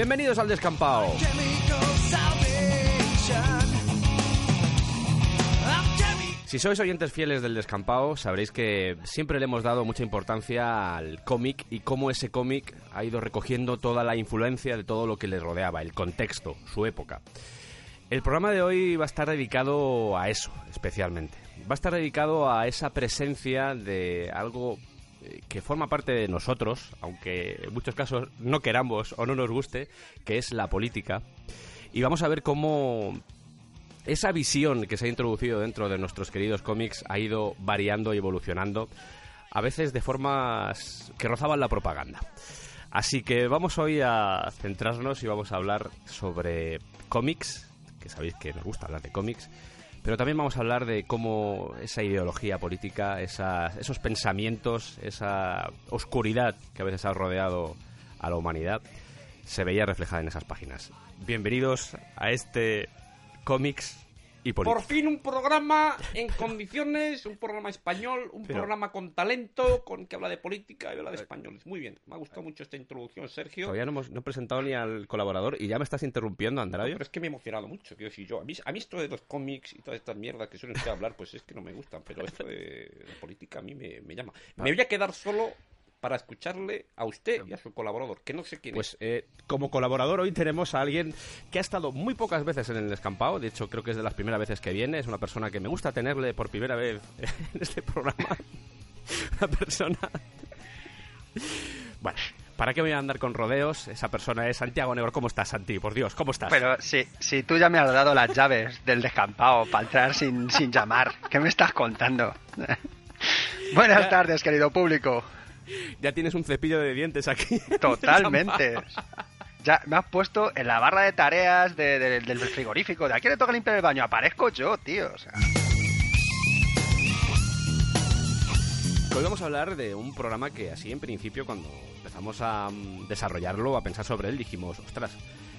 Bienvenidos al Descampado. Si sois oyentes fieles del Descampado, sabréis que siempre le hemos dado mucha importancia al cómic y cómo ese cómic ha ido recogiendo toda la influencia de todo lo que le rodeaba, el contexto, su época. El programa de hoy va a estar dedicado a eso, especialmente. Va a estar dedicado a esa presencia de algo que forma parte de nosotros, aunque en muchos casos no queramos o no nos guste, que es la política. Y vamos a ver cómo esa visión que se ha introducido dentro de nuestros queridos cómics ha ido variando y evolucionando, a veces de formas que rozaban la propaganda. Así que vamos hoy a centrarnos y vamos a hablar sobre cómics, que sabéis que nos gusta hablar de cómics, pero también vamos a hablar de cómo esa ideología política, esos pensamientos, esa oscuridad que a veces ha rodeado a la humanidad, se veía reflejada en esas páginas. Bienvenidos a este cómics y. Por fin un programa en condiciones, un programa español, un Pero- programa con talento, con que habla de política y habla de españoles. Muy bien, me ha gustado mucho esta introducción, Sergio. Todavía no hemos no he presentado ni al colaborador y ya me estás interrumpiendo, No, Andrade. pero es que me he emocionado mucho, quiero decir yo. A mí, a mí esto de los cómics y todas estas mierdas que suelen usted hablar, pues es que no me gustan, pero esto de la política a mí me, me llama. Me voy a quedar solo para escucharle a usted y a su colaborador, que no sé quién Pues eh, como colaborador hoy tenemos a alguien que ha estado muy pocas veces en el descampado, de hecho creo que es de las primeras veces que viene, es una persona que me gusta tenerle por primera vez en este programa. una persona... Bueno, ¿para qué voy a andar con rodeos? Esa persona es Santiago Negro. ¿Cómo estás, Santi? Por Dios, ¿cómo estás? Pero si, si tú ya me has dado las llaves del descampado para entrar sin, sin llamar, ¿qué me estás contando? Buenas tardes, querido público. Ya tienes un cepillo de dientes aquí. Totalmente. Ya me has puesto en la barra de tareas de- de- del frigorífico. ¿De a quién le toca limpiar el baño? Aparezco yo, tío. O sea, Hoy vamos a hablar de un programa que así en principio cuando empezamos a mm, desarrollarlo, a pensar sobre él, dijimos, ostras,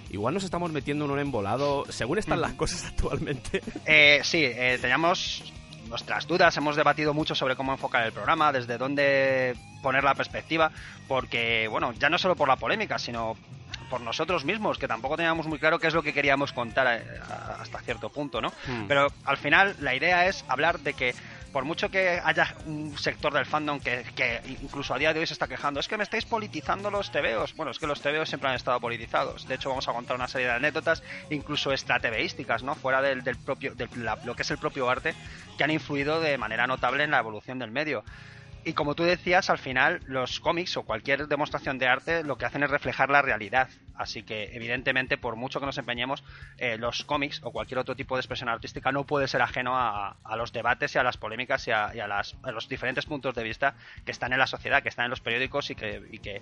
igual nos estamos metiendo en un embolado, según están las cosas actualmente. Eh, sí, eh, teníamos nuestras dudas, hemos debatido mucho sobre cómo enfocar el programa, desde dónde poner la perspectiva, porque, bueno, ya no solo por la polémica, sino por nosotros mismos, que tampoco teníamos muy claro qué es lo que queríamos contar eh, a- hasta cierto punto, ¿no? Hmm. Pero al final la idea es hablar de que por mucho que haya un sector del fandom que, que incluso a día de hoy se está quejando, es que me estáis politizando los tebeos. Bueno, es que los tebeos siempre han estado politizados. De hecho, vamos a contar una serie de anécdotas, incluso extratebeísticas, ¿no? Fuera del, del propio, del- la- lo que es el propio arte, que han influido de manera notable en la evolución del medio. Y como tú decías, al final los cómics o cualquier demostración de arte lo que hacen es reflejar la realidad. Así que, evidentemente, por mucho que nos empeñemos, eh, los cómics o cualquier otro tipo de expresión artística no puede ser ajeno a, los debates y a las polémicas y, a, y a las- a los diferentes puntos de vista que están en la sociedad, que están en los periódicos y que,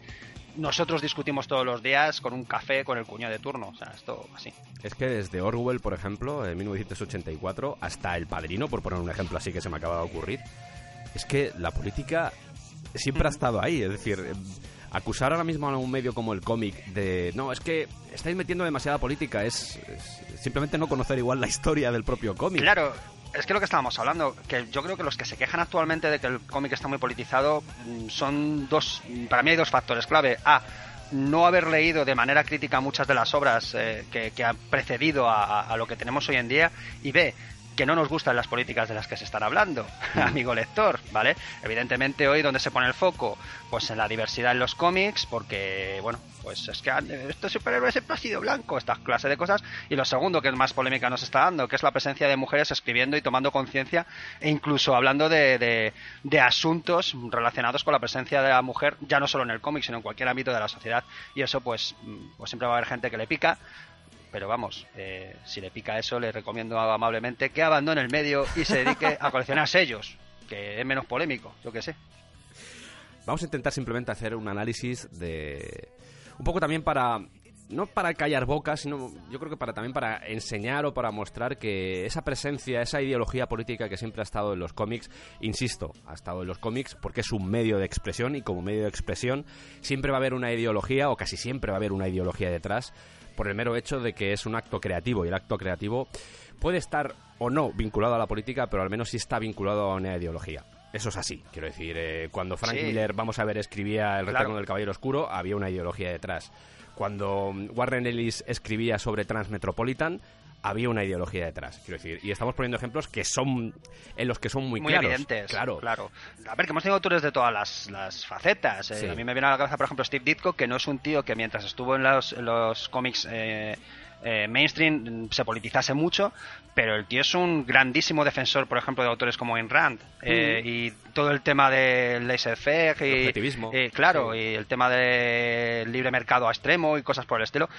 nosotros discutimos todos los días con un café con el cuñado de turno. O sea, esto así. Es que desde Orwell, por ejemplo, en 1984, hasta El Padrino, por poner un ejemplo así que se me acaba de ocurrir, es que la política siempre ha estado ahí. Es decir, eh, acusar ahora mismo a un medio como el cómic de no, es que estáis metiendo demasiada política, es, es simplemente no conocer igual la historia del propio cómic. Claro, es que lo que estábamos hablando, que yo creo que los que se quejan actualmente de que el cómic está muy politizado mm, son dos, para mí hay dos factores clave. A, no haber leído de manera crítica muchas de las obras eh, que, que han precedido a, a- a lo que tenemos hoy en día. Y B, que no nos gustan las políticas de las que se están hablando, amigo lector, ¿vale? Evidentemente hoy donde se pone el foco, pues en la diversidad en los cómics, porque, bueno, pues es que han- estos superhéroes siempre ha sido blanco, esta clase de cosas, y lo segundo que es más polémica nos está dando, que es la presencia de mujeres escribiendo y tomando conciencia, e incluso hablando de, de, de asuntos relacionados con la presencia de la mujer, ya no solo en el cómic, sino en cualquier ámbito de la sociedad, y eso pues, mm, pues siempre va a haber gente que le pica, pero vamos, eh, si le pica eso, le recomiendo amablemente que abandone el medio y se dedique a coleccionar sellos, que es menos polémico, yo que sé. Vamos a intentar simplemente hacer un análisis de... Un poco también para... No para callar bocas, sino yo creo que para también para enseñar o para mostrar que esa presencia, esa ideología política que siempre ha estado en los cómics, insisto, ha estado en los cómics porque es un medio de expresión y como medio de expresión siempre va a haber una ideología o casi siempre va a haber una ideología detrás por el mero hecho de que es un acto creativo y el acto creativo puede estar o no vinculado a la política, pero al menos sí está vinculado a una ideología. Eso es así, quiero decir, eh, cuando Frank Sí. Miller, vamos a ver, escribía El retorno Claro. del Caballero Oscuro, había una ideología detrás. Cuando Warren Ellis escribía sobre Transmetropolitan, había una ideología detrás, quiero decir. Y estamos poniendo ejemplos que son, en los que son muy, Muy, claros. evidentes. Claro. claro. A ver, que hemos tenido autores de todas las, las facetas. eh. Sí. A mí me viene a la cabeza, por ejemplo, Steve Ditko, que no es un tío que mientras estuvo en los, en los cómics eh, eh, mainstream mm, se politizase mucho, pero el tío es un grandísimo defensor, por ejemplo, de autores como Ayn Rand. eh, y todo el tema del laissez-faire El y, objetivismo. y, claro, Sí. y el tema del libre mercado a extremo y cosas por el estilo.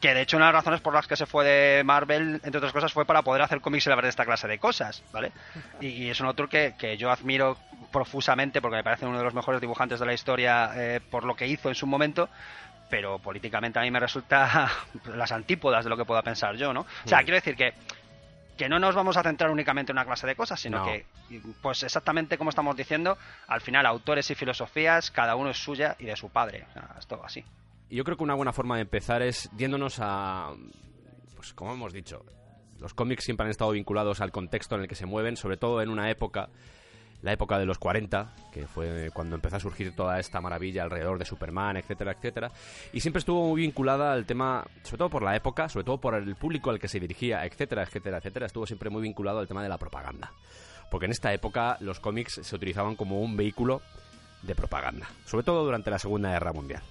Que de hecho una de las razones por las que se fue de Marvel, entre otras cosas, fue para poder hacer cómics y hablar de esta clase de cosas, ¿vale? Y, y es un autor que, que yo admiro profusamente porque me parece uno de los mejores dibujantes de la historia eh, por lo que hizo en su momento, pero políticamente a mí me resulta las antípodas de lo que pueda pensar yo, ¿no? O sea, Mm. quiero decir que que no nos vamos a centrar únicamente en una clase de cosas, sino No. que, pues exactamente como estamos diciendo, al final autores y filosofías, cada uno es suya y de su padre. O sea, es todo así. Yo creo que una buena forma de empezar es yéndonos a. Pues como hemos dicho, los cómics siempre han estado vinculados al contexto en el que se mueven, sobre todo en una época, la época de los 40, que fue cuando empezó a surgir toda esta maravilla alrededor de Superman, etcétera, etcétera. Y siempre estuvo muy vinculada al tema, sobre todo por la época, sobre todo por el público al que se dirigía, etcétera, etcétera, etcétera, estuvo siempre muy vinculado al tema de la propaganda. Porque en esta época los cómics se utilizaban como un vehículo de propaganda, sobre todo durante la Segunda Guerra Mundial.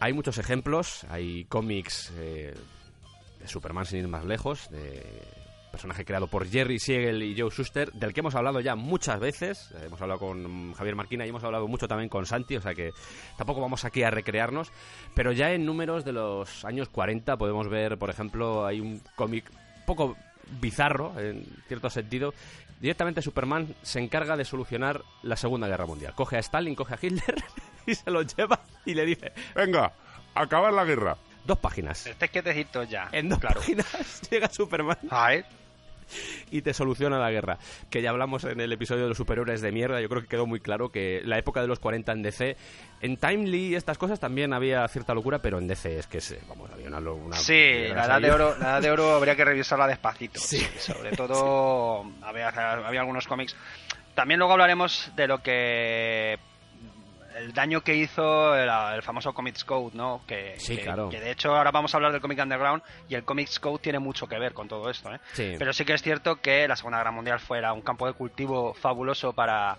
Hay muchos ejemplos, hay cómics eh, de Superman sin ir más lejos, de personaje creado por Jerry Siegel y Joe Shuster, del que hemos hablado ya muchas veces, eh, hemos hablado con Javier Marquina y hemos hablado mucho también con Santi, o sea que tampoco vamos aquí a recrearnos, pero ya en números de los años 40 podemos ver, por ejemplo, hay un cómic poco bizarro, en cierto sentido, directamente Superman se encarga de solucionar la Segunda Guerra Mundial. Coge a Stalin, coge a Hitler y se lo lleva y le dice, Venga, acabar la guerra. dos páginas. Estés quietecitos ya. En dos claro. páginas llega Superman Ay, y te soluciona la guerra. Que ya hablamos en el episodio de los superiores de mierda, yo creo que quedó muy claro que la época de los 40 en DC, en Timely y estas cosas también había cierta locura, pero en DC es que, se, vamos, había una... una Sí, la edad, de oro, la edad de oro habría que revisarla despacito. Sí. Sobre todo, había, había algunos cómics. También luego hablaremos de lo que. El daño que hizo el, el famoso Comics Code, ¿no? Que, Sí, que- claro. que de hecho ahora vamos a hablar del cómic underground y el Comics Code tiene mucho que ver con todo esto, ¿eh? Sí. Pero sí que es cierto que la Segunda Guerra Mundial fuera un campo de cultivo fabuloso para.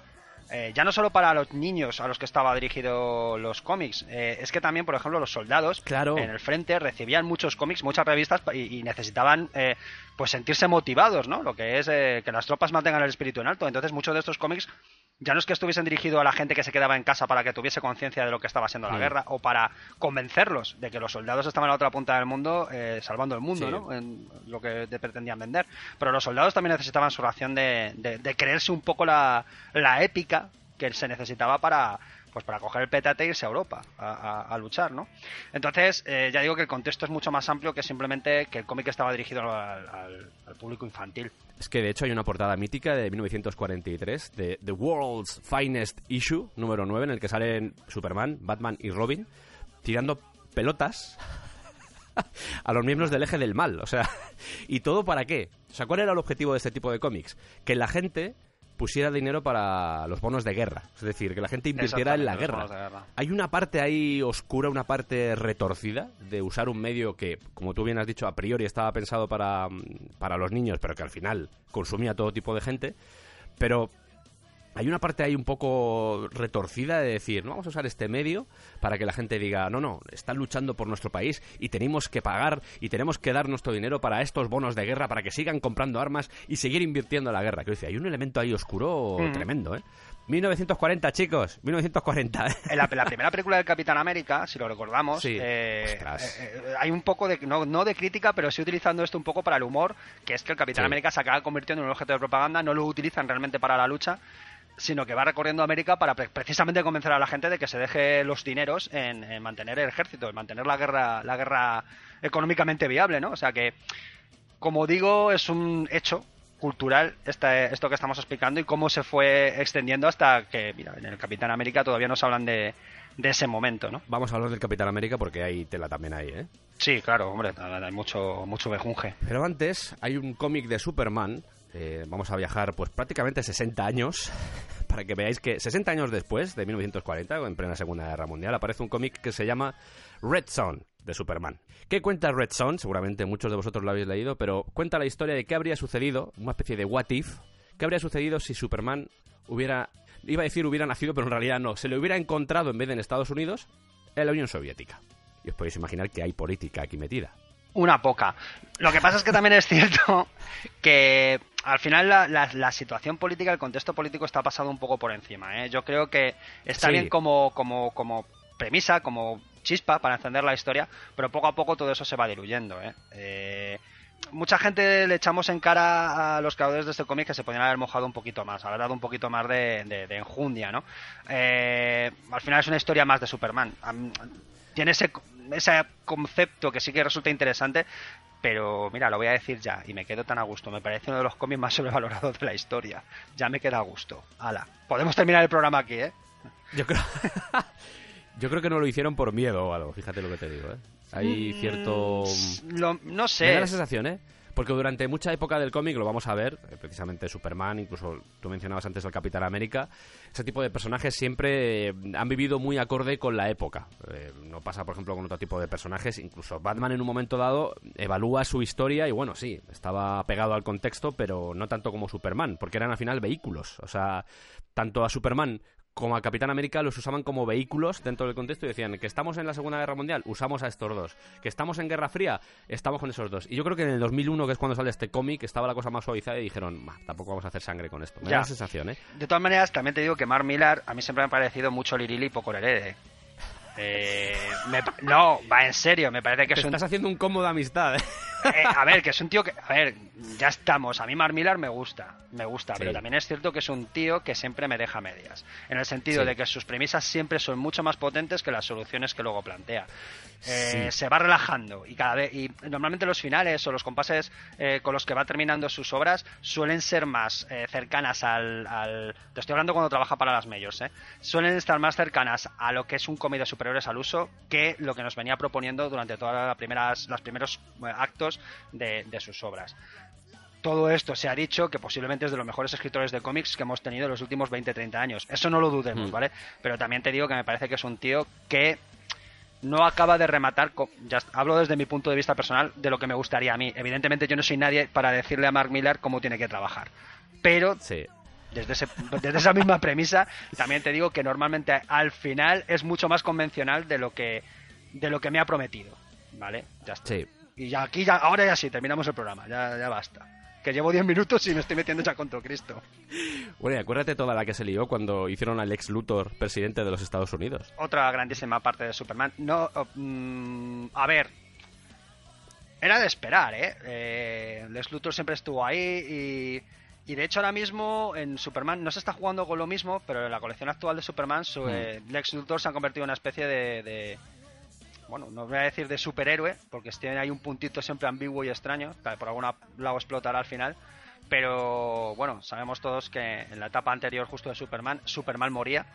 eh, ya no solo para los niños a los que estaba dirigido los cómics, eh, es que también, por ejemplo, los soldados Claro. en el frente recibían muchos cómics, muchas revistas y necesitaban eh, pues sentirse motivados, ¿no? Lo que es eh, que las tropas mantengan el espíritu en alto. Entonces muchos de estos cómics ya no es que estuviesen dirigidos a la gente que se quedaba en casa para que tuviese conciencia de lo que estaba siendo la Mm. guerra o para convencerlos de que los soldados estaban a la otra punta del mundo eh, salvando el mundo, Sí. ¿no? En lo que te pretendían vender. Pero los soldados también necesitaban su ración de, de- de creerse un poco la, la épica que se necesitaba para pues para coger el petate e irse a Europa a, luchar, ¿no? Entonces, eh, ya digo que el contexto es mucho más amplio que simplemente que el cómic estaba dirigido al, al- al público infantil. Es que de hecho hay una portada mítica de 1943 de The World's Finest Issue, número 9, en el que salen Superman, Batman y Robin tirando pelotas a los miembros del eje del mal. O sea, ¿y todo para qué? O sea, ¿cuál era el objetivo de este tipo de cómics? Que la gente pusiera dinero para los bonos de guerra. Es decir, que la gente invirtiera en la guerra. Hay una parte ahí oscura, una parte retorcida de usar un medio que, como tú bien has dicho, a priori estaba pensado para, mm, para los niños, pero que al final consumía todo tipo de gente. Pero hay una parte ahí un poco retorcida de decir, no vamos a usar este medio para que la gente diga, no, no, están luchando por nuestro país y tenemos que pagar y tenemos que dar nuestro dinero para estos bonos de guerra, para que sigan comprando armas y seguir invirtiendo en la guerra. Que dice, hay un elemento ahí oscuro Mm. tremendo, ¿eh? 1940, chicos, 1940. ¿eh? En la, la primera película del Capitán América, si lo recordamos, Sí. eh, eh, eh, hay un poco de, no, no de crítica, pero sí utilizando esto un poco para el humor, que es que el Capitán Sí. América se acaba convirtiendo en un objeto de propaganda, no lo utilizan realmente para la lucha, sino que va recorriendo América para pre- precisamente convencer a la gente de que se deje los dineros en, en mantener el ejército, en mantener la guerra, la guerra económicamente viable, ¿no? O sea que, como digo, es un hecho cultural este, esto que estamos explicando y cómo se fue extendiendo hasta que, mira, en el Capitán América todavía nos hablan de, de ese momento, ¿no? Vamos a hablar del Capitán América porque hay tela también ahí, ¿eh? Sí, claro, hombre, hay mucho, mucho bejunje. Pero antes hay un cómic de Superman. Eh, vamos a viajar pues prácticamente 60 años para que veáis que 60 años después de 1940, en plena Segunda Guerra Mundial, aparece un cómic que se llama Red Son de Superman. ¿Qué cuenta Red Son? Seguramente muchos de vosotros lo habéis leído, pero cuenta la historia de qué habría sucedido, una especie de what if, qué habría sucedido si Superman hubiera, iba a decir hubiera nacido, pero en realidad no, se le hubiera encontrado en vez de en Estados Unidos, en la Unión Soviética. Y os podéis imaginar que hay política aquí metida. Una poca. Lo que pasa es que también es cierto que al final la, la- la situación política, el contexto político está pasado un poco por encima. ¿eh? Yo creo que está Sí. bien como, como, como premisa, como chispa para encender la historia, pero poco a poco todo eso se va diluyendo. ¿eh? Eh, mucha gente le echamos en cara a los creadores de este cómic que se podrían haber mojado un poquito más, haber dado un poquito más de, de- de enjundia, ¿no? Eh, al final es una historia más de Superman. Tiene ese, ese concepto que sí que resulta interesante, pero mira, lo voy a decir ya, y me quedo tan a gusto. Me parece uno de los cómics más sobrevalorados de la historia. Ya me queda a gusto. Hala. Podemos terminar el programa aquí, ¿eh? Yo creo... Yo creo que no lo hicieron por miedo o algo, fíjate lo que te digo, ¿eh? Hay cierto... Mm, lo- no Me da sé. la sensación, ¿eh? Porque durante mucha época del cómic lo vamos a ver, eh, precisamente Superman, incluso tú mencionabas antes al Capitán América, ese tipo de personajes siempre eh, han vivido muy acorde con la época. Eh, no pasa, por ejemplo, con otro tipo de personajes. Incluso Batman en un momento dado evalúa su historia y bueno, sí, estaba pegado al contexto, pero no tanto como Superman, porque eran al final vehículos. O sea, tanto a Superman como a Capitán América los usaban como vehículos dentro del contexto y decían que estamos en la Segunda Guerra Mundial, usamos a estos dos. Que estamos en Guerra Fría, estamos con esos dos. Y yo creo que en el 2001, que es cuando sale este cómic, estaba la cosa más suavizada y dijeron, "Bah, tampoco vamos a hacer sangre con esto. Me Ya. da la sensación, ¿eh? De todas maneras, también te digo que Mark Millar a mí siempre me ha parecido mucho lirili y poco lerede. Eh, me no, va en serio, me parece que Te es un estás haciendo un combo de amistad, ¿eh? Eh, a ver, que es un tío que. A ver, ya estamos. A mí Mark Millar me gusta. Me gusta. Sí. Pero también es cierto que es un tío que siempre me deja medias. En el sentido Sí. de que sus premisas siempre son mucho más potentes que las soluciones que luego plantea. Eh, Sí. Se va relajando. Y cada vez. Y normalmente los finales o los compases eh, con los que va terminando sus obras suelen ser más eh, cercanas al, al- Te estoy hablando cuando trabaja para las majors, ¿eh? Suelen estar más cercanas a lo que es un cómic de superiores al uso que lo que nos venía proponiendo durante todos las primeras, los primeros eh, de, de sus obras. Todo esto se ha dicho que posiblemente es de los mejores escritores de cómics que hemos tenido en los últimos 20-30 años. Eso no lo dudemos, Mm. ¿vale? Pero también te digo que me parece que es un tío que no acaba de rematar, ya hablo desde mi punto de vista personal, de lo que me gustaría a mí. Evidentemente yo no soy nadie para decirle a Mark Millar cómo tiene que trabajar. Pero Sí. desde, ese- desde esa misma premisa, también te digo que normalmente al final es mucho más convencional de lo que, de lo que me ha prometido. ¿Vale? Ya está. Sí. Y ya aquí, ya, ahora ya sí, terminamos el programa, ya, ya basta. Que llevo 10 minutos y me estoy metiendo ya contra Cristo. Bueno, y acuérdate toda la que se lió cuando hicieron al ex Luthor presidente de los Estados Unidos. Otra grandísima parte de Superman. No, oh, mm, a ver. Era de esperar, ¿eh? eh Lex Luthor siempre estuvo ahí y, y de hecho ahora mismo en Superman no se está jugando con lo mismo, pero en la colección actual de Superman su, eh, Lex Luthor se ha convertido en una especie de, de- bueno, no voy a decir de superhéroe, porque tiene ahí un puntito siempre ambiguo y extraño, que por algún lado explotará al final. Pero bueno, sabemos todos que en la etapa anterior justo de Superman, Superman moría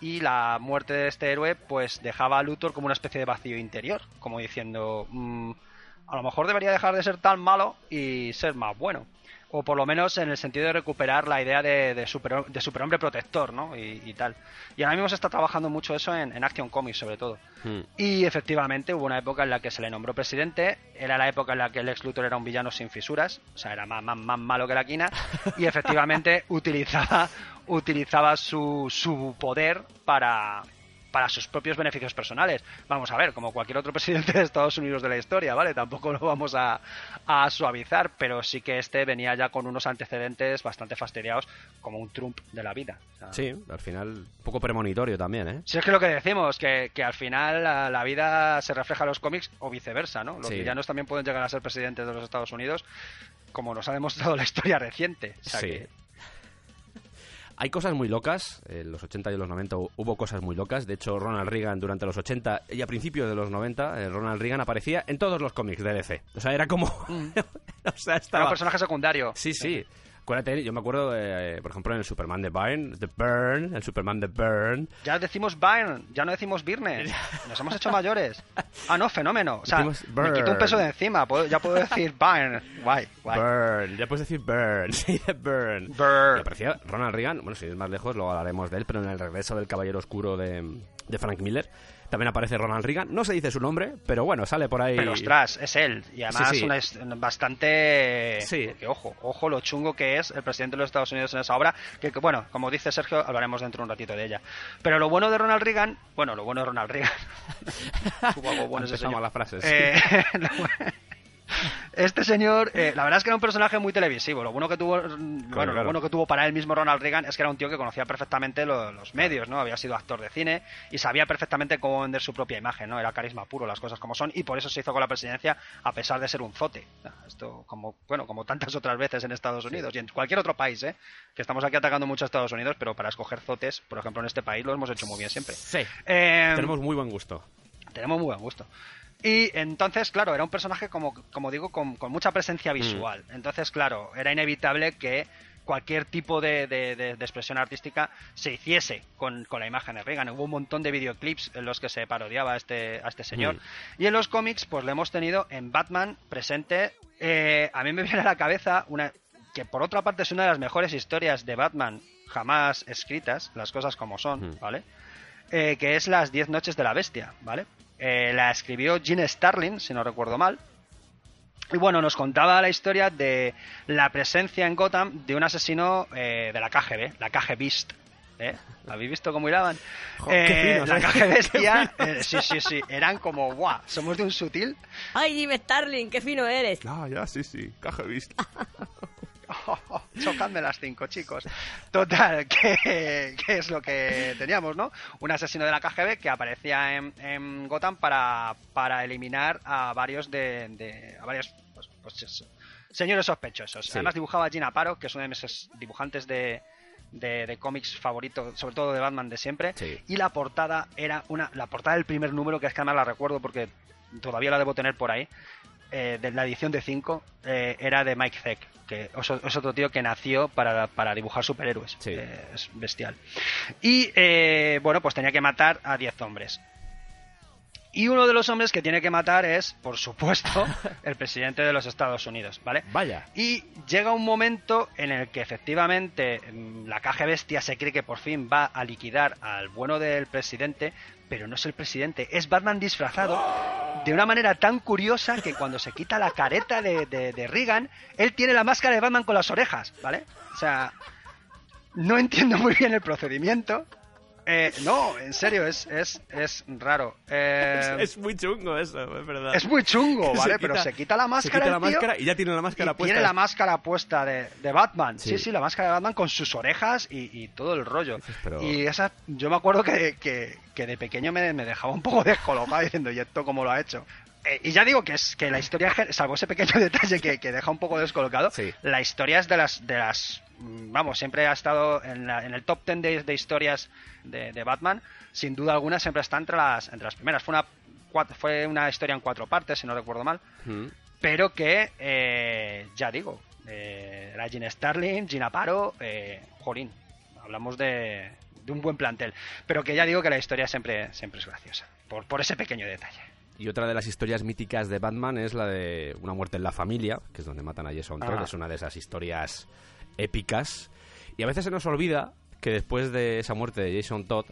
y la muerte de este héroe pues dejaba a Luthor como una especie de vacío interior, como diciendo, "Mm, a lo mejor debería dejar de ser tan malo y ser más bueno. O por lo menos en el sentido de recuperar la idea de, de, super- de superhombre protector, ¿no? Y, y tal. Y ahora mismo se está trabajando mucho eso en, en Action Comics, sobre todo. Hmm. Y efectivamente hubo una época en la que se le nombró presidente, era la época en la que el ex Luthor era un villano sin fisuras, o sea, era más, más, más malo que la quina, y efectivamente utilizaba, utilizaba su, su poder para, para sus propios beneficios personales. Vamos a ver, como cualquier otro presidente de Estados Unidos de la historia, ¿vale? Tampoco lo vamos a, a suavizar, pero sí que este venía ya con unos antecedentes bastante fastidiados, como un Trump de la vida. O sea, Sí, al final, un poco premonitorio también, ¿eh? si es que lo que decimos, que, que al final la, la vida se refleja en los cómics o viceversa, ¿no? Los Sí. villanos también pueden llegar a ser presidentes de los Estados Unidos, como nos ha demostrado la historia reciente. O sea Sí. que- Hay cosas muy locas, en los 80 y los 90 hu- hubo cosas muy locas, de hecho Ronald Reagan durante los 80 y a principios de los 90, eh, Ronald Reagan aparecía en todos los cómics de DC. O sea, era como... Mm. o sea, era un personaje secundario. Sí, sí. Acuérdate, yo me acuerdo, eh, por ejemplo, en el Superman de Byrne, The Burn, el Superman de Burn. Ya decimos Byrne, ya no decimos Birne. Nos hemos hecho mayores. Ah, no, fenómeno. O sea, me quito un peso de encima. puedo- ya puedo decir Byrne. Guay, guay. Burn, ya puedes decir Burn, sí, Burn. Burn. Y aparecía Ronald Reagan, bueno, si es más lejos, luego hablaremos de él, pero en el regreso del Caballero Oscuro de, de Frank Miller también aparece Ronald Reagan. No se dice su nombre, pero bueno, sale por ahí. Pero ostras, es él. Y además Sí, sí. una es- bastante... Sí. Ojo, ojo lo chungo que es el presidente de los Estados Unidos en esa obra. Que, que, bueno, como dice Sergio, hablaremos dentro de un ratito de ella. Pero lo bueno de Ronald Reagan... Bueno, lo bueno de Ronald Reagan... Algo bueno ese Empezamos señor. las frases. Eh, este señor, eh, la verdad es que era un personaje muy televisivo. Lo bueno que tuvo, mm, bueno, lo bueno que tuvo para él mismo Ronald Reagan es que era un tío que conocía perfectamente lo- los medios, ¿no? Había sido actor de cine y sabía perfectamente cómo vender su propia imagen, ¿no? Era carisma puro, las cosas como son, y por eso se hizo con la presidencia a pesar de ser un zote. Esto, como, bueno, como tantas otras veces en Estados Unidos y en cualquier otro país, ¿eh? Que estamos aquí atacando mucho a Estados Unidos, pero para escoger zotes, por ejemplo, en este país lo hemos hecho muy bien siempre. Sí. Eh, Tenemos muy buen gusto. tenemos muy buen gusto. Y entonces, claro, era un personaje, como, como digo, con, con mucha presencia visual. Entonces, claro, era inevitable que cualquier tipo de, de- de- de expresión artística se hiciese con, con la imagen de Reagan. Hubo un montón de videoclips en los que se parodiaba a este, a este señor. Mm. Y en los cómics, pues lo hemos tenido en Batman presente. Eh, a mí me viene a la cabeza una que por otra parte es una de las mejores historias de Batman jamás escritas, las cosas como son, Mm. ¿vale? Eh, que es Las Diez Noches de la Bestia, ¿vale? Eh, la escribió Gene Starlin, si no recuerdo mal. Y bueno, nos contaba la historia de la presencia en Gotham de un asesino eh, de la KGB, la KG Beast. ¿Eh? ¿Habéis visto cómo hilaban? Eh, la ¿eh? KG Bestia, eh, sí, sí, sí, eran como, guau, somos de un sutil. Ay, dime, Starling, qué fino eres. Ah, ya, sí, sí. Caja Chocadme las cinco, chicos. Total, ¿qué, qué es lo que teníamos, no? Un asesino de la KGB que aparecía en, en Gotham para, para eliminar a varios de... de- a varios pues, pues eso, señores sospechosos. Sí. Además dibujaba a Gina Paro, que es uno de mis dibujantes de, de, de cómics favoritos, sobre todo de Batman de siempre. Sí. Y la portada era una... La portada del primer número, que es que además la recuerdo porque todavía la debo tener por ahí, eh, de la edición de 5 era de Mike Zeck, que es, otro tío que nació para, para dibujar superhéroes. Sí. Eh, es bestial. Y eh, bueno, pues tenía que matar a 10 hombres. Y uno de los hombres que tiene que matar es, por supuesto, el presidente de los Estados Unidos, ¿vale? Vaya. Y llega un momento en el que efectivamente mm, la caja bestia se cree que por fin va a liquidar al bueno del presidente, pero no es el presidente, es Batman disfrazado de una manera tan curiosa que cuando se quita la careta de, de, de Reagan, él tiene la máscara de Batman con las orejas, ¿vale? O sea, no entiendo muy bien el procedimiento. Eh, no, en serio, es, es, es raro. Eh, Es muy chungo eso, es verdad. es muy chungo, ¿vale? quita- pero se quita la máscara. Se quita la tío, máscara y ya tiene la máscara y puesta. tiene la máscara puesta de, de Batman. Sí. Sí. sí, la máscara de Batman con sus orejas y, y todo el rollo. Pero- Y esa, yo me acuerdo que, que, que de pequeño me, me dejaba un poco descolocado diciendo, ¿y esto cómo lo ha hecho? Eh, y ya digo que es que la historia, salvo ese pequeño detalle que, que deja un poco descolocado, Sí. la historia es de las, de las, mm, vamos, siempre ha estado en, la- en el top 10 de, de historias de, de Batman, sin duda alguna siempre está entre las, entre las primeras. Fue una, fue una historia en cuatro partes, si no recuerdo mal Mm. pero que eh, ya digo eh, era Gina Starling, Gina Paro eh, Jolín, hablamos de, de un buen plantel pero que ya digo que la historia siempre, siempre es graciosa por, por ese pequeño detalle Y otra de las historias míticas de Batman es la de Una muerte en la familia, que es donde matan a Jason Todd, que es una de esas historias épicas. Y a veces se nos olvida que después de esa muerte de Jason Todd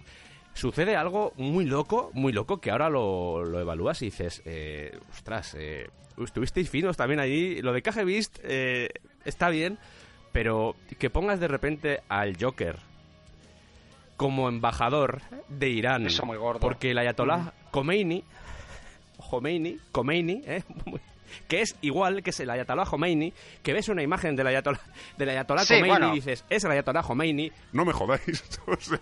sucede algo muy loco, muy loco, que ahora lo, lo evalúas y dices, eh, ostras, eh, estuvisteis finos también allí. Lo de Cage Beast eh, está bien, pero que pongas de repente al Joker como embajador de Irán. Eso muy gordo. Porque el Ayatollah Khomeini, Khomeini, Khomeini, ¿eh? que es igual que es el Ayatollah Khomeini, que ves una imagen del Ayatollah, del Ayatollah Sí, Khomeini bueno. y dices, es el Ayatollah Khomeini, No me jodáis. o sea,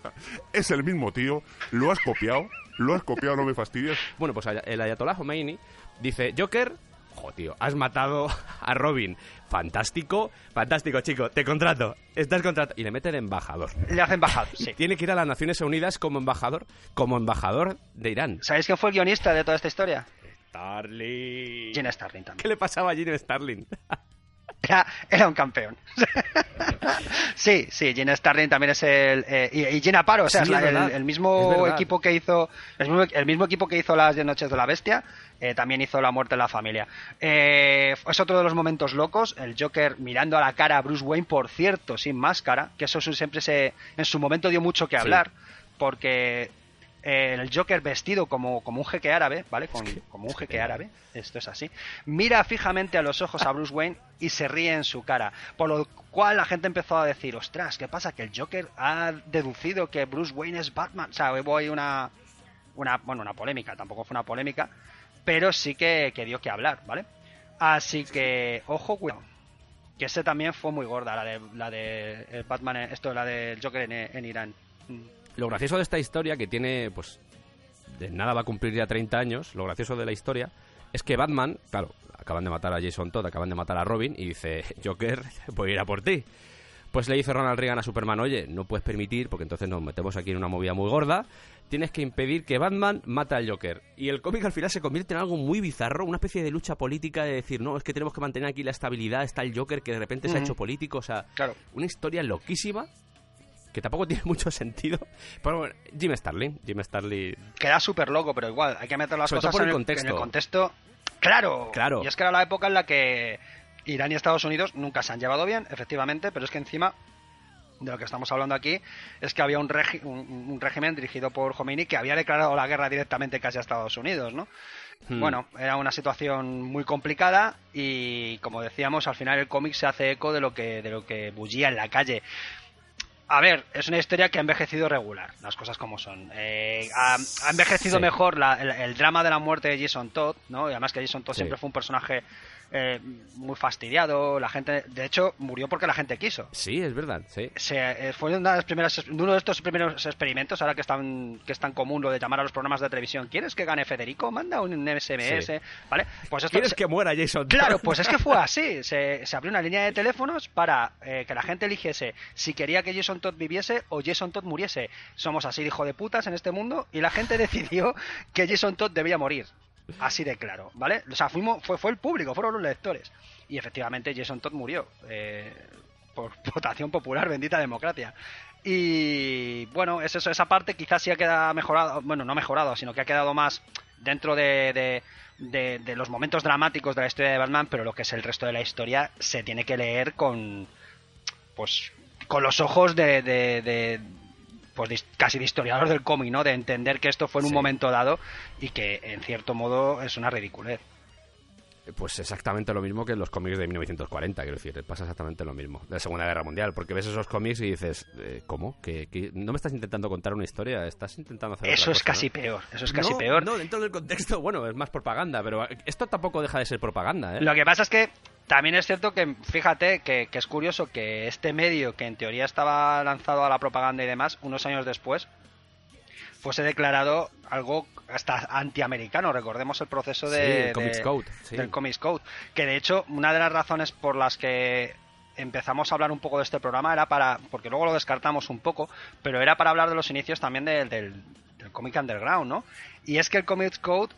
es el mismo tío. Lo has copiado. Lo has copiado, no me fastidies. Bueno, pues el Ayatollah Khomeini dice, Joker, jo, tío, has matado a Robin. Fantástico, fantástico, chico, te contrato, estás contratado. Y le mete de embajador. Le hacen embajador, sí. Tiene que ir a las Naciones Unidas como embajador, como embajador de Irán. ¿Sabéis quién fue el guionista de toda esta historia? Starling. Gene Starling también. ¿Qué le pasaba a Gene Starling? Era, era un campeón. sí, sí, Gene Starling también es el. eh, y, y Gina Paro, o sea, Sí, es la- el, mismo equipo que hizo. El mismo, el mismo equipo que hizo las 10 Noches de la Bestia, eh, también hizo La Muerte en la Familia. Eh, es otro de los momentos locos, el Joker mirando a la cara a Bruce Wayne, por cierto, sin máscara, que eso siempre se. En su momento dio mucho que Sí. hablar, porque. Eh, el Joker vestido como, como un jeque árabe, ¿vale? Con- como un jeque árabe, esto es así. Mira fijamente a los ojos a Bruce Wayne y se ríe en su cara. Por lo cual la gente empezó a decir, ostras, ¿qué pasa? Que el Joker ha deducido que Bruce Wayne es Batman. O sea, hubo ahí una, una, bueno, una polémica, tampoco fue una polémica, pero sí que, que dio que hablar, ¿vale? Así que, ojo, cuidado. Que ese también fue muy gorda, la de, la de el Batman, esto, la del Joker en, en Irán. Lo gracioso de esta historia, que tiene, pues, de nada va a cumplir ya 30 años, lo gracioso de la historia es que Batman, claro, acaban de matar a Jason Todd, acaban de matar a Robin, y dice, Joker, voy a ir a por ti. Pues le dice Ronald Reagan a Superman, oye, no puedes permitir, porque entonces nos metemos aquí en una movida muy gorda, tienes que impedir que Batman mate al Joker. Y el cómic al final se convierte en algo muy bizarro, una especie de lucha política de decir, no, es que tenemos que mantener aquí la estabilidad, está el Joker que de repente se ha hecho político, o sea, Claro. una historia loquísima que tampoco tiene mucho sentido. Pero bueno, Jim Starlin, Jim Starlin. queda súper loco, pero igual hay que meter las Sobre cosas por el en, contexto. en el contexto. Claro, Claro. Y es que era la época en la que Irán y Estados Unidos nunca se han llevado bien, efectivamente, pero es que encima de lo que estamos hablando aquí es que había un, regi- un, un régimen dirigido por Khomeini que había declarado la guerra directamente casi a Estados Unidos, ¿no? Hmm. Bueno, era una situación muy complicada y como decíamos, al final el cómic se hace eco de lo que de lo que bullía en la calle. A ver, es una historia que ha envejecido regular, las cosas como son. Eh, ha, ha envejecido Sí. mejor la- el, el drama de la muerte de Jason Todd, ¿no? Y además que Jason Todd Sí. siempre fue un personaje eh, muy fastidiado, la gente, de hecho, murió porque la gente quiso. Sí, es verdad, sí. Se, eh, fue una de las primeras, uno de estos primeros experimentos, ahora que están que es tan común lo de llamar a los programas de televisión. ¿Quieres que gane Federico? Manda un SMS, Sí. ¿vale? Pues esto ¿Quieres se- que muera Jason Todd? Claro, pues es que fue así. Se, se abrió una línea de teléfonos para eh, que la gente eligiese si quería que Jason Todd viviese o Jason Todd muriese. Somos así hijo de putas en este mundo y la gente decidió que Jason Todd debía morir. Así de claro, ¿vale? O sea, fuimos, fue, fue el público, fueron los lectores. Y efectivamente Jason Todd murió. eh, por votación popular, bendita democracia. Y bueno, es eso, esa parte quizás sí ha quedado mejorado, bueno, no mejorado, sino que ha quedado más dentro de, de, de- de los momentos dramáticos de la historia de Batman, pero lo que es el resto de la historia se tiene que leer con, pues, con los ojos de, pues casi de historiador del cómic, ¿no? De entender que esto fue en un Sí. momento dado y que en cierto modo es una ridiculez. Pues exactamente lo mismo que en los cómics de 1940, quiero decir, pasa exactamente lo mismo, de la Segunda Guerra Mundial, porque ves esos cómics y dices, eh, ¿cómo? ¿Que, que no me estás intentando contar una historia? Estás intentando hacer Eso otra es cosa, casi ¿no? peor, eso es casi No, peor. No, dentro del contexto, bueno, es más propaganda, pero esto tampoco deja de ser propaganda, ¿eh? Lo que pasa es que también es cierto que, fíjate, que, que es curioso que este medio, que en teoría estaba lanzado a la propaganda y demás, unos años después, fuese declarado algo hasta antiamericano. Recordemos el proceso Sí, de, el Comics de- Code, sí. del Comics Code. Que de hecho, una de las razones por las que empezamos a hablar un poco de este programa era para, porque luego lo descartamos un poco, pero era para hablar de los inicios también del, del, del cómic underground, ¿no? Y es que el Comics Code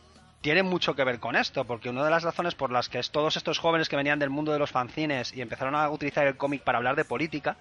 tiene mucho que ver con esto, porque una de las razones por las que todos estos jóvenes que venían del mundo de los fanzines y empezaron a utilizar el cómic para hablar de política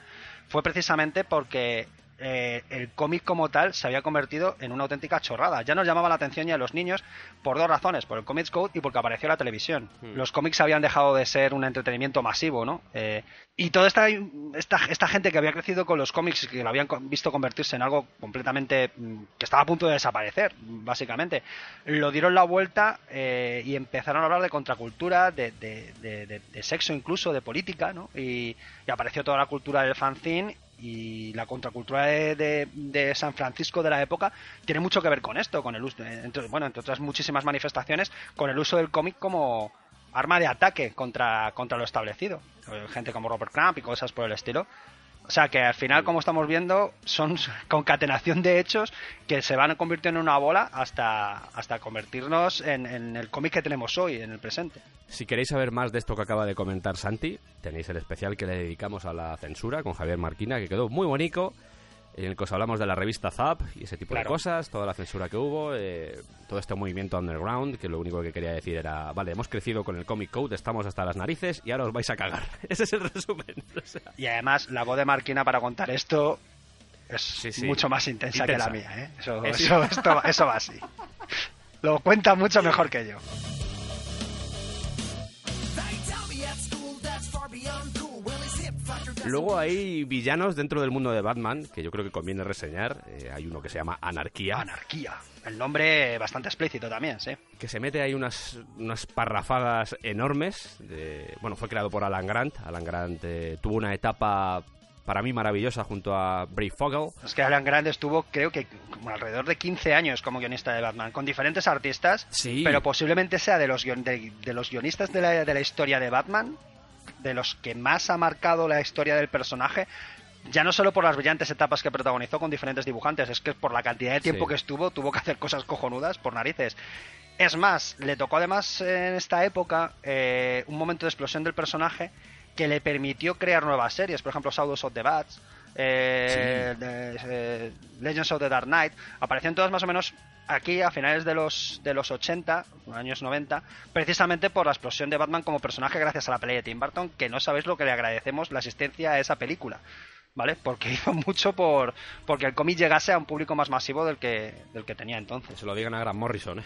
fue precisamente porque eh, el cómic como tal se había convertido en una auténtica chorrada. Ya nos llamaba la atención ya a los niños por dos razones, por el Comics Code y porque apareció la televisión. Hmm. Los cómics habían dejado de ser un entretenimiento masivo, ¿no? Eh, y toda esta, esta, esta gente que había crecido con los cómics y que lo habían visto convertirse en algo completamente mm, que estaba a punto de desaparecer, básicamente, lo dieron la vuelta eh, y empezaron a hablar de contracultura, de, de- de- de- de sexo incluso, de política, ¿no? Y, y apareció toda la cultura del fanzine y la contracultura de, de- San Francisco de la época tiene mucho que ver con esto, con el uso, entre, bueno, entre otras muchísimas manifestaciones, con el uso del cómic como arma de ataque contra, contra lo establecido. Gente como Robert Crump y cosas por el estilo. O sea que al final, como estamos viendo, son concatenación de hechos que se van convirtiendo en una bola hasta, hasta convertirnos en, en el cómic que tenemos hoy, en el presente. Si queréis saber más de esto que acaba de comentar Santi, tenéis el especial que le dedicamos a la censura con Javier Marquina, que quedó muy bonito, en el que os hablamos de la revista Zap y ese tipo de cosas, toda la censura que hubo, eh, todo este movimiento underground, que lo único que quería decir era, vale, hemos crecido con el Comic Code, estamos hasta las narices y ahora os vais a cagar. Ese es el resumen. O sea, Y además, la voz de Marquina para contar esto es Sí, sí. mucho más intensa, Intensa. que la mía, ¿eh? Eso, Es- eso, esto- eso va así. Lo cuenta mucho mejor que yo. Luego hay villanos dentro del mundo de Batman, que yo creo que conviene reseñar. Eh, hay uno que se llama Anarquía. Anarquía. El nombre bastante explícito también, sí. que se mete ahí unas, unas parrafadas enormes. de- bueno, fue creado por Alan Grant. Alan Grant eh, tuvo una etapa para mí maravillosa junto a Bray Fogel. Es que Alan Grant estuvo, creo que, como alrededor de 15 años como guionista de Batman, con diferentes artistas, Sí. pero posiblemente sea de los, guion- de, de los guionistas de la, de la historia de Batman, de los que más ha marcado la historia del personaje, ya no solo por las brillantes etapas que protagonizó con diferentes dibujantes, es que por la cantidad de tiempo Sí. que estuvo, tuvo que hacer cosas cojonudas por narices. Es más, le tocó además en esta época eh, un momento de explosión del personaje que le permitió crear nuevas series, por ejemplo, Shadows of the Bats, eh, de- eh, Legends of the Dark Knight, aparecieron todas más o menos aquí a finales de los, de los 80, años 90, precisamente por la explosión de Batman como personaje gracias a la pelea de Tim Burton, que no sabéis lo que le agradecemos la asistencia a esa película. ¿Vale? Porque hizo mucho por porque el cómic llegase a un público más masivo del que, del que tenía entonces. Se lo digan a Grant Morrison, ¿eh?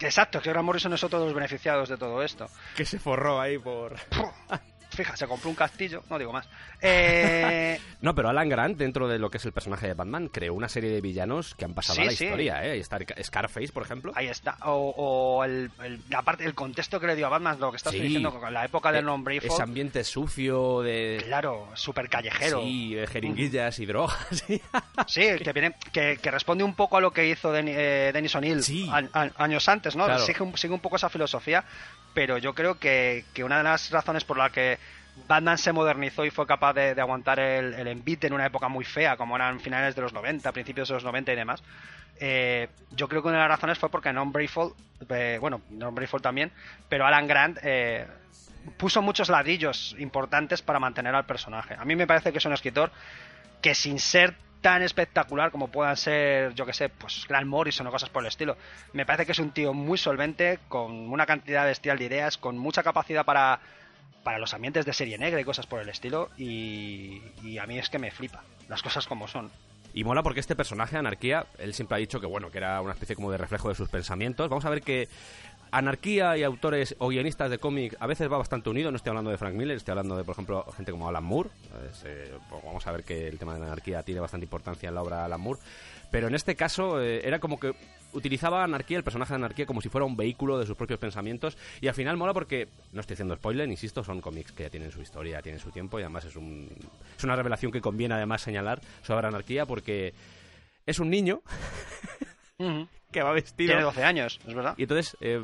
Exacto, que Grant Morrison es otro de los beneficiados de todo esto. Que se forró ahí por... Fija, se compró un castillo, no digo más. Eh, No, pero Alan Grant, dentro de lo que es el personaje de Batman, creó una serie de villanos que han pasado Sí, a la sí. historia, ¿eh? Ahí está Scarface, por ejemplo. ahí está. O, o el, el- la parte, el contexto que le dio a Batman, lo que estás Sí. diciendo, con la época del nombre Ese ambiente sucio de... Claro, súper callejero. Sí, de jeringuillas y drogas. sí. Que, viene, que, que responde un poco a lo que hizo Denny- eh, Dennis O'Neill Sí. a- a- años antes, ¿no? Claro. Sigue, un, sigue un poco esa filosofía, pero yo creo que, que una de las razones por la que Batman se modernizó y fue capaz de, de aguantar el, el envite en una época muy fea, como eran finales de los 90, principios de los 90 y demás, eh, yo creo que una de las razones fue porque Non Brayfall, eh, bueno, Non Brayfall también, pero Alan Grant eh, puso muchos ladrillos importantes para mantener al personaje. A mí me parece que es un escritor que sin ser tan espectacular como puedan ser, yo que sé, pues Grant Morrison o cosas por el estilo, me parece que es un tío muy solvente, con una cantidad bestial de ideas, con mucha capacidad para, para los ambientes de serie negra y cosas por el estilo, y, y a mí es que me flipa, las cosas como son. Y mola porque este personaje, Anarquía, él siempre ha dicho que bueno, que era una especie como de reflejo de sus pensamientos. Vamos a ver que Anarquía y autores o guionistas de cómic a veces va bastante unido. No estoy hablando de Frank Miller, estoy hablando de, por ejemplo, gente como Alan Moore. Es, eh, pues vamos a ver que el tema de la anarquía tiene bastante importancia en la obra de Alan Moore. Pero en este caso eh, era como que utilizaba Anarquía, el personaje de Anarquía, como si fuera un vehículo de sus propios pensamientos. Y al final mola porque, no estoy haciendo spoiler, insisto, son cómics que ya tienen su historia, tienen su tiempo y además es, un, es una revelación que conviene además señalar sobre Anarquía porque es un niño que va vestido... Tiene 12 años, es verdad. Y entonces eh,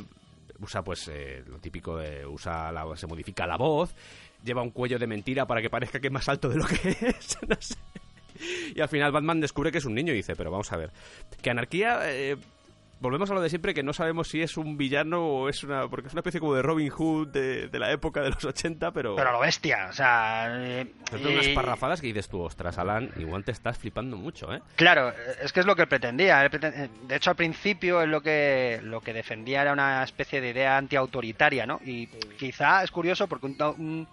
usa pues eh, lo típico de usa la, se modifica la voz, lleva un cuello de mentira para que parezca que es más alto de lo que es, no sé. Y al final Batman descubre que es un niño y dice, pero vamos a ver, que anarquía eh, volvemos a lo de siempre que no sabemos si es un villano o es una porque es una especie como de Robin Hood de, de la época de los 80, pero Pero a lo bestia, o sea... eh, tiene unas y- parrafadas que dices tú, ostras, Alan, igual te estás flipando mucho, ¿eh? Claro, es que es lo que él pretendía. Él preten- eh, De hecho, al principio él lo que, lo que defendía era una especie de idea antiautoritaria, ¿no? Y quizá es curioso porque un, un-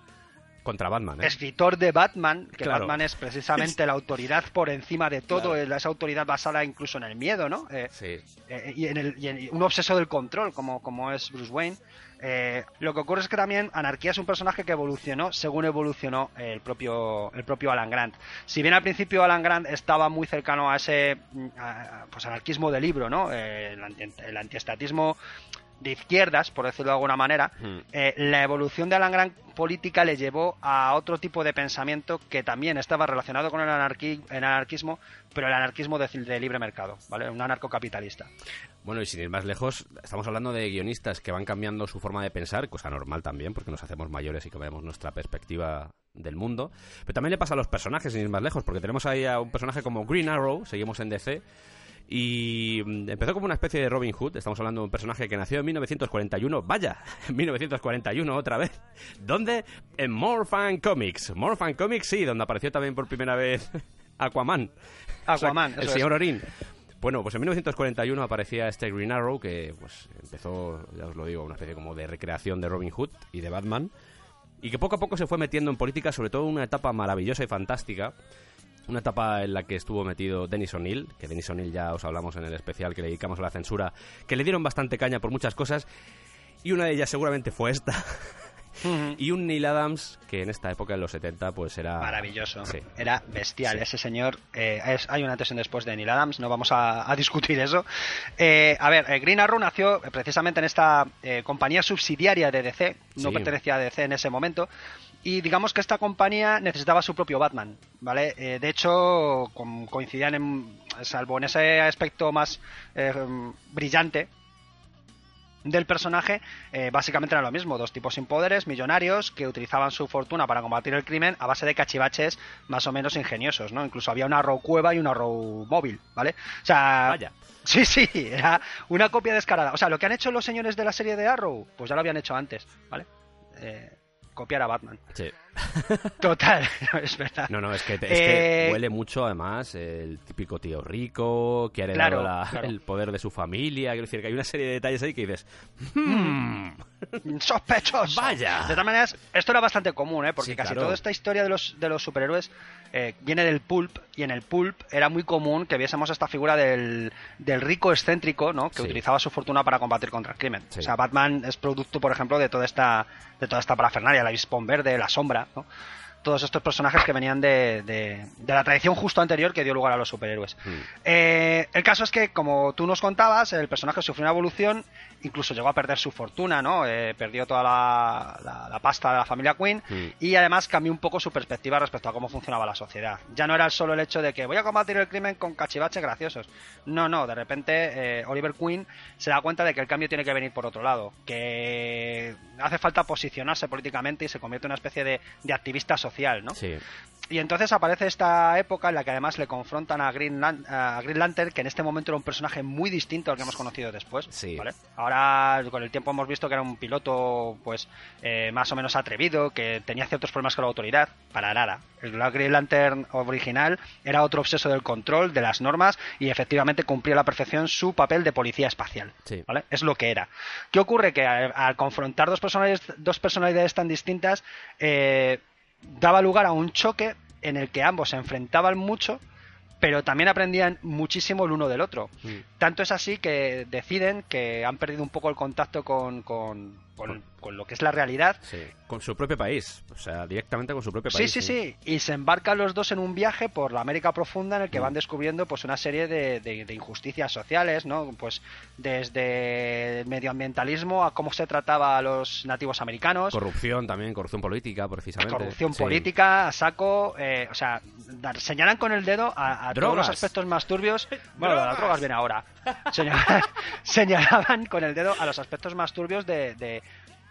Contra Batman, ¿eh? escritor de Batman, que Claro. Batman es precisamente la autoridad por encima de todo, esa autoridad basada incluso en el miedo, ¿no? Eh, Sí. eh, y, en el, y en- un obseso del control, como, como es Bruce Wayne. Eh, lo que ocurre es que también Anarquía es un personaje que evolucionó según evolucionó el propio, el propio Alan Grant. Si bien al principio Alan Grant estaba muy cercano a ese mm, a- pues anarquismo de libro, ¿no? Eh, el, anti- el antiestatismo de izquierdas, por decirlo de alguna manera, Hmm. eh, la evolución de Alan Grant política le llevó a otro tipo de pensamiento que también estaba relacionado con el, anarqui- el anarquismo, pero el anarquismo de, de libre mercado, ¿vale? Un anarcocapitalista. Bueno, y sin ir más lejos, estamos hablando de guionistas que van cambiando su forma de pensar, cosa normal también, porque nos hacemos mayores y cambiamos nuestra perspectiva del mundo. Pero también le pasa a los personajes, sin ir más lejos, porque tenemos ahí a un personaje como Green Arrow, seguimos en DC, y mm, empezó como una especie de Robin Hood. Estamos hablando de un personaje que nació en 1941. Vaya, en 1941 otra vez. ¿Dónde? En Morphan Comics. Morphan Comics, sí, donde apareció también por primera vez Aquaman. Aquaman, el es. señor Orin. Bueno, pues en 1941 aparecía este Green Arrow que pues empezó, ya os lo digo, una especie como de recreación de Robin Hood y de Batman y que poco a poco se fue metiendo en política, sobre todo una etapa maravillosa y fantástica, una etapa en la que estuvo metido Dennis O'Neill, que Dennis O'Neill ya os hablamos en el especial que le dedicamos a la censura, que le dieron bastante caña por muchas cosas y una de ellas seguramente fue esta. y un Neil Adams que en esta época, en los 70, pues era... Maravilloso. Sí. Era bestial. Sí. Ese señor. eh, es- hay una antes y un después de Neil Adams. No vamos a, a discutir eso. Eh, a ver, eh, Green Arrow nació precisamente en esta compañía subsidiaria de DC. No Sí. pertenecía a DC en ese momento. Y digamos que esta compañía necesitaba su propio Batman, ¿vale? Eh, de hecho, com- coincidían en, salvo en ese aspecto más eh, brillante, del personaje eh, básicamente era lo mismo, dos tipos sin poderes, millonarios, que utilizaban su fortuna para combatir el crimen a base de cachivaches más o menos ingeniosos, ¿no? Incluso había una row cueva y una row móvil, ¿vale? O sea... Vaya. Sí, sí, era una copia descarada. O sea, lo que han hecho los señores de la serie de Arrow, pues ya lo habían hecho antes, ¿vale? Eh, copiar a Batman. Total, es verdad. No, no, es que, es que Eh, huele mucho además el típico tío rico que ha heredado Claro, la- claro. el poder de su familia. Quiero decir que hay una serie de detalles ahí que dices, "Hmm, sospechoso. Vaya. De todas maneras, esto era bastante común, ¿eh? Porque Sí, casi claro. toda esta historia de los, de los superhéroes eh, viene del pulp, y en el pulp era muy común que viésemos esta figura del, del rico excéntrico, ¿no? Que Sí. utilizaba su fortuna para combatir contra el crimen. Sí. O sea, Batman es producto, por ejemplo, de toda esta, de toda esta parafernalia, la Vispon Verde, la Sombra, ¿no? Todos estos personajes que venían de, de- de la tradición justo anterior que dio lugar a los superhéroes. Hmm. Eh, el caso es que, como tú nos contabas, el personaje sufrió una evolución, incluso llegó a perder su fortuna, ¿no? Eh, perdió toda la, la- la pasta de la familia Queen Mm. y además cambió un poco su perspectiva respecto a cómo funcionaba la sociedad. Ya no era solo el hecho de que voy a combatir el crimen con cachivaches graciosos. No, no, de repente eh, Oliver Queen se da cuenta de que el cambio tiene que venir por otro lado, que hace falta posicionarse políticamente y se convierte en una especie de, de activista social, ¿no? sí, Y entonces aparece esta época en la que además le confrontan a Green, Lan- a Green Lantern, que en este momento era un personaje muy distinto al que hemos conocido después. Sí. ¿vale? Ahora, con el tiempo hemos visto que era un piloto, pues, eh, más o menos atrevido, que tenía ciertos problemas con la autoridad. Para nada. El Green Lantern original era otro obseso del control, de las normas, y efectivamente cumplía a la perfección su papel de policía espacial. Sí. ¿vale? Es lo que era. ¿Qué ocurre? Que al, al confrontar dos personalidades, dos personalidades tan distintas, eh, daba lugar a un choque en el que ambos se enfrentaban mucho, pero también aprendían muchísimo el uno del otro. Mm. Tanto es así que deciden que han perdido un poco el contacto con, con, con- con lo que es la realidad. sí. Con su propio país, o sea, directamente con su propio Sí, país. sí, sí. Y se embarcan los dos en un viaje por la América profunda en el que Mm. van descubriendo pues una serie de, de- de injusticias sociales, ¿no? Pues desde el medioambientalismo a cómo se trataba a los nativos americanos. Corrupción también, corrupción política, precisamente. corrupción Sí. política a saco eh, o sea dar- señalan con el dedo a, a todos Drogas. los aspectos más turbios bueno las drogas viene ahora Señala- señalaban con el dedo a los aspectos más turbios de, de,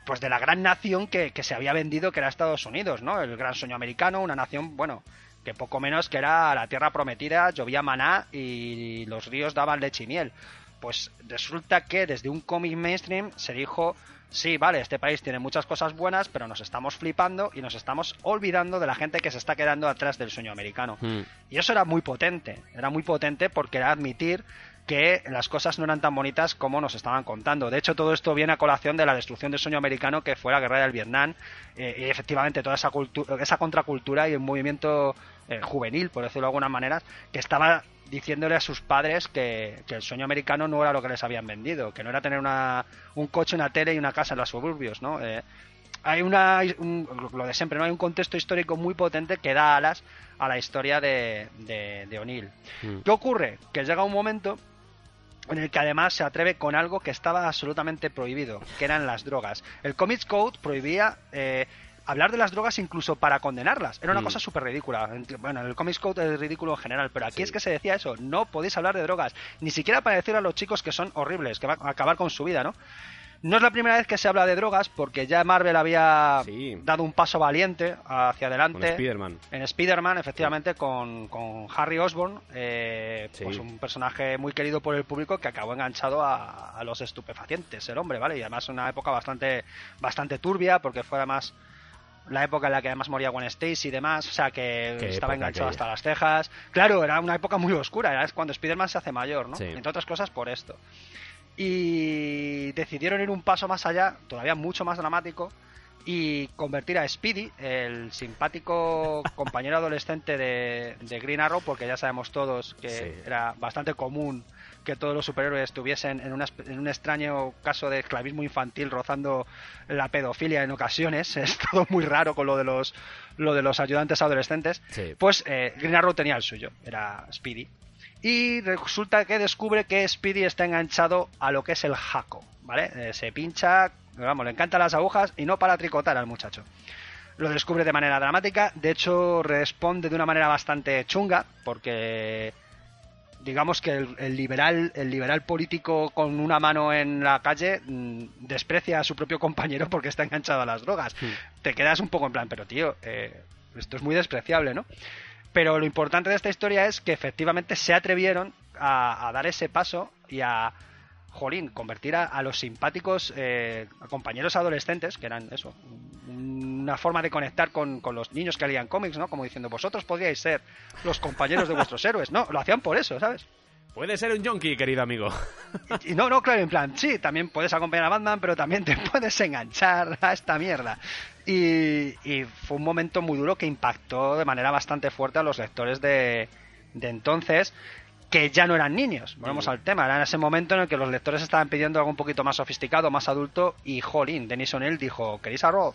pues de la gran nación que, que se había vendido que era Estados Unidos no el gran sueño americano una nación bueno que poco menos que era la tierra prometida llovía maná y los ríos daban leche y miel pues resulta que desde un cómic mainstream se dijo sí, vale, este país tiene muchas cosas buenas, pero nos estamos flipando y nos estamos olvidando de la gente que se está quedando atrás del sueño americano. Mm. Y eso era muy potente, era muy potente porque era admitir que las cosas no eran tan bonitas como nos estaban contando. De hecho, todo esto viene a colación de la destrucción del sueño americano que fue la guerra del Vietnam eh, y efectivamente toda esa, esa contracultura y el movimiento eh, juvenil, por decirlo de alguna manera, que estaba diciéndole a sus padres que, que el sueño americano no era lo que les habían vendido, que no era tener una, un coche, una tele y una casa en los suburbios, ¿no? Eh, hay una un- lo de siempre no hay un contexto histórico muy potente que da alas a la historia de, de, de O'Neill Mm. ¿qué ocurre? que llega un momento en el que además se atreve con algo que estaba absolutamente prohibido que eran las drogas el Comics Code prohibía eh, hablar de las drogas incluso para condenarlas era una Mm. cosa súper ridícula bueno el Comics Code es ridículo en general pero aquí Sí. es que se decía eso no podéis hablar de drogas ni siquiera para decir a los chicos que son horribles que van a acabar con su vida ¿no? No es la primera vez que se habla de drogas, porque ya Marvel había Sí. dado un paso valiente hacia Con adelante. Spider-Man. En Spider-Man, efectivamente, con, con Harry Osborn, eh, Sí. pues un personaje muy querido por el público que acabó enganchado a, a los estupefacientes, el hombre, ¿vale? Y además una época bastante, bastante turbia, porque fue además la época en la que además moría Gwen Stacy y demás, o sea que estaba enganchado hasta las cejas. Claro, era una época muy oscura, era cuando Spider-Man se hace mayor, ¿no? Entre otras cosas por esto. Y decidieron ir un paso más allá, todavía mucho más dramático, y convertir a Speedy, el simpático compañero adolescente de, de Green Arrow, porque ya sabemos todos que Sí. era bastante común que todos los superhéroes estuviesen en, una en un extraño caso de esclavismo infantil rozando la pedofilia en ocasiones. Es todo muy raro con lo de los, lo de los ayudantes adolescentes. Sí. Pues eh, Green Arrow tenía el suyo, era Speedy. Y resulta que descubre que Speedy está enganchado a lo que es el jaco, ¿vale? Eh, se pincha, vamos, le encantan las agujas y no para tricotar al muchacho. Lo descubre de manera dramática, de hecho responde de una manera bastante chunga, porque digamos que el, el liberal el liberal político con una mano en la calle mm, desprecia a su propio compañero porque está enganchado a las drogas. Te quedas un poco en plan, pero tío, eh, esto es muy despreciable, ¿no? Pero lo importante de esta historia es que efectivamente se atrevieron a, a dar ese paso y a, jolín, convertir a, a los simpáticos eh, compañeros adolescentes, que eran eso, una forma de conectar con, con los niños que leían cómics, ¿no? Como diciendo, vosotros podríais ser los compañeros de vuestros héroes. No, lo hacían por eso, ¿sabes? Puede ser un junkie, querido amigo. Y, y no, no, claro, en plan, sí, también puedes acompañar a Batman, pero también te puedes enganchar a esta mierda. Y, y fue un momento muy duro que impactó de manera bastante fuerte a los lectores de, de entonces, que ya no eran niños. Volvemos al tema, era en ese momento en el que los lectores estaban pidiendo algo un poquito más sofisticado, más adulto, y jolín, Denis O'Neill dijo, ¿queréis arroz?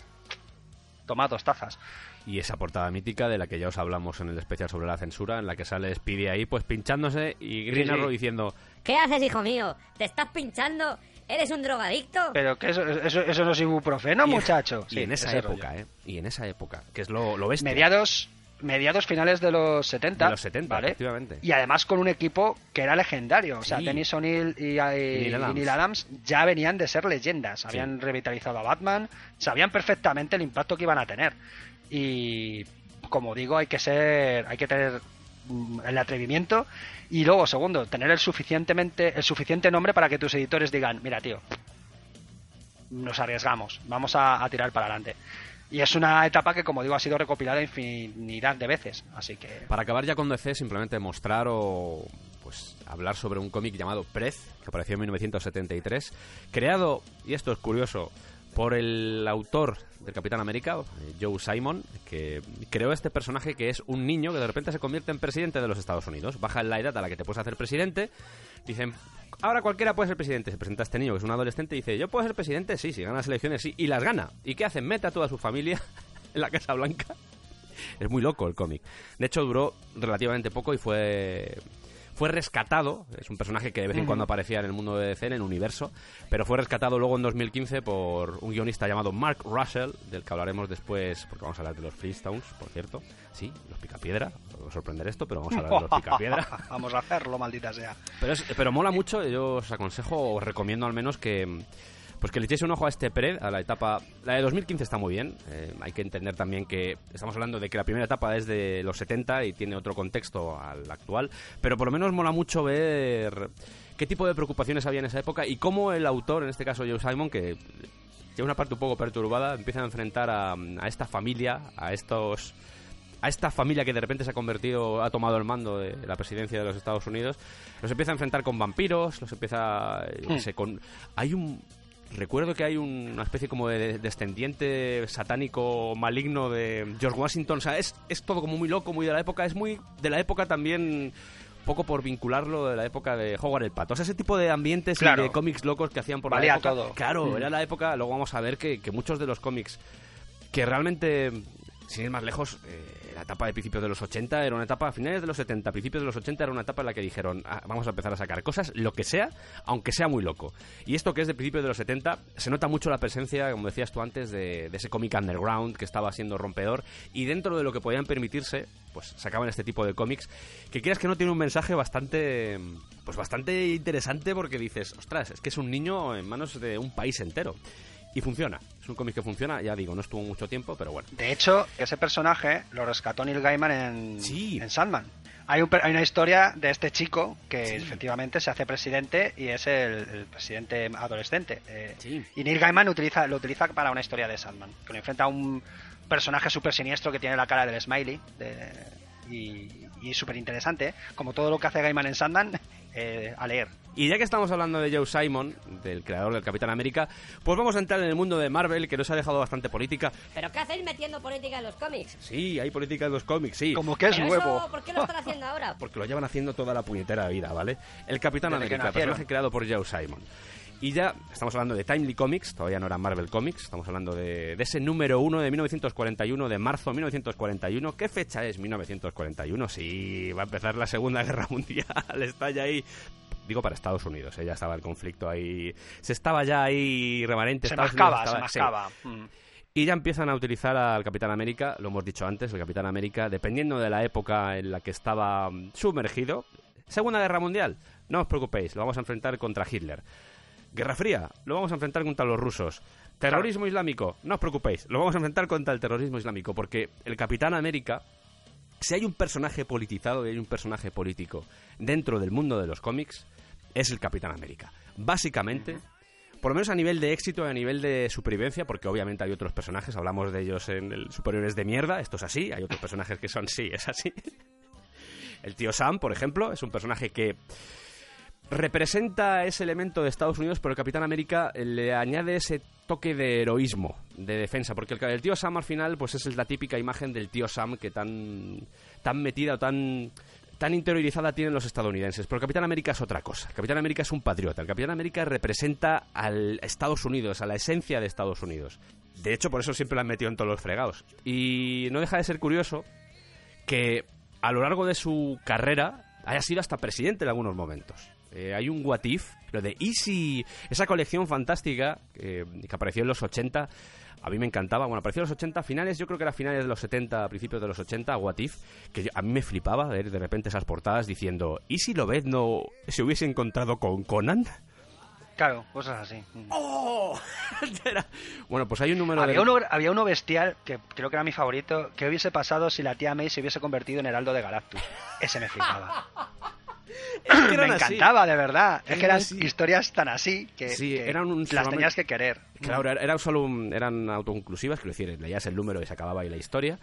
Toma dos tazas. Y esa portada mítica de la que ya os hablamos en el especial sobre la censura, en la que sale Speedy ahí pues pinchándose y Green Sí, sí. Arrow diciendo ¿Qué haces, hijo mío? ¿Te estás pinchando? ¿Eres un drogadicto? Pero que eso, eso, eso no es ibuprofeno, Y- muchacho. Y Sí, en esa época, rollo. ¿eh? Y en esa época, que es lo, lo bestia. mediados mediados finales de los 70 De los 70, ¿vale? efectivamente. y además con un equipo que era legendario o sea Sí. Dennis O'Neill y, y- Neil y Adams. Neil Adams ya venían de ser leyendas habían revitalizado a Batman sabían perfectamente el impacto que iban a tener y como digo hay que ser hay que tener el atrevimiento. Y luego segundo tener el suficientemente el suficiente nombre para que tus editores digan mira tío nos arriesgamos vamos a, a tirar para adelante y es una etapa que como digo ha sido recopilada infinidad de veces así que Para acabar ya con DC, simplemente mostrar o pues hablar sobre un cómic llamado Prez, que apareció en 1973, creado, y esto es curioso, por el autor del Capitán América, eh, Joe Simon, que creó este personaje que es un niño que de repente se convierte en presidente de los Estados Unidos. Baja la edad a la que te puedes hacer presidente. Dicen, ahora cualquiera puede ser presidente. Se presenta este niño que es un adolescente y dice, yo puedo ser presidente, sí, si gana las elecciones, sí. Y las gana. ¿Y qué hacen? Mete a toda su familia en la Casa Blanca. Es muy loco el cómic. De hecho, duró relativamente poco y fue fue rescatado, es un personaje que de vez en cuando aparecía en el mundo de DC, en el universo, pero fue rescatado luego en 2015 por un guionista llamado Mark Russell, del que hablaremos después, porque vamos a hablar de los Flintstones, por cierto. Sí, los Picapiedra, os sorprender esto, pero vamos a hablar de los Picapiedra. Vamos a hacerlo, maldita sea. Pero, es- pero mola mucho, yo os aconsejo, os recomiendo al menos que pues que le echéis un ojo a este Pred, a la etapa... La de 2015 está muy bien, eh, hay que entender también que estamos hablando de que la primera etapa es de los 70 y tiene otro contexto al actual, pero por lo menos mola mucho ver qué tipo de preocupaciones había en esa época y cómo el autor, en este caso Joe Simon, que tiene una parte un poco perturbada, empieza a enfrentar a, a esta familia, a estos a esta familia que de repente se ha convertido, ha tomado el mando de la presidencia de los Estados Unidos, los empieza a enfrentar con vampiros, los empieza, qué Hmm. sé, con, hay un, recuerdo que hay una especie como de descendiente satánico maligno de George Washington, o sea, es, es todo como muy loco, muy de la época, es muy de la época también poco por vincularlo de la época de Howard el Pato. O sea, ese tipo de ambientes Claro. y de cómics locos que hacían por Valía la época. todo. Claro, Mm. era la época, luego vamos a ver que, que muchos de los cómics que realmente, sin ir más lejos, eh, la etapa de principios de los 80 era una etapa, a finales de los 70, principios de los 80 era una etapa en la que dijeron, "Ah, vamos a empezar a sacar cosas, lo que sea, aunque sea muy loco. Y esto que es de principios de los 70, se nota mucho la presencia, como decías tú antes, de, de ese cómic underground que estaba siendo rompedor y dentro de lo que podían permitirse, pues sacaban este tipo de cómics que quieras que no tiene un mensaje bastante pues bastante interesante porque dices, ostras, es que es un niño en manos de un país entero. Y funciona. Es un cómic que funciona, ya digo, no estuvo mucho tiempo, pero bueno. De hecho, ese personaje lo rescató Neil Gaiman en, Sí. en Sandman. Hay, un hay una historia de este chico que efectivamente se hace presidente y es el, el presidente adolescente. eh, Sí. Y Neil Gaiman utiliza, lo utiliza para una historia de Sandman, que lo enfrenta a un personaje súper siniestro que tiene la cara del Smiley de- y, y súper interesante, como todo lo que hace Gaiman en Sandman, eh, a leer. Y ya que estamos hablando de Joe Simon, del creador del Capitán América, pues vamos a entrar en el mundo de Marvel, que nos ha dejado bastante política. ¿Pero qué hacéis metiendo política en los cómics? Sí, hay política en los cómics, sí. Como que es ¿Pero nuevo. eso por qué lo están haciendo ahora? Porque lo llevan haciendo toda la puñetera vida, ¿vale? El Capitán Desde América, personaje creado por Joe Simon. Y ya estamos hablando de Timely Comics, todavía no era Marvel Comics, estamos hablando de, de ese número uno de 1941, de marzo de 1941. ¿Qué fecha es 1941? Sí, va a empezar la Segunda Guerra Mundial, está ya ahí. Digo para Estados Unidos, ¿eh? ya estaba el conflicto ahí, se estaba ya ahí remanente. Se Estados mascaba, se sí. mascaba. Mm. Y ya empiezan a utilizar al Capitán América, lo hemos dicho antes, el Capitán América, dependiendo de la época en la que estaba mm, sumergido. Segunda Guerra Mundial, no os preocupéis, lo vamos a enfrentar contra Hitler. Guerra Fría, lo vamos a enfrentar contra los rusos. Terrorismo islámico, no os preocupéis, lo vamos a enfrentar contra el terrorismo islámico, porque el Capitán América, si hay un personaje politizado y hay un personaje político dentro del mundo de los cómics, es el Capitán América. Básicamente, por lo menos a nivel de éxito y a nivel de supervivencia, porque obviamente hay otros personajes, hablamos de ellos en el Superiores de Mierda, esto es así, hay otros personajes que son sí, es así. El tío Sam, por ejemplo, es un personaje que representa ese elemento de Estados Unidos, pero el Capitán América le añade ese toque de heroísmo, de defensa, porque el, tío Sam al final pues es la típica imagen del tío Sam que tan, tan metida o tan tan interiorizada tienen los estadounidenses. Pero el Capitán América es otra cosa. El Capitán América es un patriota. El Capitán América representa al Estados Unidos, a la esencia de Estados Unidos. De hecho, por eso siempre lo han metido en todos los fregados. Y no deja de ser curioso que a lo largo de su carrera haya sido hasta presidente en algunos momentos. Eh, hay un What If, lo de Easy, esa colección fantástica eh, que apareció en los 80, a mí me encantaba. Bueno, apareció en los 80, finales, yo creo que era finales de los 70, principios de los 80, What If, que yo- a mí me flipaba ver de repente esas portadas diciendo, ¿y si no se hubiese encontrado con Conan? Claro, cosas así. ¡Oh! Bueno, pues hay un número Había de... uno, había uno bestial que creo que era mi favorito. ¿Qué hubiese pasado si la tía May se hubiese convertido en Heraldo de Galactus? Ese me flipaba. Es que me eran así. encantaba, de verdad. Es Eran que eran historias tan así que, Sí, que eran un las solamente- tenías que querer. Claro, era, era solo un- eran autoconclusivas, quiero decir, leías el número y se acababa ahí la historia.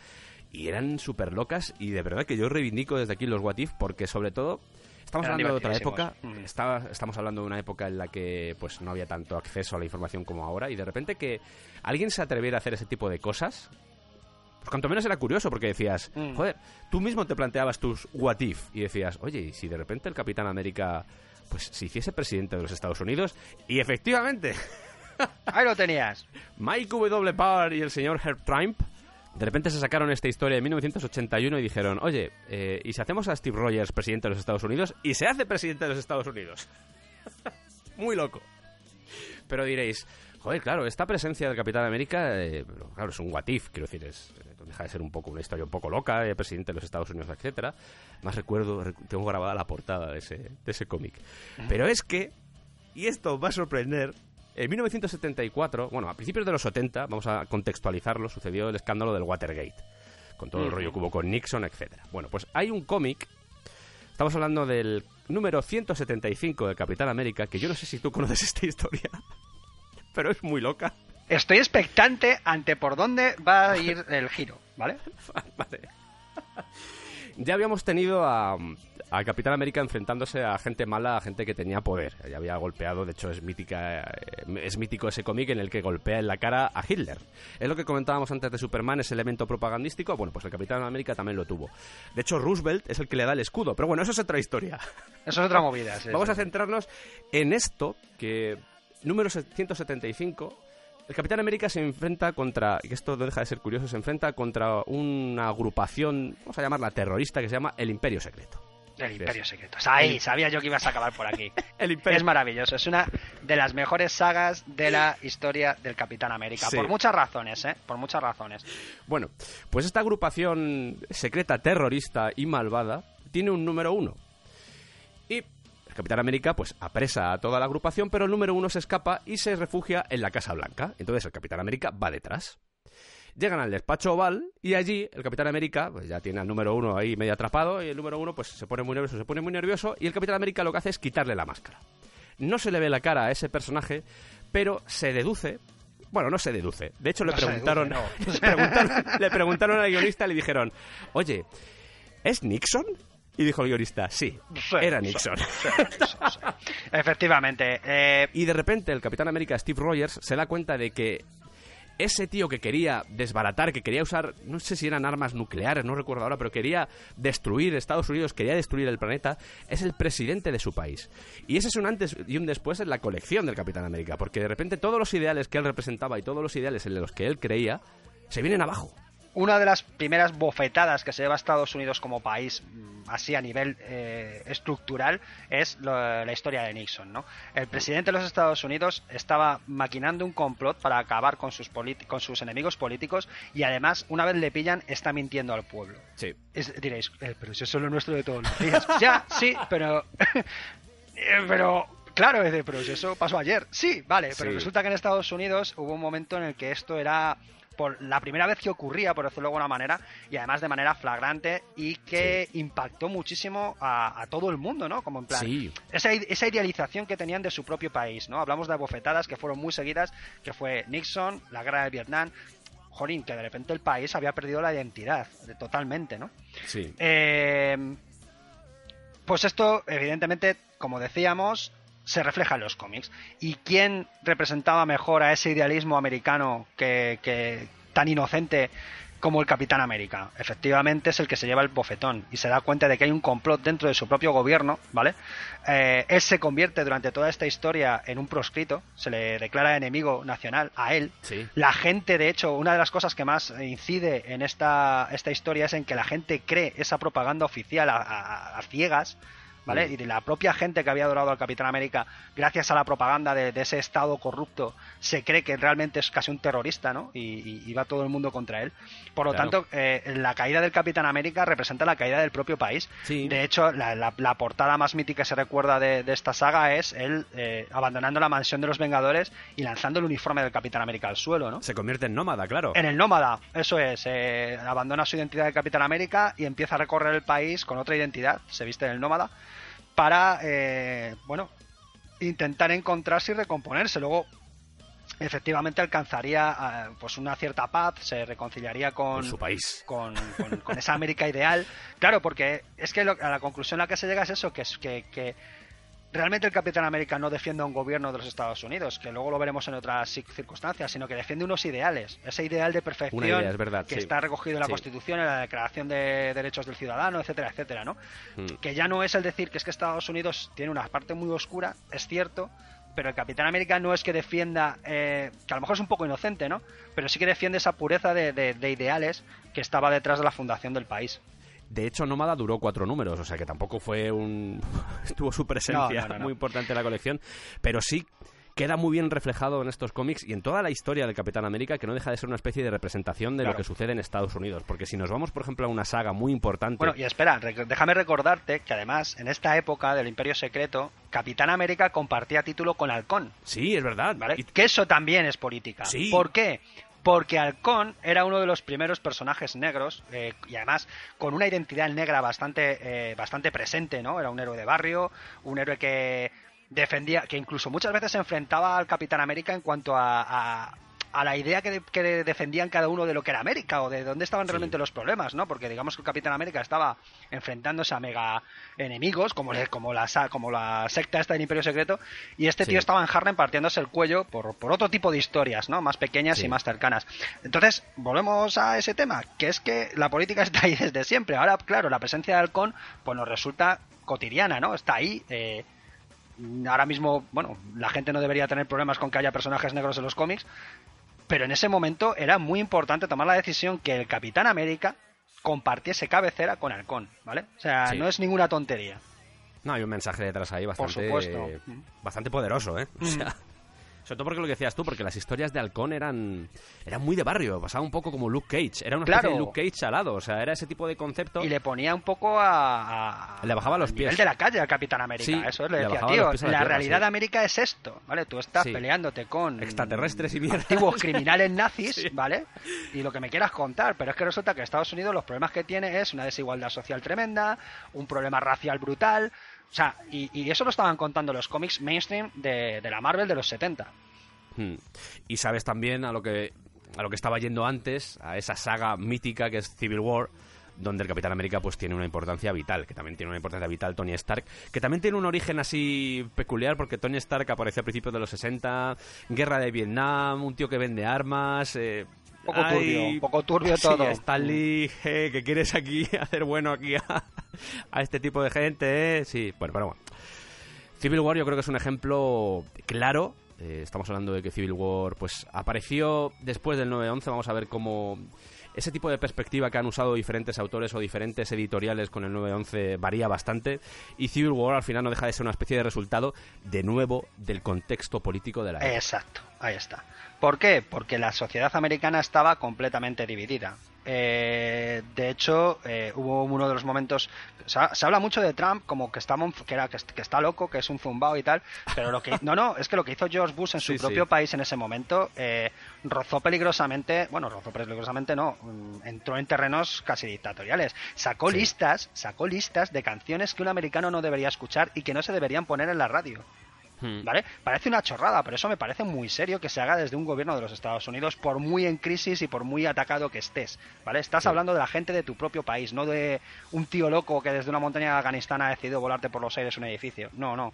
Y eran súper locas y de verdad que yo reivindico desde aquí los What If porque sobre todo estamos Eran hablando de otra época. Mm. estaba- estamos hablando de una época en la que pues no había tanto acceso a la información como ahora y de repente que alguien se atreviera a hacer ese tipo de cosas, cuanto menos era curioso porque decías, Mm. joder, tú mismo te planteabas tus What If y decías, oye, ¿y si de repente el Capitán América pues se hiciese presidente de los Estados Unidos? Y efectivamente... Ahí lo tenías. Mike W. Barr y el señor Herb Trimp de repente se sacaron esta historia en 1981 y dijeron, oye, eh, ¿y si hacemos a Steve Rogers presidente de los Estados Unidos? Y se hace presidente de los Estados Unidos. Muy loco. Pero diréis, joder, claro, esta presencia del Capitán América, eh, claro, es un what if, quiero decir, es, eh, deja de ser un poco una historia un poco loca, eh, presidente de los Estados Unidos, etcétera. Más recuerdo, rec- tengo grabada la portada de ese, de ese cómic. Pero es que, y esto os va a sorprender, en 1974, bueno, a principios de los 70, vamos a contextualizarlo, sucedió el escándalo del Watergate, con todo el rollo que hubo con Nixon, etcétera. Bueno, pues hay un cómic, estamos hablando del número 175 del Capitán América, que yo no sé si tú conoces esta historia, pero es muy loca. Estoy expectante ante por dónde va a ir el giro, ¿vale? Vale. Ya habíamos tenido a, a Capitán América enfrentándose a gente mala, a gente que tenía poder. Ya había golpeado, de hecho es mítica, eh, es mítico ese cómic en el que golpea en la cara a Hitler. Es lo que comentábamos antes de Superman, ese elemento propagandístico. Bueno, pues el Capitán América también lo tuvo. De hecho, Roosevelt es el que le da el escudo. Pero bueno, eso es otra historia. Eso es otra movida. sí, Vamos sí. a centrarnos en esto, que número 175, el Capitán América se enfrenta contra, y esto no deja de ser curioso, se enfrenta contra una agrupación, vamos a llamarla terrorista, que se llama el Imperio Secreto. El Imperio Secreto. Ahí, sabía yo que ibas a acabar por aquí. El Imperio Es maravilloso, es una de las mejores sagas de la historia del Capitán América. Sí. Por muchas razones, ¿eh? Por muchas razones. Bueno, pues esta agrupación secreta, terrorista y malvada tiene un número uno. Y Capitán América pues apresa a toda la agrupación, pero el número uno se escapa y se refugia en la Casa Blanca. Entonces el Capitán América va detrás. Llegan al despacho oval y allí el Capitán América pues ya tiene al número uno ahí medio atrapado y el número uno pues se pone muy nervioso, se pone muy nervioso y el Capitán América lo que hace es quitarle la máscara. No se le ve la cara a ese personaje, pero se deduce bueno, no se deduce. De hecho, le No preguntaron, deduce, no. le preguntaron, le preguntaron al guionista y le dijeron, oye, ¿es Nixon? Y dijo el guionista, sí, Sí, era Nixon. sí, sí, sí. Efectivamente. eh, Y de repente el Capitán América Steve Rogers se da cuenta de que ese tío que quería desbaratar, que quería usar, no sé si eran armas nucleares, no recuerdo ahora, pero quería destruir Estados Unidos, quería destruir el planeta, es el presidente de su país. Y ese es un antes y un después en la colección del Capitán América, porque de repente todos los ideales que él representaba y todos los ideales en los que él creía se vienen abajo. Una de las primeras bofetadas que se lleva a Estados Unidos como país, mm, así a nivel eh, estructural, es lo- la historia de Nixon. ¿no? El presidente de los Estados Unidos estaba maquinando un complot para acabar con sus, con sus enemigos políticos y además, una vez le pillan, está mintiendo al pueblo. Sí. Es- diréis, "Eh, pero si eso es lo nuestro de todos los días. ya, sí, pero. eh, pero. Claro, es de, pero si eso pasó ayer. Sí, vale, pero Sí. resulta que en Estados Unidos hubo un momento en el que esto era por la primera vez que ocurría, por decirlo de alguna manera, y además de manera flagrante y que impactó muchísimo a, a todo el mundo, ¿no? Como en plan, Sí. esa, esa idealización que tenían de su propio país, ¿no? Hablamos de bofetadas que fueron muy seguidas, que fue Nixon, la guerra de Vietnam, Jorín, que de repente el país había perdido la identidad, de- totalmente, ¿no? Sí. Eh, pues esto, evidentemente, como decíamos, se refleja en los cómics. ¿Y quién representaba mejor a ese idealismo americano que, que tan inocente como el Capitán América? Efectivamente es el que se lleva el bofetón y se da cuenta de que hay un complot dentro de su propio gobierno, ¿vale? Eh, él se convierte durante toda esta historia en un proscrito, se le declara enemigo nacional a él, Sí. la gente, de hecho, una de las cosas que más incide en esta, esta historia es en que la gente cree esa propaganda oficial a, a- a ciegas, ¿vale? Y de la propia gente que había adorado al Capitán América, gracias a la propaganda de, de ese Estado corrupto, se cree que realmente es casi un terrorista, ¿no? Y, y- y va todo el mundo contra él. Por lo Claro. tanto, eh, la caída del Capitán América representa la caída del propio país. Sí. De hecho, la, la- la portada más mítica que se recuerda de, de esta saga es él eh, abandonando la mansión de los Vengadores y lanzando el uniforme del Capitán América al suelo, ¿no? Se convierte en nómada, claro. En el nómada, eso es. eh, abandona su identidad de Capitán América y empieza a recorrer el país con otra identidad, se viste en el nómada, para, eh, bueno, intentar encontrarse y recomponerse. Luego, efectivamente, alcanzaría eh, pues una cierta paz, se reconciliaría con, Con su país. con, con- con esa América ideal. Claro, porque es que lo- a la conclusión a la que se llega es eso, que es que, que realmente el Capitán América no defiende a un gobierno de los Estados Unidos, que luego lo veremos en otras ci- circunstancias, sino que defiende unos ideales, ese ideal de perfección Una idea, es verdad, que sí. está recogido en la Sí. Constitución, en la Declaración de Derechos del Ciudadano, etcétera, etcétera, ¿no? Mm. Que ya no es el decir que es que Estados Unidos tiene una parte muy oscura, es cierto, pero el Capitán América no es que defienda, eh, que a lo mejor es un poco inocente, ¿no? Pero sí que defiende esa pureza de, de- de ideales que estaba detrás de la fundación del país. De hecho, Nómada duró cuatro números, o sea que tampoco fue un... Tuvo su presencia No, no, no, no. muy importante en la colección, pero sí queda muy bien reflejado en estos cómics y en toda la historia del Capitán América, que no deja de ser una especie de representación de lo que sucede en Estados Unidos. Porque si nos vamos, por ejemplo, a una saga muy importante... Bueno, y espera, rec- déjame recordarte que además, en esta época del Imperio Secreto, Capitán América compartía título con Halcón, Sí, es verdad. ¿vale? Y- Que eso también es política. Sí. ¿Por qué? Porque Halcón era uno de los primeros personajes negros eh, y además con una identidad negra bastante, eh, bastante presente, ¿no? Era un héroe de barrio, un héroe que defendía, que incluso muchas veces se enfrentaba al Capitán América en cuanto a, a- a la idea que, de- que defendían cada uno de lo que era América o de dónde estaban realmente los problemas, ¿no? Porque digamos que el Capitán América estaba enfrentándose a mega enemigos como, le- como, la, como la secta esta del Imperio Secreto y este Sí. tío estaba en Harlem partiéndose el cuello por, por otro tipo de historias, ¿no? Más pequeñas Sí. y más cercanas. Entonces, volvemos a ese tema, que es que la política está ahí desde siempre. Ahora, claro, la presencia de Halcón pues nos resulta cotidiana, ¿no? Está ahí. eh, ahora mismo, bueno, la gente no debería tener problemas con que haya personajes negros en los cómics, pero en ese momento era muy importante tomar la decisión que el Capitán América compartiese cabecera con Halcón, ¿vale? O sea, Sí. no es ninguna tontería. No, hay un mensaje detrás ahí bastante, supuesto. bastante poderoso, ¿eh? O Mm. Sobre todo porque lo que decías tú, porque las historias de Halcón eran, eran muy de barrio, pasaba un poco como Luke Cage, era una especie Claro. de Luke Cage alado, o sea, era ese tipo de concepto. Y le ponía un poco a... a- Le bajaba los pies. de la calle al Capitán América. Sí, Eso es, le le decía, tío, la la tierra, realidad sí. de América es esto, ¿vale? Tú estás Sí. peleándote con... Extraterrestres y mierda. Antiguos criminales nazis, ¿vale? Y lo que me quieras contar, pero es que resulta que Estados Unidos los problemas que tiene es una desigualdad social tremenda, un problema racial brutal... O sea, y, y eso lo estaban contando los cómics mainstream de, de la Marvel de los 70. Hmm. Y sabes también a lo que a lo que estaba yendo antes, a esa saga mítica que es Civil War, donde el Capitán América pues tiene una importancia vital, que también tiene una importancia vital Tony Stark, que también tiene un origen así peculiar porque Tony Stark apareció a principios de los 60, guerra de Vietnam, un tío que vende armas, eh, poco ay, turbio, un poco turbio sí, todo. Stan Lee, eh, que quieres aquí hacer bueno aquí a, a este tipo de gente, eh? sí, bueno, pero bueno. Civil War yo creo que es un ejemplo claro. Eh, estamos hablando de que Civil War pues apareció después del 9-11. Vamos a ver cómo ese tipo de perspectiva que han usado diferentes autores o diferentes editoriales con el 9-11 varía bastante. Y Civil War al final no deja de ser una especie de resultado de nuevo del contexto político de la época. Exacto, ahí está. ¿Por qué? Porque la sociedad americana estaba completamente dividida. Eh, de hecho, eh, hubo uno de los momentos. Se, ha- se habla mucho de Trump como que está, que, era, que, est- que está loco, que es un zumbao y tal. Pero lo que. No, no, es que lo que hizo George Bush en su Sí, propio sí. país en ese momento eh, rozó peligrosamente. Bueno, rozó peligrosamente no. mm, Entró en terrenos casi dictatoriales. Sacó Sí. listas, sacó listas de canciones que un americano no debería escuchar y que no se deberían poner en la radio. Hmm. ¿Vale? Parece una chorrada, pero eso me parece muy serio que se haga desde un gobierno de los Estados Unidos, por muy en crisis y por muy atacado que estés, ¿vale? Estás Sí. hablando de la gente de tu propio país, no de un tío loco que desde una montaña de Afganistán ha decidido volarte por los aires un edificio. No, no.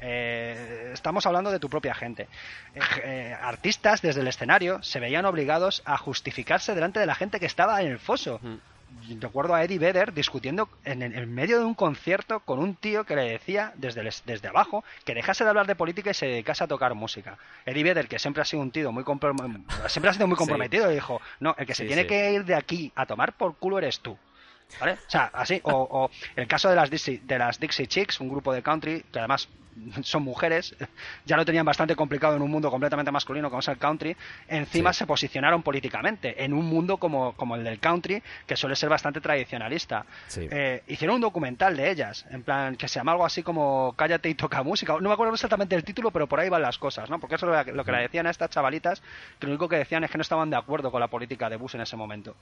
Eh, estamos hablando de tu propia gente. Eh, eh, artistas desde el escenario se veían obligados a justificarse delante de la gente que estaba en el foso. Recuerdo a Eddie Vedder discutiendo en, el- medio de un concierto con un tío que le decía desde, el desde abajo que dejase de hablar de política y se dedicase a tocar música. Eddie Vedder, que siempre ha sido un tío muy siempre ha sido muy comprometido, le dijo, no, el que se Sí, tiene sí. que ir de aquí a tomar por culo eres tú. ¿Vale? O sea, así, o, o el caso de las, Dixie, de las Dixie Chicks, un grupo de country que además son mujeres, ya lo tenían bastante complicado en un mundo completamente masculino como es el country, encima Sí. se posicionaron políticamente en un mundo como, como el del country, que suele ser bastante tradicionalista. Sí. Eh, hicieron un documental de ellas, en plan, que se llama algo así como Cállate y toca música. No me acuerdo exactamente el título, pero por ahí van las cosas, ¿no? Porque eso es lo que- le decían a estas chavalitas, que lo único que decían es que no estaban de acuerdo con la política de Bush en ese momento.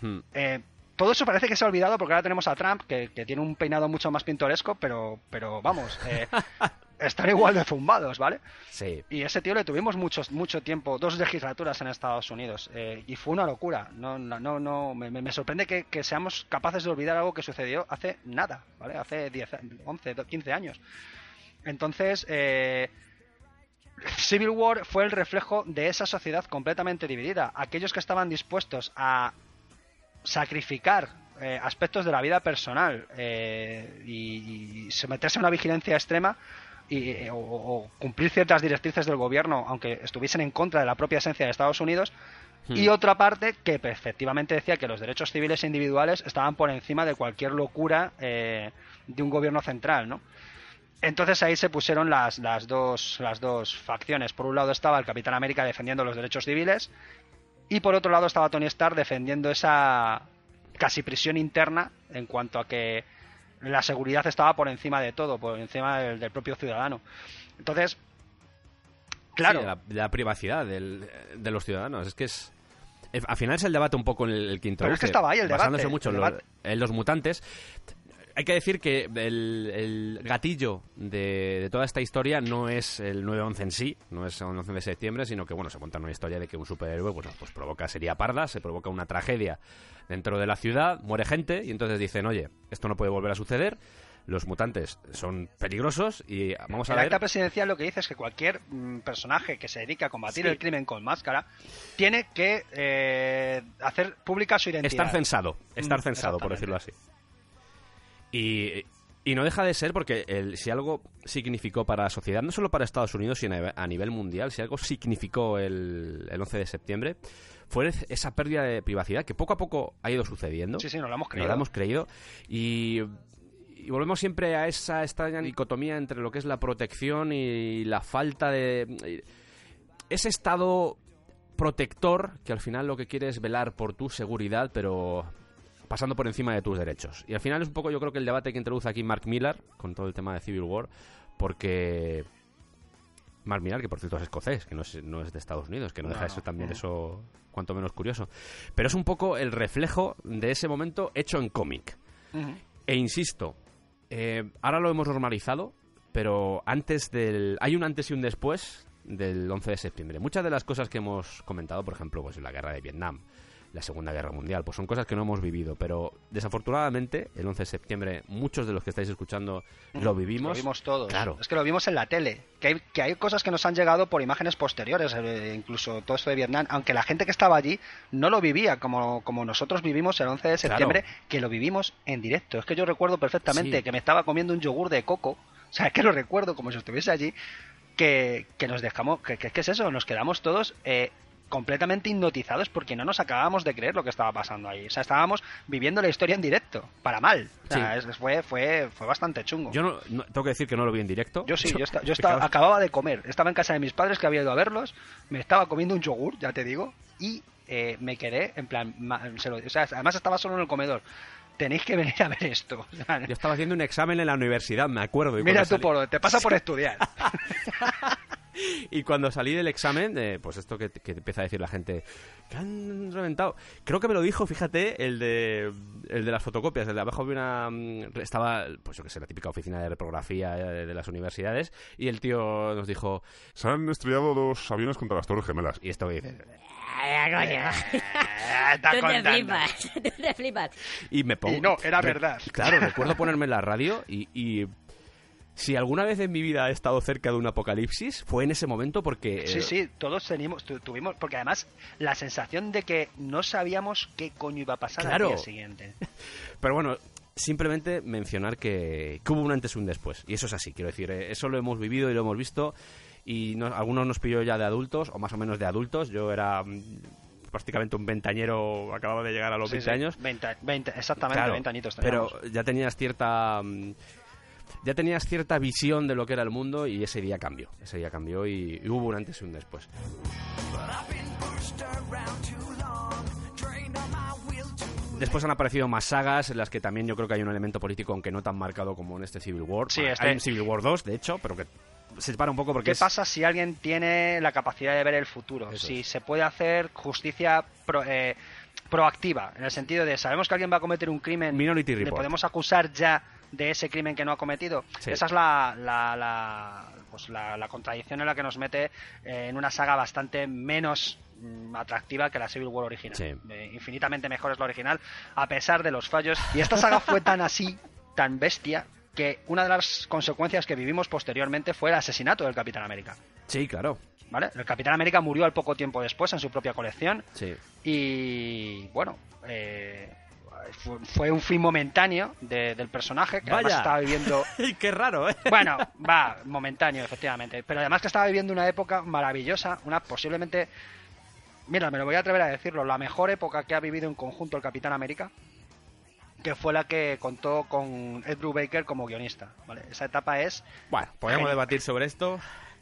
Hmm. Eh, todo eso parece que se ha olvidado porque ahora tenemos a Trump, que, que tiene un peinado mucho más pintoresco, pero, pero vamos, eh, están igual de zumbados, ¿vale? Sí. Y ese tío le tuvimos muchos, mucho tiempo, dos legislaturas en Estados Unidos, eh, y fue una locura. No, no, no, no me, sorprende que, que seamos capaces de olvidar algo que sucedió hace nada, ¿vale? Hace 10, 11, 15 años. Entonces, eh, Civil War fue el reflejo de esa sociedad completamente dividida. Aquellos que estaban dispuestos a sacrificar eh, aspectos de la vida personal eh, y, y someterse a una vigilancia extrema y, eh, o, o cumplir ciertas directrices del gobierno, aunque estuviesen en contra de la propia esencia de Estados Unidos, y otra parte que efectivamente decía que los derechos civiles e individuales estaban por encima de cualquier locura eh, de un gobierno central, ¿no? Entonces ahí se pusieron las, las, dos, las dos facciones. Por un lado estaba el Capitán América defendiendo los derechos civiles y por otro lado estaba Tony Stark defendiendo esa casi prisión interna en cuanto a que la seguridad estaba por encima de todo, por encima del, del propio ciudadano. Entonces, claro, Sí, de la, de la privacidad del- de los ciudadanos. Es que es. Al final es el debate un poco en el, el que Pero es que estaba ahí el basándose debate, mucho el en, los, debate. en los mutantes. Hay que decir que el, el gatillo de, de toda esta historia no es el 9-11 en sí, no es el 11 de septiembre, sino que, bueno, se cuenta una historia de que un superhéroe pues, pues provoca sería parda, se provoca una tragedia dentro de la ciudad, muere gente, y entonces dicen, oye, esto no puede volver a suceder, los mutantes son peligrosos y vamos a el ver... acta presidencial lo que dice es que cualquier mm, personaje que se dedique a combatir Sí. el crimen con máscara tiene que eh, hacer pública su identidad. Estar censado, estar censado, por decirlo así. Y, y no deja de ser porque el- si algo significó para la sociedad, no solo para Estados Unidos, sino a nivel mundial, si algo significó el, el 11 de septiembre, fue esa pérdida de privacidad que poco a poco ha ido sucediendo. Sí, sí, nos lo hemos Nos creído. lo hemos creído. Y, y volvemos siempre a esa extraña dicotomía entre lo que es la protección y la falta de... Ese estado protector que al final lo que quiere es velar por tu seguridad, pero pasando por encima de tus derechos. Y al final es un poco yo creo que el debate que introduce aquí Mark Millar con todo el tema de Civil War, porque Mark Millar, que por cierto es escocés, que no es, no es de Estados Unidos, que no, No, deja no. eso también eso cuanto menos curioso. Pero es un poco el reflejo de ese momento hecho en cómic. E insisto, eh, ahora lo hemos normalizado, pero antes del. Hay un antes y un después del 11 de septiembre. Muchas de las cosas que hemos comentado, por ejemplo, pues la guerra de Vietnam, la Segunda Guerra Mundial, pues son cosas que no hemos vivido, pero desafortunadamente el 11 de septiembre muchos de los que estáis escuchando lo vivimos. Lo vimos todos. Claro. Es que lo vimos en la tele. Que hay, que hay cosas que nos han llegado por imágenes posteriores, eh, incluso todo esto de Vietnam, aunque la gente que estaba allí no lo vivía como, como nosotros vivimos el 11 de septiembre, que lo vivimos en directo. Es que yo recuerdo perfectamente Sí. que me estaba comiendo un yogur de coco, o sea, que lo recuerdo como si estuviese allí, que, que nos dejamos, que- que es eso, nos quedamos todos... eh, completamente hipnotizados porque no nos acabábamos de creer lo que estaba pasando ahí. O sea, estábamos viviendo la historia en directo, para mal. O sea, Sí. es- fue, fue, fue bastante chungo. Yo no, no- tengo que decir que no lo vi en directo. Yo sí, yo, esta- yo estaba- acababa de comer. Estaba en casa de mis padres que había ido a verlos. Me estaba comiendo un yogur, ya te digo. Y eh, me quedé, en plan. se lo- o sea, además estaba solo en el comedor. Tenéis que venir a ver esto. Yo estaba haciendo un examen en la universidad, me acuerdo. y mira tú por te pasa por estudiar. Y cuando salí del examen, eh, pues esto que, que empieza a decir la gente, que han reventado. Creo que me lo dijo, fíjate, el de, el de las fotocopias. El de abajo había una. mm, Estaba, pues yo que sé, la típica oficina de reprografía eh, de las universidades. Y el tío nos dijo, Se han estrellado dos aviones contra las Torres Gemelas. y esto que dice. Está Tú te flipas, tú te flipas. Y me pongo. Y no, era verdad. Claro, recuerdo ponerme en la radio y. y si alguna vez en mi vida he estado cerca de un apocalipsis, fue en ese momento porque... Sí, eh, sí, todos teníamos, tu- tuvimos, porque además la sensación de que no sabíamos qué coño iba a pasar Claro. al día siguiente. Pero bueno, simplemente mencionar que, que hubo un antes y un después. Y eso es así, quiero decir, eh, eso lo hemos vivido y lo hemos visto. Y no- algunos nos pilló ya de adultos, o más o menos de adultos. Yo era mm, prácticamente un ventañero, acababa de llegar a los Sí, 20 sí, años. 20, 20, exactamente, Claro, 20 añitos pero ya tenías cierta mm, ya tenías cierta visión de lo que era el mundo y ese día cambió ese día cambió y, y hubo un antes y un después Después han aparecido más sagas en las que también yo creo que hay un elemento político, aunque no tan marcado como en este Civil War. Sí, este- Hay un Civil War 2, de hecho, pero que se separa un poco porque ¿Qué es- pasa si alguien tiene la capacidad de ver el futuro? Eso si es. se puede hacer justicia pro- eh, proactiva, en el sentido de sabemos que alguien va a cometer un crimen, Minority le podemos acusar ya de ese crimen que no ha cometido. Sí. Esa es la, la, la, pues la, la contradicción en la que nos mete eh, en una saga bastante menos mm, atractiva que la Civil War original. Sí. Eh, infinitamente mejor es la original, a pesar de los fallos. Y esta saga fue tan así, tan bestia, que una de las consecuencias que vivimos posteriormente fue el asesinato del Capitán América. Sí, claro. ¿Vale? El Capitán América murió al poco tiempo después en su propia colección Sí. y bueno, eh, fue, fue un fin momentáneo de- del personaje que además estaba viviendo Qué raro, ¿eh? bueno, va, momentáneo, efectivamente. Pero además que estaba viviendo una época maravillosa, una posiblemente. Mira, me lo voy a atrever a decirlo, la mejor época que ha vivido en conjunto el Capitán América, que fue la que contó con Ed Brubaker como guionista. ¿vale? Esa etapa es, Bueno, Genial. debatir sobre esto.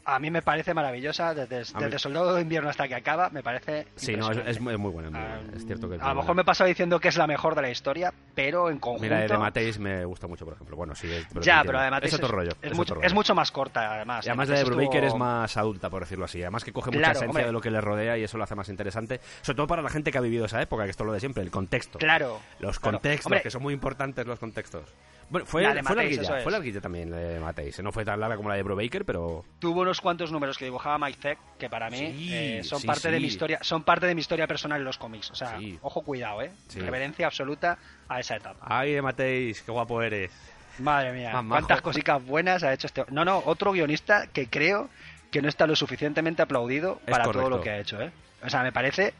A mí me parece maravillosa, desde, mí- Soldado de Invierno hasta que acaba, me parece. Sí, no, es, muy, muy buena. es muy Ah. Es cierto que es a lo mejor me he pasado diciendo que es la mejor de la historia, pero en conjunto. Mira, de Mateis me gusta mucho, por ejemplo. Bueno, sí, es, ya, pero además es otro rollo. Es, mucho, otro rollo. es mucho más corta, además. Y además la de Estuvo- Brubaker es más adulta, por decirlo así. Además que coge mucha Claro, esencia hombre. de lo que le rodea y eso lo hace más interesante. Sobre todo para la gente que ha vivido esa época, que esto es lo de siempre, el contexto. Claro. Los claro. contextos, Hombre, que son muy importantes los contextos. Bueno, fue, La de fue Mateis, larguilla, fue larguilla también la de Mateis. No fue tan larga como la de Brubaker, pero... Tuvo unos cuantos números que dibujaba Mike Zeck que para mí Sí, eh, son sí, parte de sí. mi historia, son parte de mi historia personal en los cómics. O sea, Sí. ojo cuidado, eh. Sí. Reverencia absoluta a esa etapa. Ay, de Mateis, qué guapo eres. Madre mía, Más cuántas cositas buenas ha hecho este. No, no, otro guionista que creo que no está lo suficientemente aplaudido Es para todo correcto. lo que ha hecho, ¿eh? O sea, me parece.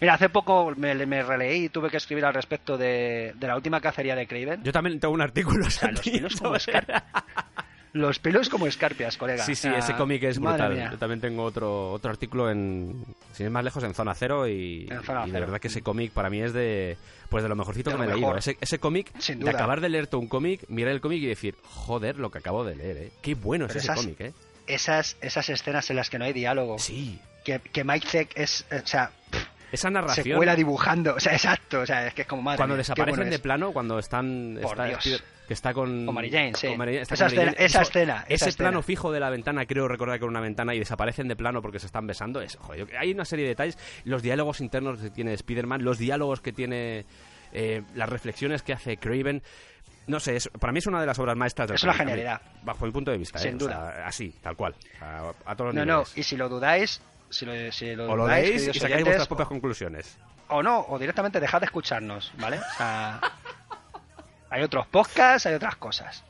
Mira, hace poco me, me releí y tuve que escribir al respecto de, de la última cacería de Craven. Yo también tengo un artículo. O sea, los pelos como sobre- escar- Los pelos como escarpias, colega. Sí, sí, O sea, ese cómic es brutal. Yo también tengo otro otro artículo en, sin ir más lejos, en Zona Cero y, En Zona y de Cero. verdad que ese cómic para mí es de pues de lo mejorcito De que lo me he leído. Ese, ese cómic, de acabar de leerte un cómic, mirar el cómic y decir, joder, lo que acabo de leer, ¿eh? Qué bueno Pero es ese esas- cómic, ¿eh? Esas, esas escenas en las que no hay diálogo. Sí. Que, que Mike Zeck es. eh, O sea, Esa se narración... cuela dibujando. O sea, exacto. O sea, es que es como madre. cuando mía, desaparecen bueno de es. plano, cuando están... Por está Dios. Que está con... Con Mary Jane, sí. con Mary Jane, está Esa con escena- Jane. esa Eso- escena, esa Ese escena. plano fijo de la ventana, creo recordar que era una ventana, y desaparecen de plano porque se están besando. Es, joder, hay una serie de detalles. Los diálogos internos que tiene Spider-Man, los diálogos que tiene... eh, las reflexiones que hace Craven... No sé, es- para mí es una de las obras maestras del Es una genialidad. Bajo mi punto de vista, Sin ¿eh? O duda. sea, así, tal cual. O sea, a todos los No, no, y si lo dudáis, si lo, si lo O lo leéis y sacáis oyentes, vuestras propias conclusiones. o no, o directamente dejad de escucharnos, ¿vale? O sea, hay otros podcasts, hay otras cosas.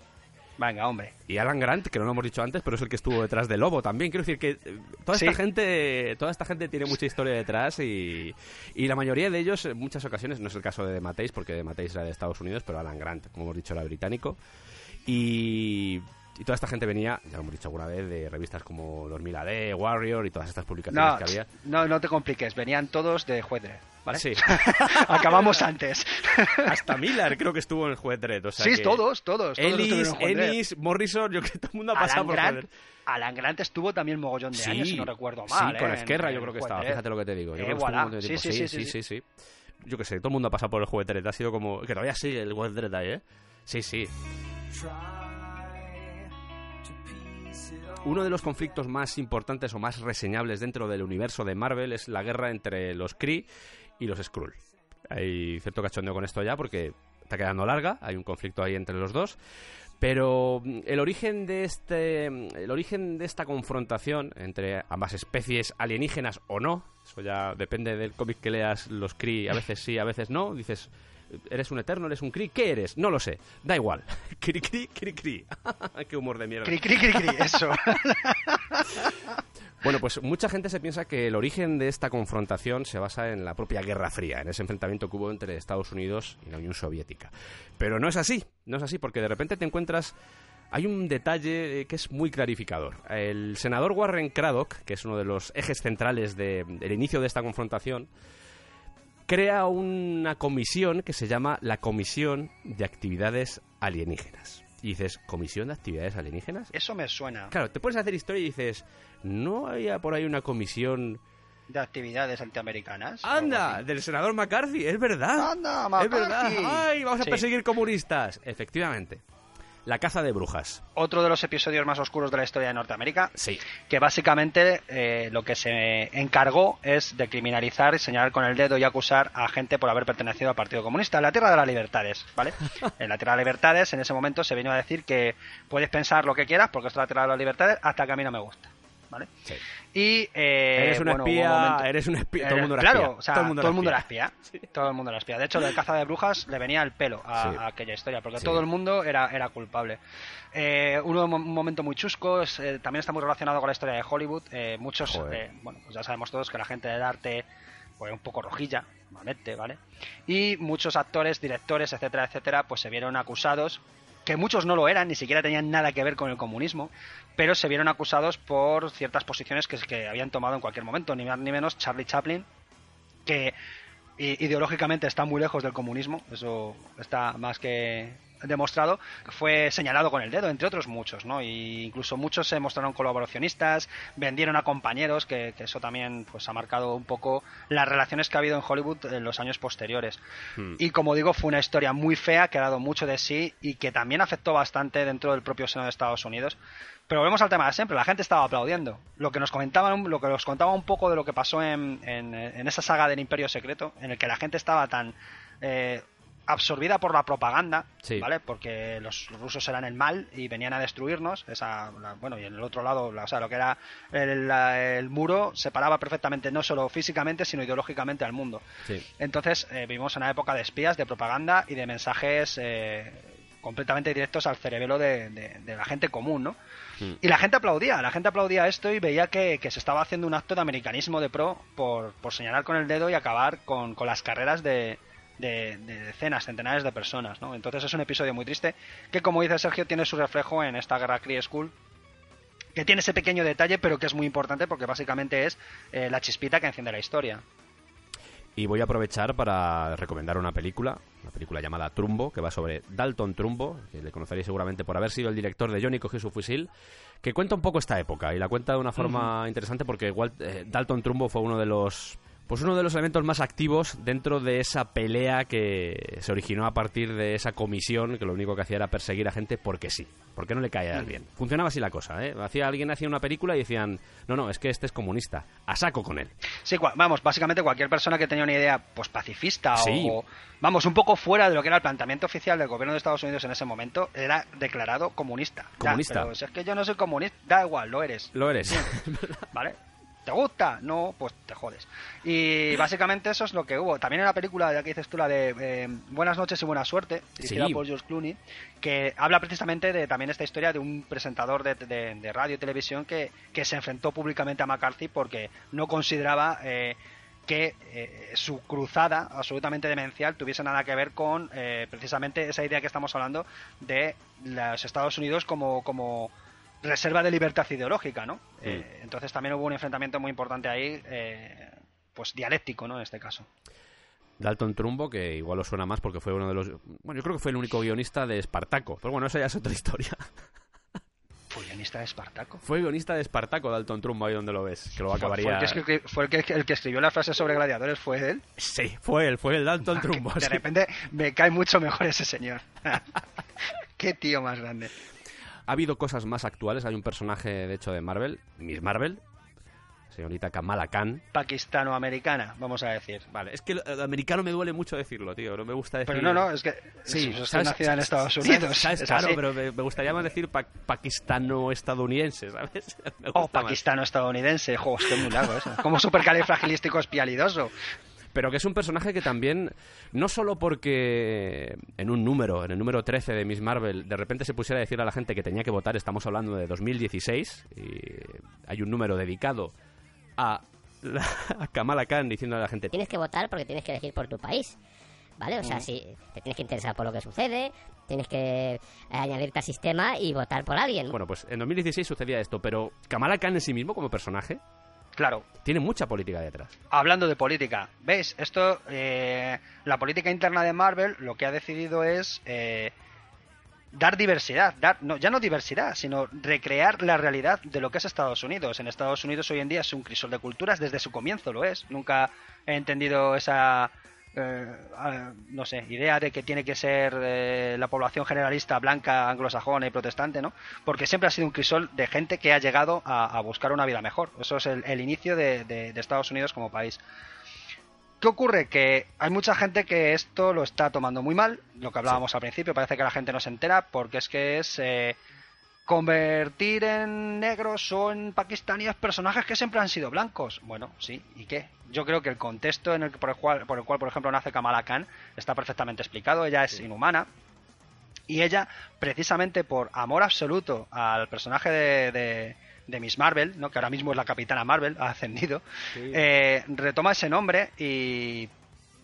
Venga, hombre. Y Alan Grant, que no lo hemos dicho antes, pero es el que estuvo detrás de Lobo también. Quiero decir que eh, toda esta Sí. gente, toda esta gente tiene mucha historia detrás y, y la mayoría de ellos, en muchas ocasiones, no es el caso de Mateis, porque Mateis era de Estados Unidos, pero Alan Grant, como hemos dicho, era británico. Y, y toda esta gente venía, ya lo hemos dicho alguna vez, de revistas como 2000 AD, Warrior y todas estas publicaciones No, que había. no, no te compliques, venían todos de juez Dredd, ¿vale? Sí. Acabamos antes. Hasta Miller creo que estuvo en el juez Dredd. O sea sí, que todos, todos. todos Ellis, Dredd. Ennis, Morrison, yo creo que todo el mundo ha pasado Alan por Grant, Juez Dredd. Alan Grant estuvo también mogollón de años, si no recuerdo mal. Sí, con ¿eh? Esquerra En- yo creo que estaba, fíjate lo que te digo. Yo Eh, creo que voilà. tiempo. Sí, sí, sí, sí, sí, sí. Yo que sé, todo el mundo ha pasado por el juez Dredd, ha sido como... Que todavía sigue el juez Dredd ahí, ¿eh? Sí, sí. Uno de los conflictos más importantes o más reseñables dentro del universo de Marvel es la guerra entre los Kree y los Skrull. Hay cierto cachondeo con esto ya porque está quedando larga, hay un conflicto ahí entre los dos. Pero mm, el origen de este el origen de esta confrontación entre ambas especies alienígenas o no, eso ya depende del cómic que leas, los Kree a veces sí, a veces no, dices ¿Eres un eterno? ¿Eres un Kree? ¿Qué eres? No lo sé. Da igual. Cri, cri, cri, cri. Qué humor de mierda. Cri, cri, cri, cri, eso. Bueno, pues mucha gente se piensa que el origen de esta confrontación se basa en la propia Guerra Fría, en ese enfrentamiento que hubo entre Estados Unidos y la Unión Soviética. Pero no es así, no es así, porque de repente te encuentras... Hay un detalle eh, que es muy clarificador. El senador Warren Craddock, que es uno de los ejes centrales de- del inicio de esta confrontación, crea una comisión que se llama la Comisión de Actividades Alienígenas. Y dices, ¿comisión de actividades alienígenas? Eso me suena. Claro, te pones a hacer historia y dices, ¿no había por ahí una comisión... De actividades antiamericanas. ¡Anda! Del senador McCarthy, es verdad. ¡Anda, Es verdad. McCarthy! ¡Ay, vamos a Sí. perseguir comunistas! Efectivamente. La caza de brujas. Otro de los episodios más oscuros de la historia de Norteamérica. Sí. Que básicamente eh, lo que se encargó es de criminalizar, señalar con el dedo y acusar a gente por haber pertenecido al Partido Comunista en la Tierra de las Libertades, ¿vale? en la Tierra de las Libertades, en ese momento se vino a decir que puedes pensar lo que quieras porque esto es la Tierra de las Libertades hasta que a mí no me gusta, ¿vale? Sí. Y eh, Eres un bueno, espía, un momento- eres un espía, todo el mundo era claro, espía. o sea, todo el mundo era era espía. espía. Todo el mundo era espía. De hecho, de caza de brujas le venía el pelo a, Sí. a aquella historia, porque todo el mundo era, era culpable. Eh, uno, un momento muy chusco, es, eh, también está muy relacionado con la historia de Hollywood. Eh, muchos, bueno, pues ya sabemos todos que la gente del arte pues un poco rojilla, normalmente, ¿vale? Y muchos actores, directores, etcétera, etcétera, pues se vieron acusados que muchos no lo eran, ni siquiera tenían nada que ver con el comunismo, pero se vieron acusados por ciertas posiciones que, habían tomado en cualquier momento, ni más ni menos Charlie Chaplin, que ideológicamente está muy lejos del comunismo, eso está más que demostrado, fue señalado con el dedo, entre otros muchos, ¿no? Y incluso muchos se mostraron colaboracionistas, vendieron a compañeros, que, que eso también pues ha marcado un poco las relaciones que ha habido en Hollywood en los años posteriores. Hmm. Y como digo, fue una historia muy fea que ha dado mucho de sí y que también afectó bastante dentro del propio seno de Estados Unidos. Pero volvemos al tema de siempre, la gente estaba aplaudiendo. Lo que nos comentaban, lo que nos contaba un poco de lo que pasó en, en- en esa saga del Imperio Secreto, en el que la gente estaba tan eh, absorbida por la propaganda, Sí. ¿vale? Porque los rusos eran el mal y venían a destruirnos. Esa, la- bueno, y en el otro lado, la- o sea, lo que era el, la- el muro separaba perfectamente, no solo físicamente, sino ideológicamente al mundo. Sí. Entonces, eh, vivimos en una época de espías, de propaganda y de mensajes eh, completamente directos al cerebelo de, de- de la gente común, ¿no? Mm. Y la gente aplaudía, la gente aplaudía esto y veía que, que se estaba haciendo un acto de americanismo de pro por, por señalar con el dedo y acabar con, con las carreras de, de- de decenas, centenares de personas, ¿no? Entonces es un episodio muy triste que, como dice Sergio, tiene su reflejo en esta guerra Cree School que tiene ese pequeño detalle, pero que es muy importante porque básicamente es eh, la chispita que enciende la historia. Y voy a aprovechar para recomendar una película, una película llamada Trumbo, que va sobre Dalton Trumbo, que le conoceréis seguramente por haber sido el director de Johnny cogió su fusil, que cuenta un poco esta época y la cuenta de una forma interesante porque igual eh, Dalton Trumbo fue uno de los pues uno de los elementos más activos dentro de esa pelea que se originó a partir de esa comisión que lo único que hacía era perseguir a gente porque sí, porque no le caía bien. Funcionaba así la cosa, ¿eh? Hacía, alguien hacía una película y decían, no, no, es que este es comunista, a saco con él. Sí, vamos, básicamente cualquier persona que tenía una idea pues pacifista Sí. o vamos, un poco fuera de lo que era el planteamiento oficial del gobierno de Estados Unidos en ese momento, era declarado comunista. Ya, Comunista. pero si es que yo no soy comunista, da igual, lo eres, Lo eres. ¿vale? ¿Te gusta? No, pues te jodes. Y básicamente eso es lo que hubo. También en la película, ya que dices tú, la de eh, Buenas noches y buena suerte, dirigida Sí. por George Clooney, que habla precisamente de también esta historia de un presentador de, de- de radio y televisión que, que se enfrentó públicamente a McCarthy porque no consideraba eh, que eh, su cruzada absolutamente demencial tuviese nada que ver con eh, precisamente esa idea que estamos hablando de los Estados Unidos como, como reserva de libertad ideológica, ¿no? Eh, entonces también hubo un enfrentamiento muy importante ahí, eh, pues dialéctico, ¿no? En este caso. Dalton Trumbo, que igual os suena más porque fue uno de los... Bueno, yo creo que fue el único guionista de Espartaco. Pero bueno, eso ya es otra historia. Fue guionista de Espartaco. fue guionista de Espartaco, Dalton Trumbo, ahí donde lo ves. Que lo fue acabaría... el, que, escri- fue el que- el que escribió la frase sobre gladiadores, fue él. Sí, fue él, fue el Dalton Trumbo. De sí. repente me cae mucho mejor ese señor. Qué tío más grande. Ha habido cosas más actuales. Hay un personaje, de hecho, de Marvel, Miss Marvel, señorita Kamala Khan. Pakistano-americana, vamos a decir. Vale, es que el, americano me duele mucho decirlo, tío. No me gusta decir... Pero no, no, es que Sí, es ¿sabes? nacida en Estados Sí, Unidos. ¿sabes? es Claro, así. pero me, me gustaría más decir pa- pakistano-estadounidense, ¿sabes? Oh, pakistano-estadounidense. Jo, es que es muy largo eso. Como supercalifragilístico espialidoso. Pero que es un personaje que también, no solo porque en un número, en el número 13 de Miss Marvel, de repente se pusiera a decir a la gente que tenía que votar, estamos hablando de 2016, y hay un número dedicado a, la- a Kamala Khan diciendo a la gente, Tienes que votar porque tienes que elegir por tu país. ¿Vale? O sea, si te tienes que interesar por lo que sucede, tienes que eh, añadirte al sistema y votar por alguien. bueno, pues en 2016 sucedía esto, pero Kamala Khan en sí mismo como personaje Claro, tiene mucha política detrás. hablando de política, ¿veis? Esto, eh, la política interna de Marvel lo que ha decidido es eh, dar diversidad, dar, no, ya no diversidad, sino recrear la realidad de lo que es Estados Unidos. En Estados Unidos hoy en día es un crisol de culturas, desde su comienzo lo es. Nunca he entendido esa, eh, no sé, idea de que tiene que ser eh, la población generalista blanca, anglosajona y protestante, ¿no? Porque siempre ha sido un crisol de gente que ha llegado a, a buscar una vida mejor. Eso es el, el inicio de- de- de Estados Unidos como país. ¿Qué ocurre? Que hay mucha gente que esto lo está tomando muy mal, lo que hablábamos al principio, parece que la gente no se entera, porque es que es eh, convertir en negros o en pakistaníes personajes que siempre han sido blancos. Bueno, sí, ¿y qué? Yo creo que el contexto en el que, por, el cual, por el cual, por ejemplo, nace Kamala Khan está perfectamente explicado, ella es inhumana, y ella, precisamente por amor absoluto al personaje de, de- de Miss Marvel, ¿no? que ahora mismo es la Capitana Marvel, ha ascendido, eh, retoma ese nombre y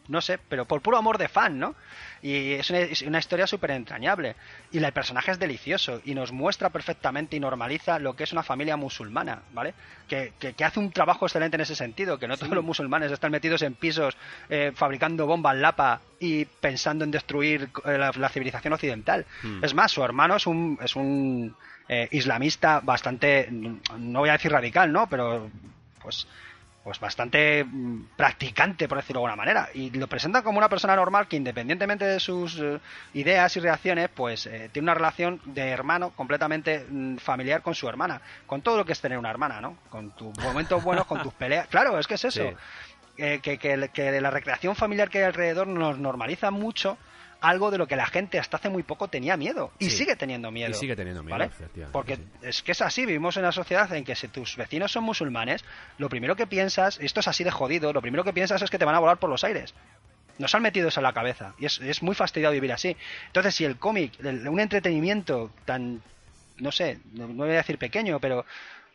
no sé, pero por puro amor de fan, ¿no? Y es una, es una historia súper entrañable. Y la- el personaje es delicioso y nos muestra perfectamente y normaliza lo que es una familia musulmana, ¿vale? Que, que- que hace un trabajo excelente en ese sentido, que no todos los musulmanes están metidos en pisos eh, fabricando bombas lapa y pensando en destruir eh, la, la civilización occidental. Es más, su hermano es un, es un eh, islamista bastante, no voy a decir radical, ¿no? Pero pues pues bastante mm, practicante, por decirlo de alguna manera. Y lo presenta como una persona normal que independientemente de sus eh, ideas y reacciones, pues eh, tiene una relación de hermano completamente mm, familiar con su hermana. Con todo lo que es tener una hermana, ¿no? Con tus momentos buenos, con tus peleas. Claro, es que es eso. Sí. Eh, que, que, que la recreación familiar que hay alrededor nos normaliza mucho algo de lo que la gente hasta hace muy poco tenía miedo y Sí. sigue teniendo miedo. Y sigue teniendo miedo, Porque sí. es que es así, vivimos en una sociedad en que si tus vecinos son musulmanes, lo primero que piensas, esto es así de jodido, lo primero que piensas es que te van a volar por los aires. Nos han metido eso en la cabeza y es, es muy fastidiado vivir así. Entonces, si el cómic, el- un entretenimiento tan, no sé, no, no voy a decir pequeño, pero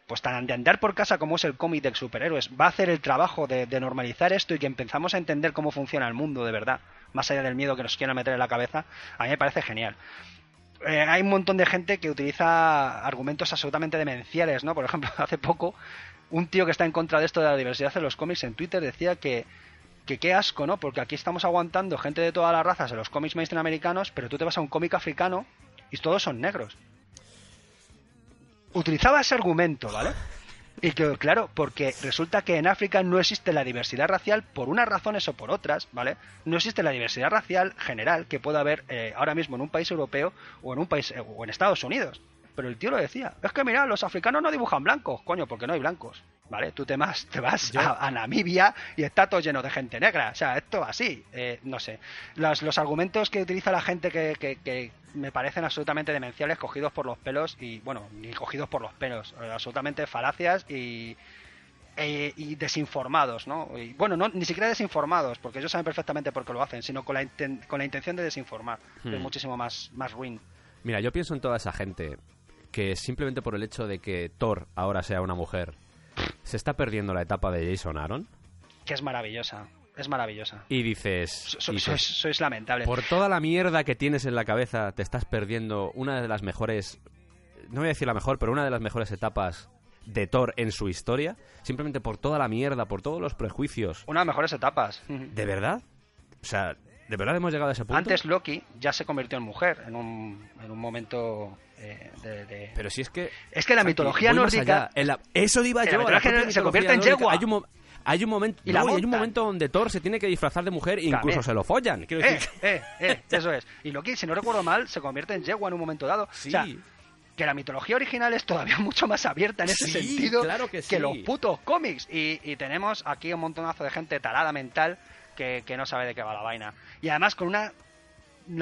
pues tan de andar por casa como es el cómic de superhéroes, va a hacer el trabajo de, de normalizar esto y que empezamos a entender cómo funciona el mundo de verdad, más allá del miedo que nos quieran meter en la cabeza, a mí me parece genial. Eh, hay un montón de gente que utiliza argumentos absolutamente demenciales, ¿no? Por ejemplo, hace poco, un tío que está en contra de esto de la diversidad en los cómics en Twitter decía que, que qué asco, ¿no? Porque aquí estamos aguantando gente de todas las razas en los cómics mainstream americanos, pero tú te vas a un cómic africano y todos son negros. Utilizaba ese argumento, ¿vale? Y que, claro, porque resulta que en África no existe la diversidad racial por unas razones o por otras, ¿vale? No existe la diversidad racial general que pueda haber eh, ahora mismo en un país europeo o en un país eh, o en Estados Unidos. Pero el tío lo decía. Es que mira, los africanos no dibujan blancos, coño, porque no hay blancos. ¿Vale? Tú te vas, te vas a, a Namibia y está todo lleno de gente negra. O sea, esto así. eh, no sé. Los, los argumentos que utiliza la gente que, que- que me parecen absolutamente demenciales, cogidos por los pelos y, bueno, ni cogidos por los pelos. eh, absolutamente falacias y, e- y desinformados, ¿no? Y, bueno, no, ni siquiera desinformados, porque ellos saben perfectamente por qué lo hacen, sino con la, inten- con la intención de desinformar. que es Hmm. muchísimo más, más ruin. Mira, yo pienso en toda esa gente que simplemente por el hecho de que Thor ahora sea una mujer, se está perdiendo la etapa de Jason Aaron Que es maravillosa. Es maravillosa. y dices, So- so- dices, sois, sois lamentable. por toda la mierda que tienes en la cabeza te estás perdiendo una de las mejores, no voy a decir la mejor, pero una de las mejores etapas de Thor en su historia, simplemente por toda la mierda, por todos los prejuicios. Una de las mejores etapas. ¿De verdad? O sea, ¿de verdad hemos llegado a ese punto? Antes Loki ya se convirtió en mujer en un, en un momento eh, de, de- Pero si es que Es que la mitología nórdica... la- eso iba la yo. mitología nórdica se convierte en yegua. Hay un, hay un momento, Y la no, y hay un momento donde Thor se tiene que disfrazar de mujer e incluso También. se lo follan. Quiero Eh, decir, eh, eh, eso es. Y Loki, si no recuerdo mal, se convierte en yegua en un momento dado. Sí. O sea, que la mitología original es todavía mucho más abierta en ese Sí, sentido claro que sí. los putos cómics. Y, y tenemos aquí un montonazo de gente tarada mental que, que no sabe de qué va la vaina. Y además con una,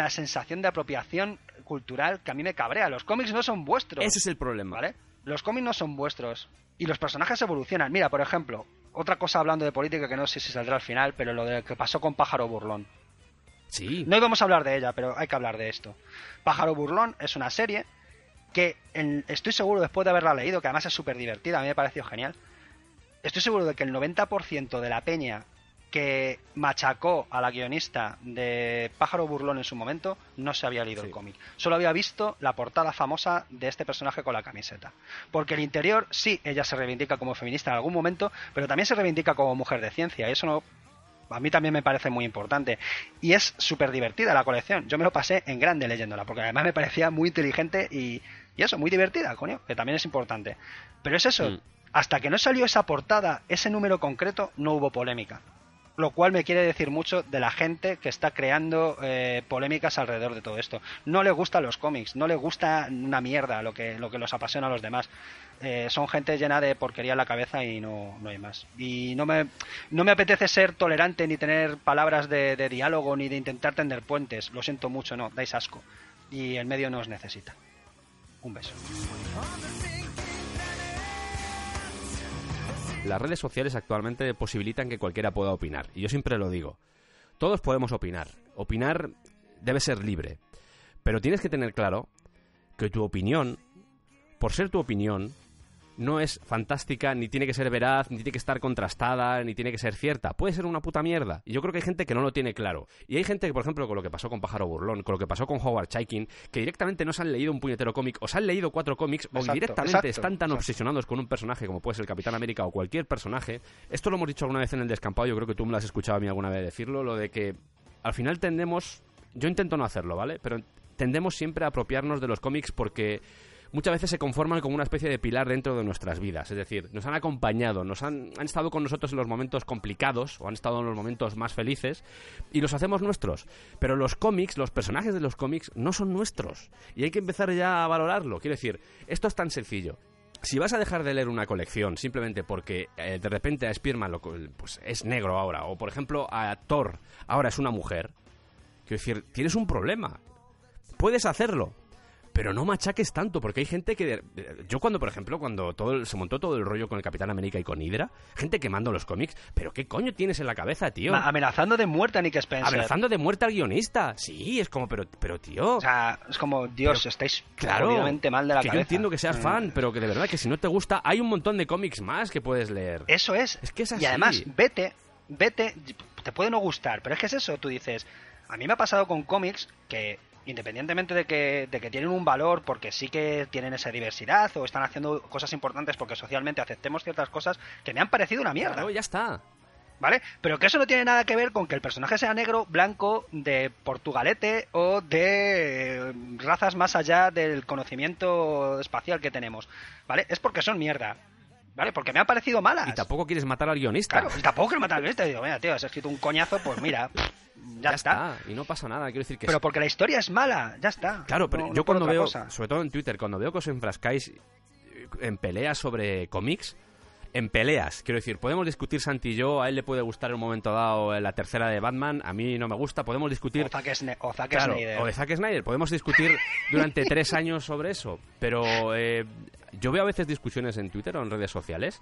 sensación de apropiación cultural que a mí me cabrea. Los cómics no son vuestros. ese es el problema. ¿Vale? Los cómics no son vuestros. Y los personajes evolucionan. Mira, por ejemplo, otra cosa hablando de política que no sé si saldrá al final, pero lo de que pasó con Pájaro Burlón. Sí. No íbamos a hablar de ella, pero hay que hablar de esto. Pájaro Burlón es una serie que en- estoy seguro, después de haberla leído, que además es súper divertida, a mí me pareció genial, estoy seguro de que el 90% de la peña que machacó a la guionista de Pájaro Burlón en su momento no se había leído el cómic. Solo había visto la portada famosa de este personaje con la camiseta. Porque el interior, sí, ella se reivindica como feminista en algún momento, pero también se reivindica como mujer de ciencia. Y eso no, a mí también me parece muy importante. Y es súper divertida la colección. Yo me lo pasé en grande leyéndola, porque además me parecía muy inteligente y, y eso, muy divertida, coño, que también es importante. Pero es eso, Mm. hasta que no salió esa portada, ese número concreto, no hubo polémica. Lo cual me quiere decir mucho de la gente que está creando eh, polémicas alrededor de todo esto. No le gustan los cómics, no le gusta una mierda lo que, lo que los apasiona a los demás. Eh, son gente llena de porquería en la cabeza y no, no hay más. Y no me, no me apetece ser tolerante ni tener palabras de, diálogo ni de intentar tender puentes. Lo siento mucho, no, dais asco. Y el medio no os necesita. Un beso. Las redes sociales actualmente posibilitan que cualquiera pueda opinar. Y yo siempre lo digo. Todos podemos opinar. Opinar debe ser libre. Pero tienes que tener claro que tu opinión, por ser tu opinión, no es fantástica, ni tiene que ser veraz, ni tiene que estar contrastada, ni tiene que ser cierta. Puede ser una puta mierda. Y yo creo que hay gente que no lo tiene claro. Y hay gente que, por ejemplo, con lo que pasó con Pájaro Burlón, con lo que pasó con Howard Chaykin, que directamente no se han leído un puñetero cómic, o se han leído cuatro cómics, o directamente exacto, están tan exacto. obsesionados con un personaje como puede ser el Capitán América o cualquier personaje. Esto lo hemos dicho alguna vez en el descampado, yo creo que tú me lo has escuchado a mí alguna vez decirlo, lo de que al final tendemos, yo intento no hacerlo, ¿vale? Pero tendemos siempre a apropiarnos de los cómics porque muchas veces se conforman como una especie de pilar dentro de nuestras vidas. Es decir, nos han acompañado, nos han, han estado con nosotros en los momentos complicados o han estado en los momentos más felices y los hacemos nuestros. Pero los cómics, los personajes de los cómics no son nuestros y hay que empezar ya a valorarlo. Quiero decir, esto es tan sencillo. Si vas a dejar de leer una colección simplemente porque eh, de repente a Spearman lo pues, es negro ahora, o por ejemplo a Thor ahora es una mujer, Quiero decir, tienes un problema. Puedes hacerlo, pero no machaques tanto, porque hay gente que... Yo cuando, por ejemplo, cuando todo el- se montó todo el rollo con el Capitán América y con Hydra, gente quemando los cómics, pero ¿qué coño tienes en la cabeza, tío? Ma- Amenazando de muerte a Nick Spencer. Amenazando de muerte al guionista. Sí, es como, pero, pero tío... O sea, es como, Dios, Pero, estáis Claro, mal de la que cabeza. yo entiendo que seas Eh, fan, pero que de verdad que si no te gusta, hay un montón de cómics más que puedes leer. Eso es. Es que es así. Y además, vete, vete, te puede no gustar, pero es que es eso, tú dices, a mí me ha pasado con cómics que independientemente de que, de que tienen un valor porque sí que tienen esa diversidad o están haciendo cosas importantes porque socialmente aceptemos ciertas cosas que me han parecido una mierda. Claro, ya está. ¿Vale? Pero que eso no tiene nada que ver con que el personaje sea negro, blanco, de portugalete o de eh, razas más allá del conocimiento espacial que tenemos. ¿Vale? Es porque son mierda. ¿Vale? Porque me han parecido malas. Y tampoco quieres matar al guionista. Claro, y tampoco quiero matar al guionista. Digo, mira, tío, has escrito un coñazo, pues mira, ya, ya está. está. Y no pasa nada. Quiero decir que Pero porque la historia es mala, ya está. Claro, pero No- yo no cuando veo, cosa. sobre todo en Twitter, cuando veo que os enfrascáis eh, en peleas sobre cómics, en peleas, quiero decir, podemos discutir Santi y yo, a él le puede gustar en un momento dado la tercera de Batman, a mí no me gusta, podemos discutir... O Zack, Sne- o Zack Claro, Snyder. o de Zack Snyder, podemos discutir durante tres años sobre eso, pero eh, yo veo a veces discusiones en Twitter o en redes sociales.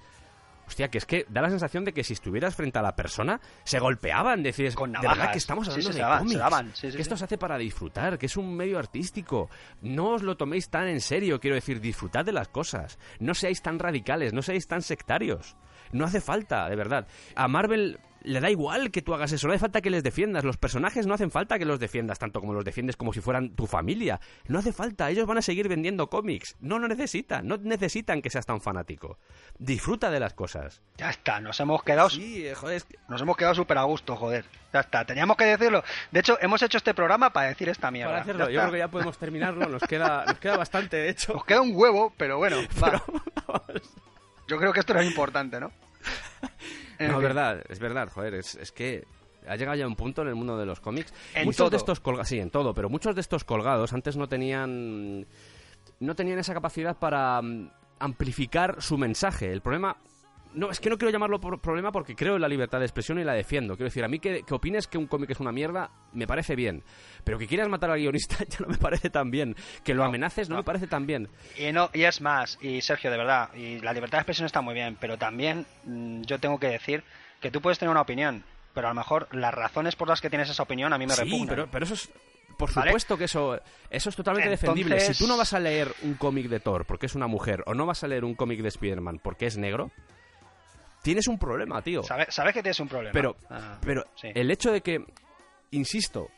Hostia, que es que da la sensación de que si estuvieras frente a la persona, se golpeaban. Decís, Con de verdad que estamos hablando sí, de daban, cómics. daban. Sí, sí, que esto se hace para disfrutar, que es un medio artístico. No os lo toméis tan en serio, quiero decir, disfrutad de las cosas. No seáis tan radicales, no seáis tan sectarios. No hace falta, de verdad. A Marvel le da igual que tú hagas eso, no hace falta que les defiendas. Los personajes no hacen falta que los defiendas tanto como los defiendes como si fueran tu familia. No hace falta, ellos van a seguir vendiendo cómics. No lo necesitan, no necesitan que seas tan fanático. Disfruta de las cosas. Ya está, nos hemos quedado Sí, eh, joder, es que- Nos hemos quedado súper a gusto, joder. Ya está, teníamos que decirlo. De hecho, hemos hecho este programa para decir esta mierda. Para hacerlo, Ya yo creo que ya podemos terminarlo, nos queda, nos queda bastante, de hecho. Nos queda un huevo, pero bueno, va. Yo creo que esto era importante, ¿no? No, es verdad, es verdad, joder, es, es que ha llegado ya un punto en el mundo de los cómics. En muchos todo. de estos colgados, sí, en todo, pero muchos de estos colgados antes no tenían no tenían esa capacidad para mm, amplificar su mensaje. El problema no, es que no quiero llamarlo por problema porque creo en la libertad de expresión y la defiendo. Quiero decir, a mí que, que opines que un cómic es una mierda, me parece bien. Pero que quieras matar al guionista ya no me parece tan bien. Que lo No, amenaces no, no. me parece tan bien. Y, no, y es más, y Sergio, de verdad, y la libertad de expresión está muy bien, pero también mm, yo tengo que decir que tú puedes tener una opinión, pero a lo mejor las razones por las que tienes esa opinión a mí me sí, repugnan. pero, pero eso es... Por ¿Vale? supuesto que eso, eso es totalmente Entonces- defendible. Si tú no vas a leer un cómic de Thor porque es una mujer o no vas a leer un cómic de Spider-Man porque es negro, tienes un problema, tío. ¿Sabes, sabes que tienes un problema. Pero, Ah, pero sí. el hecho de que, insisto,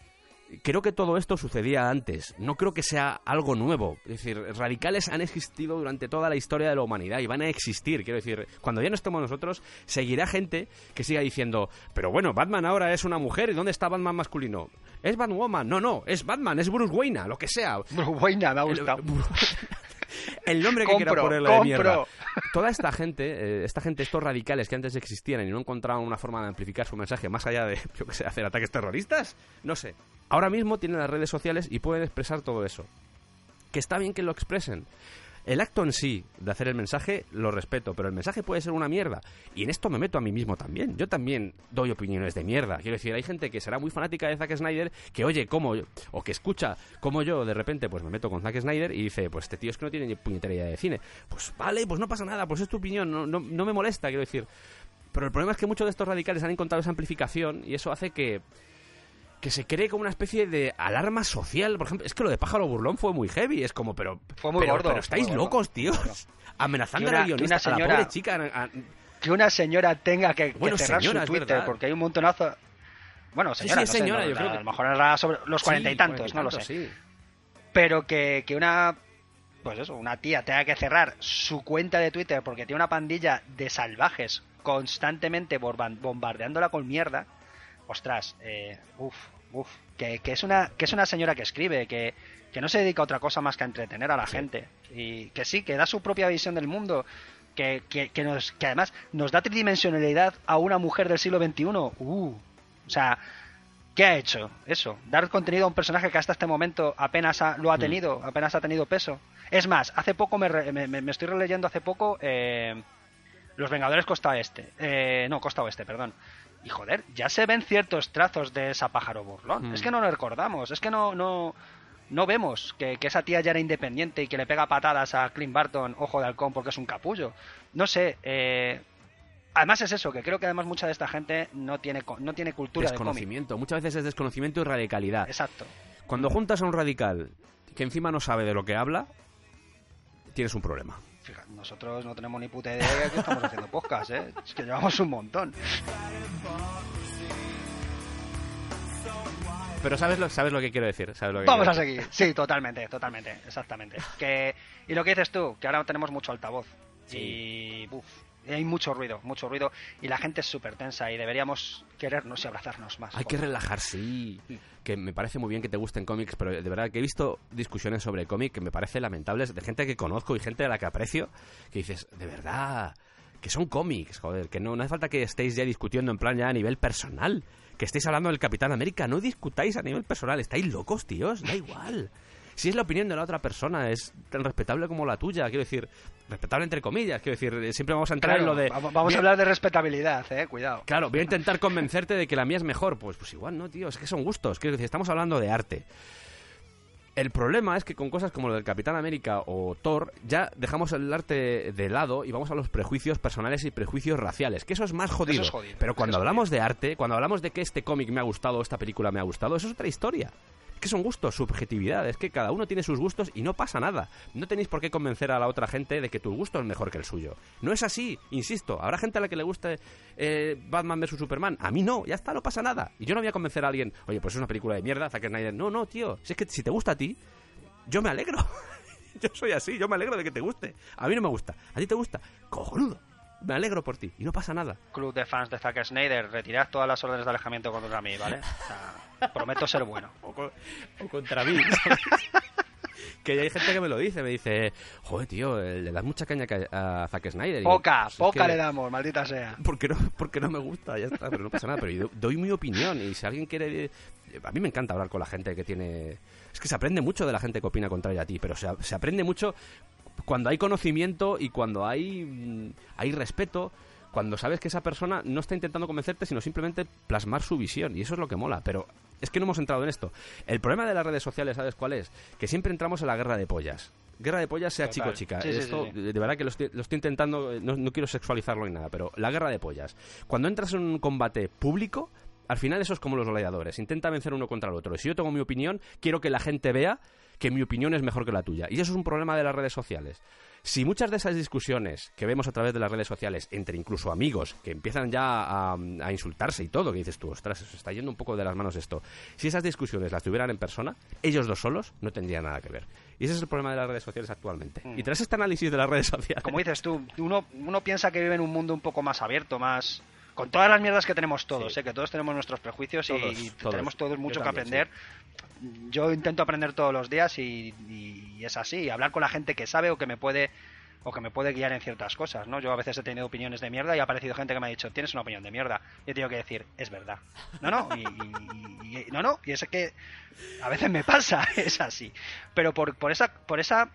creo que todo esto sucedía antes. No creo que sea algo nuevo. Es decir, radicales han existido durante toda la historia de la humanidad y van a existir. Quiero decir, cuando ya no estemos nosotros, seguirá gente que siga diciendo, pero bueno, Batman ahora es una mujer y ¿dónde está Batman masculino? ¿Es Batwoman? No, no, es Batman, es Bruce Wayne, lo que sea. Buena, me ha gustado. El nombre que quiera Compro, ponerle de mierda. Toda esta gente, eh, esta gente, estos radicales que antes existían y no encontraban una forma de amplificar su mensaje más allá de, yo qué sé, hacer ataques terroristas, no sé. Ahora mismo tienen las redes sociales y pueden expresar todo eso. Que está bien que lo expresen. El acto en sí de hacer el mensaje lo respeto, pero el mensaje puede ser una mierda. Y en esto me meto a mí mismo también. Yo también doy opiniones de mierda. Quiero decir, hay gente que será muy fanática de Zack Snyder que oye como o que escucha como yo de repente pues me meto con Zack Snyder y dice, pues este tío es que no tiene ni puñetera idea de cine. Pues vale, pues no pasa nada, pues es tu opinión, no, no, no me molesta, quiero decir. Pero el problema es que muchos de estos radicales han encontrado esa amplificación y eso hace que que se cree como una especie de alarma social. Por ejemplo, es que lo de pájaro burlón fue muy heavy. Es como, pero. Fue muy pero, gordo, Pero estáis locos, tíos. gordo. Amenazando Que una- a la guionista, que a la señora- pobre chica. a- a- que una señora tenga que, que Bueno, cerrar señora, su Twitter porque hay un montonazo. Bueno, señora, sí, no sé, señora, no, yo creo a que- lo mejor era sobre los cuarenta y Sí, tantos, y no lo tantos, sé. Pero que, que una. Pues eso, una tía tenga que cerrar su cuenta de Twitter porque tiene una pandilla de salvajes constantemente bombardeándola con mierda. Ostras, eh, uff, uff. Que, que, es una, que es una señora que escribe, que, que no se dedica a otra cosa más que a entretener a la gente. Y que sí, que da su propia visión del mundo. Que, que, que, nos, que además nos da tridimensionalidad a una mujer del siglo XXI. Uh, o sea, ¿Qué ha hecho? Eso, dar contenido a un personaje que hasta este momento apenas ha- lo ha tenido, apenas ha tenido peso. Es más, hace poco me, me- me- estoy releyendo hace poco eh, Los Vengadores Costa Oeste. Eh, no, Costa Oeste, perdón. Y joder, ya se ven ciertos trazos de esa pájaro burlón. Mm. Es que no lo recordamos, es que no, no, no vemos que, que esa tía ya era independiente y que le pega patadas a Clint Barton, ojo de halcón, porque es un capullo. No sé, eh, además es eso, que creo que además mucha de esta gente no tiene, no tiene cultura de. Desconocimiento. Muchas veces es desconocimiento y radicalidad. Exacto. Cuando juntas a un radical que encima no sabe de lo que habla, tienes un problema. Nosotros no tenemos ni puta idea de que estamos haciendo podcast, ¿eh? Es que llevamos un montón. Pero sabes lo, sabes lo que quiero decir. ¿Sabes lo que Vamos a decir? seguir. Sí, totalmente, totalmente, exactamente. Que, y lo que dices tú, que ahora tenemos mucho altavoz. Y, uf, y hay mucho ruido, mucho ruido. Y la gente es súper tensa y deberíamos querernos y abrazarnos más. Hay que relajarse, sí. Que me parece muy bien que te gusten cómics, pero de verdad que he visto discusiones sobre cómic que me parecen lamentables de gente que conozco y gente a la que aprecio, que dices, de verdad, que son cómics, joder, que no, no hace falta que estéis ya discutiendo en plan ya a nivel personal, que estéis hablando del Capitán América, no discutáis a nivel personal, estáis locos, tíos, da igual. Si es la opinión de la otra persona, es tan respetable como la tuya, quiero decir, respetable entre comillas, quiero decir, siempre vamos a entrar Claro, en lo de... vamos, vamos a hablar de respetabilidad, eh, cuidado. Claro, voy a intentar convencerte de que la mía es mejor. Pues, pues igual no, tío, es que son gustos. Quiero decir, estamos hablando de arte. El problema es que con cosas como lo del Capitán América o Thor, ya dejamos el arte de lado y vamos a los prejuicios personales y prejuicios raciales, que eso es más jodido. Eso es jodido, Pero cuando hablamos de arte, cuando hablamos de que este cómic me ha gustado o esta película me ha gustado, eso es otra historia. Que son gustos, subjetividad, es que cada uno tiene sus gustos y no pasa nada. No tenéis por qué convencer a la otra gente de que tu gusto es mejor que el suyo. No es así, insisto. Habrá gente a la que le guste eh, Batman vs Superman. A mí no, ya está, no pasa nada. Y yo no voy a convencer a alguien, oye, pues es una película de mierda, Zack Snyder. No, no, tío. Si es que si te gusta a ti, yo me alegro. yo soy así, yo me alegro de que te guste. A mí no me gusta. ¿A ti te gusta? Cojonudo. Me alegro por ti y no pasa nada. Club de fans de Zack Snyder, retirad todas las órdenes de alejamiento contra mí, ¿vale? O sea, prometo ser bueno. o, co- o contra mí. ¿sabes? que hay gente que me lo dice, me dice, joder, tío, le das mucha caña ca- a Zack Snyder. Y digo, Poca, "Pues es poca que- le damos, maldita sea. Porque no, porque no me gusta, ya está, pero no pasa nada. Pero yo doy mi opinión y si alguien quiere... A mí me encanta hablar con la gente que tiene... Es que se aprende mucho de la gente que opina contraria a ti, pero se, se aprende mucho cuando hay conocimiento y cuando hay, mm, hay respeto, cuando sabes que esa persona no está intentando convencerte, sino simplemente plasmar su visión. Y eso es lo que mola. Pero es que no hemos entrado en esto. El problema de las redes sociales, ¿sabes cuál es? Que siempre entramos en la guerra de pollas. Guerra de pollas, sea chico chica. Sí, Esto, sí, sí. de verdad que lo estoy, lo estoy intentando, eh, no, no quiero sexualizarlo ni nada, pero la guerra de pollas. Cuando entras en un combate público, al final eso es como los gladiadores. Intenta vencer uno contra el otro. Y si yo tengo mi opinión, quiero que la gente vea que mi opinión es mejor que la tuya. Y eso es un problema de las redes sociales. Si muchas de esas discusiones que vemos a través de las redes sociales, entre incluso amigos, que empiezan ya a, a insultarse y todo, que dices tú, ostras, se está yendo un poco de las manos esto. Si esas discusiones las tuvieran en persona, ellos dos solos no tendrían nada que ver. Y ese es el problema de las redes sociales actualmente. Y tras este análisis de las redes sociales... Como dices tú, uno, uno piensa que vive en un mundo un poco más abierto, más... Con todas las mierdas que tenemos todos, Sí. ¿eh? que todos tenemos nuestros prejuicios y- Todos, y, todos. tenemos todos mucho Yo que aprender. Yo intento aprender todos los días y, y- y es así, hablar con la gente que sabe o que me puede o que me puede guiar en ciertas cosas, ¿no? Yo a veces he tenido opiniones de mierda y ha aparecido gente que me ha dicho, tienes una opinión de mierda. Y he tenido que decir, es verdad. No, no, y, y- y- y- no, no, y es que a veces me pasa, es así. Pero por, por esa, por esa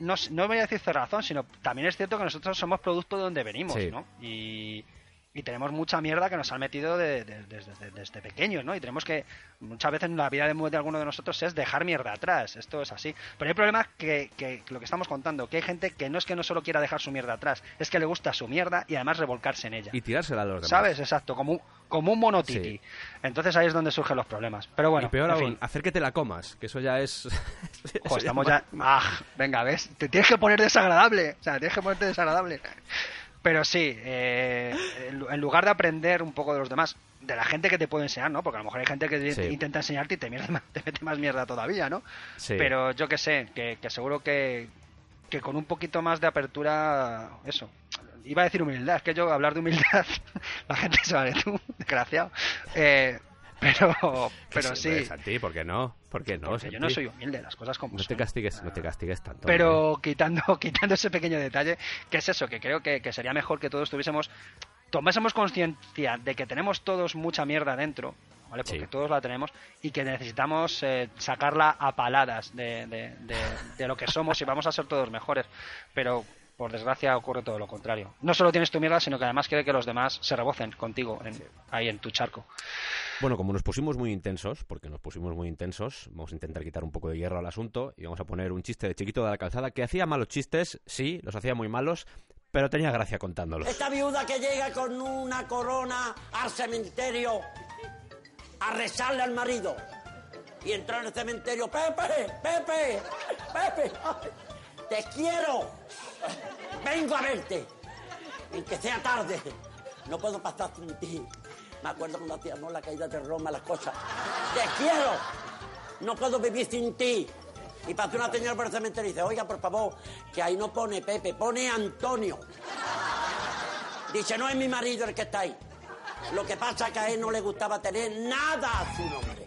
no, no voy a decir cerrazón, sino también es cierto que nosotros somos producto de donde venimos, Sí. ¿no? Y, y tenemos mucha mierda que nos han metido de- de- de- desde, pequeños, ¿no? Y tenemos que, muchas veces en la vida de, alguno de nosotros es dejar mierda atrás, esto es así. Pero hay problemas que, que lo que estamos contando, que hay gente que no es que no solo quiera dejar su mierda atrás, es que le gusta su mierda y además revolcarse en ella. Y tirársela a los demás. ¿Sabes? Exacto, como un, como un monotiti. Sí. Entonces ahí es donde surgen los problemas. Pero bueno, y peor en aún, fin. hacer que te la comas, que eso ya es... eso estamos ya ya. ¡Ah! Venga, ¿ves? Te tienes que poner desagradable. O sea, tienes que ponerte desagradable. Pero sí, eh, en lugar de aprender un poco de los demás, de la gente que te puede enseñar, ¿no? Porque a lo mejor hay gente que Sí. intenta enseñarte y te, mierda más- te mete más mierda todavía, ¿no? Sí. Pero yo que sé, que, que seguro que, que con un poquito más de apertura, eso. Iba a decir humildad, es que yo hablar de humildad, la gente se va de tú, desgraciado. Eh, pero, pero sí, ¿por qué no? ¿Por qué no? porque yo no soy humilde, las cosas como No te castigues, no te castigues tanto. Pero quitando, quitando ese pequeño detalle, que es eso, que creo que, que sería mejor que todos tuviésemos, tomásemos conciencia de que tenemos todos mucha mierda dentro, ¿vale? Porque Sí. todos la tenemos, y que necesitamos eh, sacarla a paladas de, de, de- de lo que somos y vamos a ser todos mejores. Pero por desgracia ocurre todo lo contrario. No solo tienes tu mierda, sino que además quiere que los demás se rebocen contigo en- ahí en tu charco. Bueno, como nos pusimos muy intensos, porque nos pusimos muy intensos, vamos a intentar quitar un poco de hierro al asunto y vamos a poner un chiste de chiquito de la calzada que hacía malos chistes, sí, los hacía muy malos, pero tenía gracia contándolos. Esta viuda que llega con una corona al cementerio a rezarle al marido. Y entró en el cementerio, Pepe, Pepe, Pepe, te quiero. Vengo a verte. En que sea tarde. No puedo pasar sin ti. Me acuerdo cuando hacíamos la caída de Roma, las cosas. Te quiero. No puedo vivir sin ti. Y pasó una señora por el cementerio y dice, oiga, por favor, que ahí no pone Pepe, pone Antonio. Dice, no es mi marido el que está ahí. Lo que pasa es que a él no le gustaba tener nada a su nombre.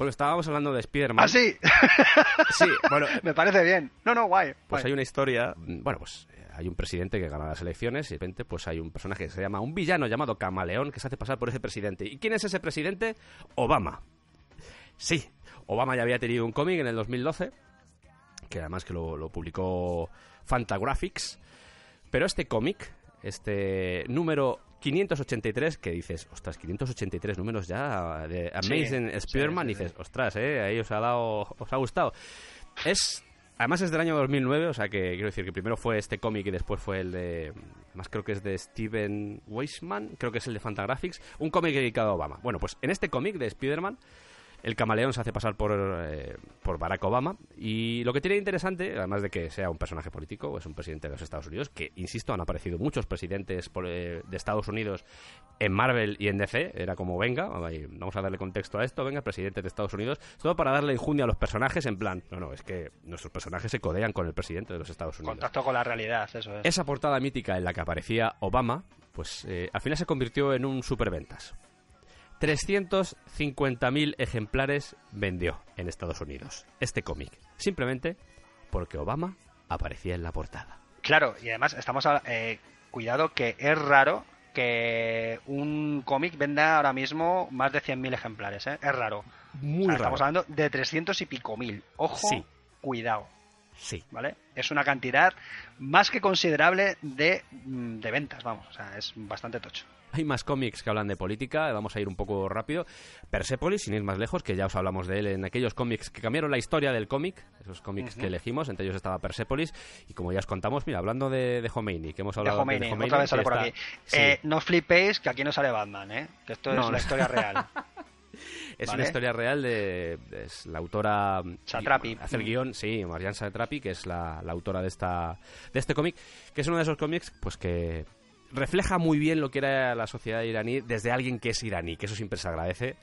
Bueno, estábamos hablando de Spider-Man. ¡Ah, sí! Sí, bueno, Me parece bien. No, no, guay. Pues guay. hay una historia, mm, bueno, pues eh, hay un presidente que gana las elecciones y de repente pues hay un personaje que se llama, un villano llamado Camaleón que se hace pasar por ese presidente. ¿Y quién es ese presidente? Obama. Sí, Obama ya había tenido un cómic en el 2012, que además que lo, lo publicó Fantagraphics, pero este cómic, este número 583, que dices, ostras, 583 números ya de Amazing Sí, Spider-Man, sí, sí, dices, ostras, eh, ahí os ha dado, os ha gustado. Es Además es del año 2009, o sea que quiero decir que primero fue este cómic y después fue el de... Más creo que es de Steven Weisman, creo que es el de Fantagraphics, un cómic dedicado a Obama. Bueno, pues en este cómic de Spider-Man, el camaleón se hace pasar por, eh, por Barack Obama y lo que tiene interesante, además de que sea un personaje político, es un presidente de los Estados Unidos, que, insisto, han aparecido muchos presidentes por, eh, de Estados Unidos en Marvel y en DC, era como, venga, vamos a darle contexto a esto, venga, presidente de Estados Unidos, todo para darle injundia a los personajes en plan, no, no, es que nuestros personajes se codean con el presidente de los Estados Unidos. Contacto con la realidad, eso es. Esa portada mítica en la que aparecía Obama, pues eh, al final se convirtió en un superventas. 350.000 ejemplares vendió en Estados Unidos este cómic, simplemente porque Obama aparecía en la portada. Claro, y además estamos a- eh, cuidado que es raro que un cómic venda ahora mismo más de 100.000 ejemplares, ¿eh? Es raro. Muy O sea, raro. Estamos hablando de 300 y pico mil. Ojo, Sí. cuidado, Sí. ¿vale? Es una cantidad más que considerable de, mm, de ventas, vamos. O sea, es bastante tocho. Hay más cómics que hablan de política, vamos a ir un poco rápido. Persepolis, sin ir más lejos, que ya os hablamos de él en aquellos cómics que cambiaron la historia del cómic, esos cómics que elegimos, entre ellos estaba Persepolis, y como ya os contamos, mira, hablando de, de Khomeini, que hemos De hablado de Khomeini, Khomeini, otra vez sale por está- aquí. Sí. Eh, no flipéis que aquí no sale Batman, ¿eh? Que esto No, es no. la historia real. Es ¿Vale? una historia real de, es la autora Satrapi. hace el guion, sí, Marianne Satrapi, que es la, la autora de esta de este cómic, que es uno de esos cómics pues que refleja muy bien lo que era la sociedad iraní desde alguien que es iraní, que eso siempre se agradece.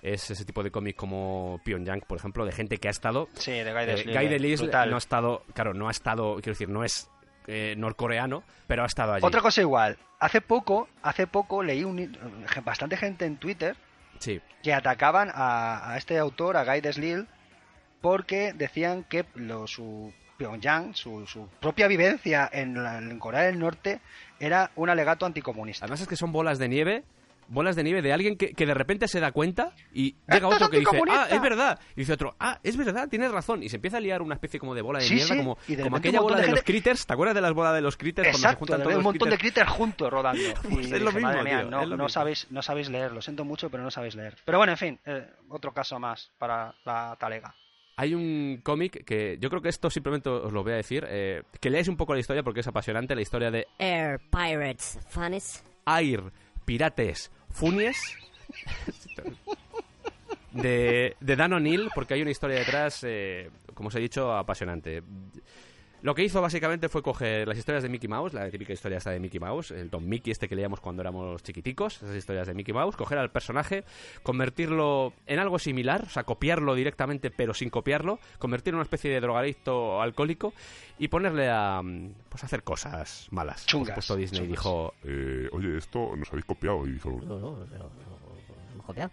Es ese tipo de cómic como Pyongyang, por ejemplo, de gente que ha estado Sí, de Guy eh. Guy Delisle brutal. no ha estado, claro, no ha estado, quiero decir, no es eh, norcoreano, pero ha estado allí. Otra cosa igual. Hace poco, hace poco leí un, bastante gente en Twitter Sí, que atacaban a, a este autor, a Guy Deslil, porque decían que lo, su Pyongyang, su, su propia vivencia en, la- en Corea del Norte, era un alegato anticomunista. Además es que son bolas de nieve, bolas de nieve de alguien que, que de repente se da cuenta y llega ¡Esto es otro que dice, ah, es verdad. Y dice otro, ah, es verdad, tienes razón. Y se empieza a liar una especie como de bola de Sí, mierda, sí, como, de como aquella bola de, de los critters. ¿Te acuerdas de las bolas de los critters cuando se Exacto, juntan de todos un los montón de critters? juntos rodando. Pues Y es lo mismo, madre mía, tío, no, es lo no mismo. sabéis, no sabéis leer, lo siento mucho, pero no sabéis leer. Pero bueno, en fin, eh, otro caso más para la talega. Hay un cómic que yo creo que esto simplemente os lo voy a decir, eh, que leáis un poco la historia porque es apasionante, la historia de Air Pirates Funnies. Air Pirates Funies de, de Dan O'Neill, porque hay una historia detrás, eh, como os he dicho, apasionante. Lo que hizo básicamente fue coger las historias de Mickey Mouse, la típica historia esta de Mickey Mouse, el Don Mickey este que leíamos cuando éramos chiquiticos, esas historias de Mickey Mouse, coger al personaje, convertirlo en algo similar, o sea, copiarlo directamente pero sin copiarlo, convertirlo en una especie de drogadicto alcohólico y ponerle a mm, pues a hacer cosas malas. Chungas, Por supuesto Disney chungas. dijo, Eh, oye, esto nos habéis copiado. Y dijo, No, no, no, no, hemos copiado.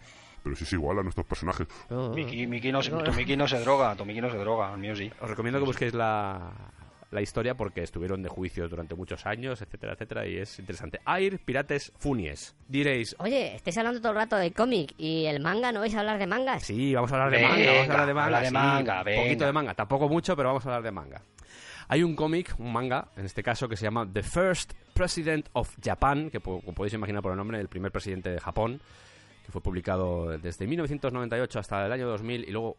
Pero si es igual a nuestros personajes. No, no, Mickey, Mickey no, se- tu Mickey no se droga, tu Mickey no se droga, el mío sí. Os recomiendo que busquéis la, la historia porque estuvieron de juicios durante muchos años, etcétera, etcétera, y es interesante. Air Pirates Funies. Diréis, Oye, estáis hablando todo el rato de cómic y el manga, ¿no vais a hablar de mangas? Sí, vamos a hablar de Venga, manga, vamos a hablar de manga. habla de sí, manga, un poquito de manga, tampoco mucho, pero vamos a hablar de manga. Hay un cómic, un manga, en este caso, que se llama The First President of Japan, que como podéis imaginar por el nombre, el primer presidente de Japón, que fue publicado desde 1998 hasta el año 2000 y luego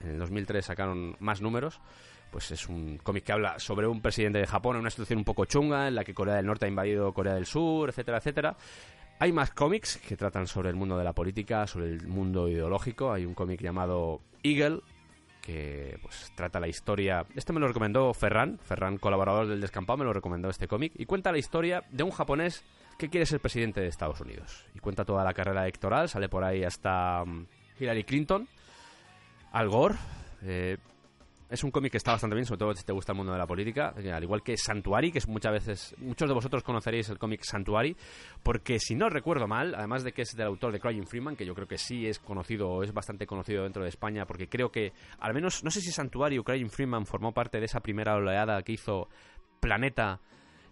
en el 2003 sacaron más números. Pues es un cómic que habla sobre un presidente de Japón en una situación un poco chunga, en la que Corea del Norte ha invadido Corea del Sur, etcétera, etcétera. Hay más cómics que tratan sobre el mundo de la política, sobre el mundo ideológico. Hay un cómic llamado Eagle, que pues trata la historia. Este me lo recomendó Ferran, Ferran, colaborador del Descampado, me lo recomendó este cómic. Y cuenta la historia de un japonés que quiere ser presidente de Estados Unidos. Y cuenta toda la carrera electoral, sale por ahí hasta mm, Hillary Clinton, Al Gore. eh, es un cómic que está bastante bien, sobre todo si te gusta el mundo de la política, eh, al igual que Santuari, que es muchas veces, muchos de vosotros conoceréis el cómic Santuari, porque si no recuerdo mal, además de que es del autor de Crying Freeman, que yo creo que sí es conocido, o es bastante conocido dentro de España, porque creo que, al menos, no sé si Santuari o Crying Freeman formó parte de esa primera oleada que hizo Planeta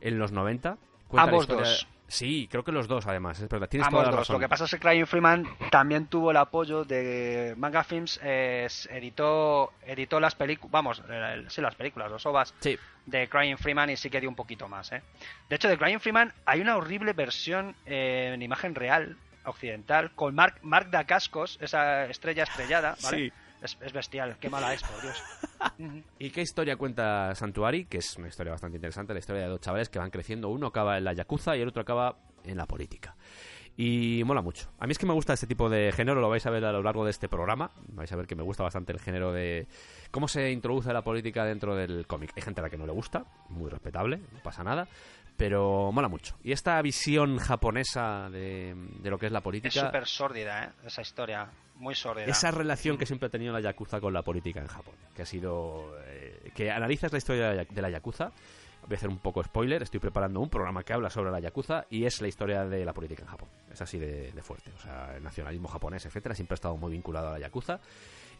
en los 90. Cuenta la Ambos historia- dos. Sí, creo que los dos, además, tienes Ambos toda la dos. razón. Lo que pasa es que Crying Freeman también tuvo el apoyo de Manga Films, eh, editó, editó las películas, vamos, eh, sí, las películas, los OVAs Sí, de Crying Freeman y sí que dio un poquito más, ¿eh? De hecho, de Crying Freeman hay una horrible versión eh, en imagen real, occidental, con Mark, Mark Dacascos, esa estrella estrellada, ¿vale? Sí. Es, es bestial, qué mala es, por Dios. ¿Y qué historia cuenta Santuari? Que es una historia bastante interesante, la historia de dos chavales que van creciendo. Uno acaba en la Yakuza y el otro acaba en la política. Y mola mucho. A mí es que me gusta este tipo de género, lo vais a ver a lo largo de este programa. Vais a ver que me gusta bastante el género de cómo se introduce la política dentro del cómic. Hay gente a la que no le gusta, muy respetable, no pasa nada. Pero mola mucho. Y esta visión japonesa de, de lo que es la Es política, súper sórdida, ¿eh? Esa historia, muy sórdida. esa relación que siempre ha tenido la Yakuza con la política en Japón, que ha sido... eh, que analizas la historia de la, Yakuza, voy a hacer un poco spoiler, estoy preparando un programa que habla sobre la Yakuza y es la historia de la política en Japón. Es así de, de fuerte, o sea, el nacionalismo japonés, etcétera, siempre ha estado muy vinculado a la Yakuza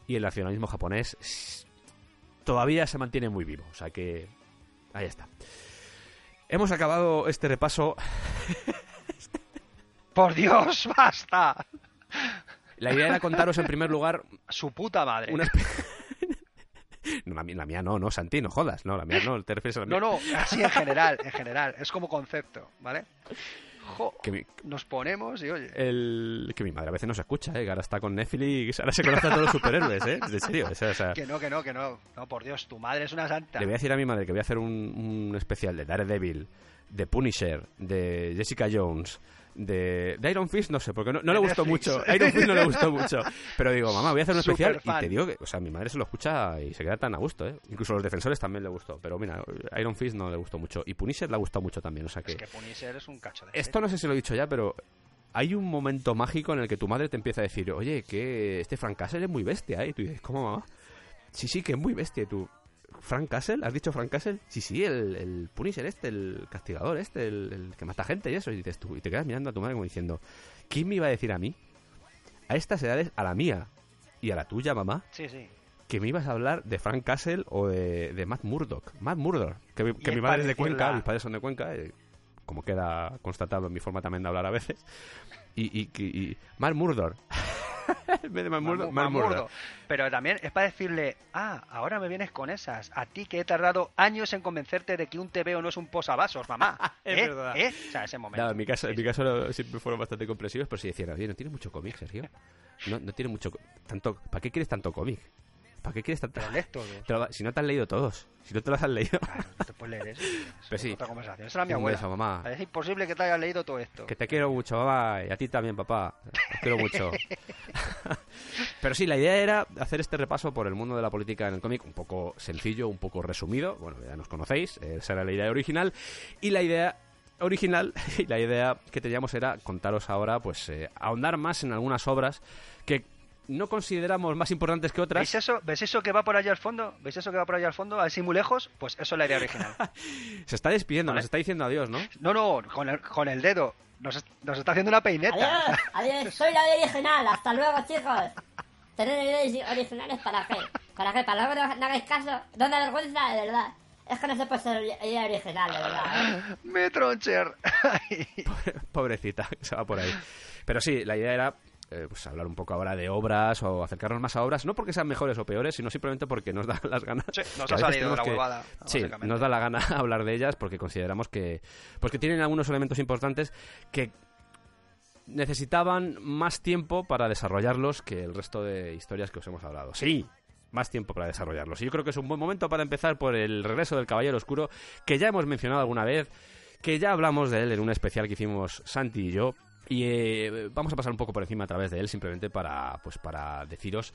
y el nacionalismo japonés todavía se mantiene muy vivo, o sea que ahí está. Hemos acabado este repaso. ¡Por Dios, basta! La idea era contaros en primer lugar Su puta madre. una espe- No, la, mía, la mía no, no, Santi, no jodas, no, la mía no, te refieres a la mía. No, no, así en general, en general. Es como concepto, ¿vale? Jo, Que mi, nos ponemos y oye. el, que mi madre a veces no se escucha, ¿eh? que ahora está con Netflix, ahora se conoce a todos los superhéroes, ¿eh? De serio, o sea, o sea, Que no, que no, que no. No, por Dios, tu madre es una santa. le voy a decir a mi madre que voy a hacer un, un especial de Daredevil, de Punisher, de Jessica Jones, de, de Iron Fist, no sé, porque no, no le gustó Netflix. mucho, Iron Fist no le gustó mucho, pero digo, mamá, voy a hacer un especial y te digo que, o sea, mi madre se lo escucha y se queda tan a gusto, ¿eh? Incluso a los defensores también le gustó, pero mira, Iron Fist no le gustó mucho y Punisher le ha gustado mucho también, o sea que... Es que Punisher es un cacho de Esto no sé si lo he dicho ya, pero hay un momento mágico en el que tu madre te empieza a decir, oye, que este Frank Castle es muy bestia, ¿eh? Y tú dices, ¿cómo, mamá? Sí, sí, que es muy bestia. Y tú, ¿Frank Castle? ¿Has dicho Frank Castle? Sí, sí, el, el Punisher este, el castigador este, el, el que mata gente y eso. Y dices tú, y te quedas mirando a tu madre como diciendo, ¿quién me iba a decir a mí? A estas edades, a la mía y a la tuya, mamá, Sí, sí. que me ibas a hablar de Frank Castle o de, de Matt Murdock. Matt Murdock, que, que mi madre es de Cuenca, mis padres son de Cuenca, eh, como queda constatado en mi forma también de hablar a veces. Y, y, y, y Matt Murdock. en vez de. Pero también es para decirle, ah, ahora me vienes con esas. A ti que he tardado años en convencerte de que un TVO no es un posavasos, mamá. Es ¿Eh? verdad. ¿Eh? O sea, ese momento. No, en mi caso, en mi caso siempre fueron bastante comprensivos, pero si decían, oye, no tiene mucho cómic, Sergio. No, no tiene mucho. tanto ¿Para qué quieres tanto cómic? ¿Para qué quieres tanto.? Te si no te has leído todos, si no te los has leído. Claro, no te puedes leer eso. Es sí. otra conversación. Esa era mi abuela. beso, mamá. Es imposible que te hayas leído todo esto. Que te quiero mucho, mamá, y a ti también, papá. Os quiero mucho. Pero sí, la idea era hacer este repaso por el mundo de la política en el cómic, un poco sencillo, un poco resumido. Bueno, ya nos conocéis, esa era la idea original. Y la idea original y la idea que teníamos era contaros ahora, pues, eh, ahondar más en algunas obras que no consideramos más importantes que otras. ¿Veis eso? ¿Ves eso que va por allá al fondo? ¿Veis eso que va por allá al fondo? Así muy lejos. Pues eso es la idea original. Se está despidiendo, Vale. nos está diciendo adiós, ¿no? No, no, con el, con el dedo. Nos, nos está haciendo una peineta. Adiós, adiós, soy la original. Hasta luego, chicos. Tener ideas originales para qué. ¿Para qué? Para luego no, no hagáis caso. No da vergüenza, de verdad. Es que no se puede ser idea original, de verdad. ¿eh? Me troncher. Pobrecita, se va por ahí. Pero sí, la idea era eh, pues hablar un poco ahora de obras o acercarnos más a obras, no porque sean mejores o peores, sino simplemente porque nos dan las ganas. Sí, nos que ha salido tenemos la que- huevada, Sí, básicamente. nos da la gana hablar de ellas porque consideramos que, pues que tienen algunos elementos importantes que necesitaban más tiempo para desarrollarlos que el resto de historias que os hemos hablado. Sí, más tiempo para desarrollarlos. Y yo creo que es un buen momento para empezar por el regreso del Caballero Oscuro, que ya hemos mencionado alguna vez, que ya hablamos de él en un especial que hicimos Santi y yo. Y eh, vamos a pasar un poco por encima a través de él, simplemente para, pues, para deciros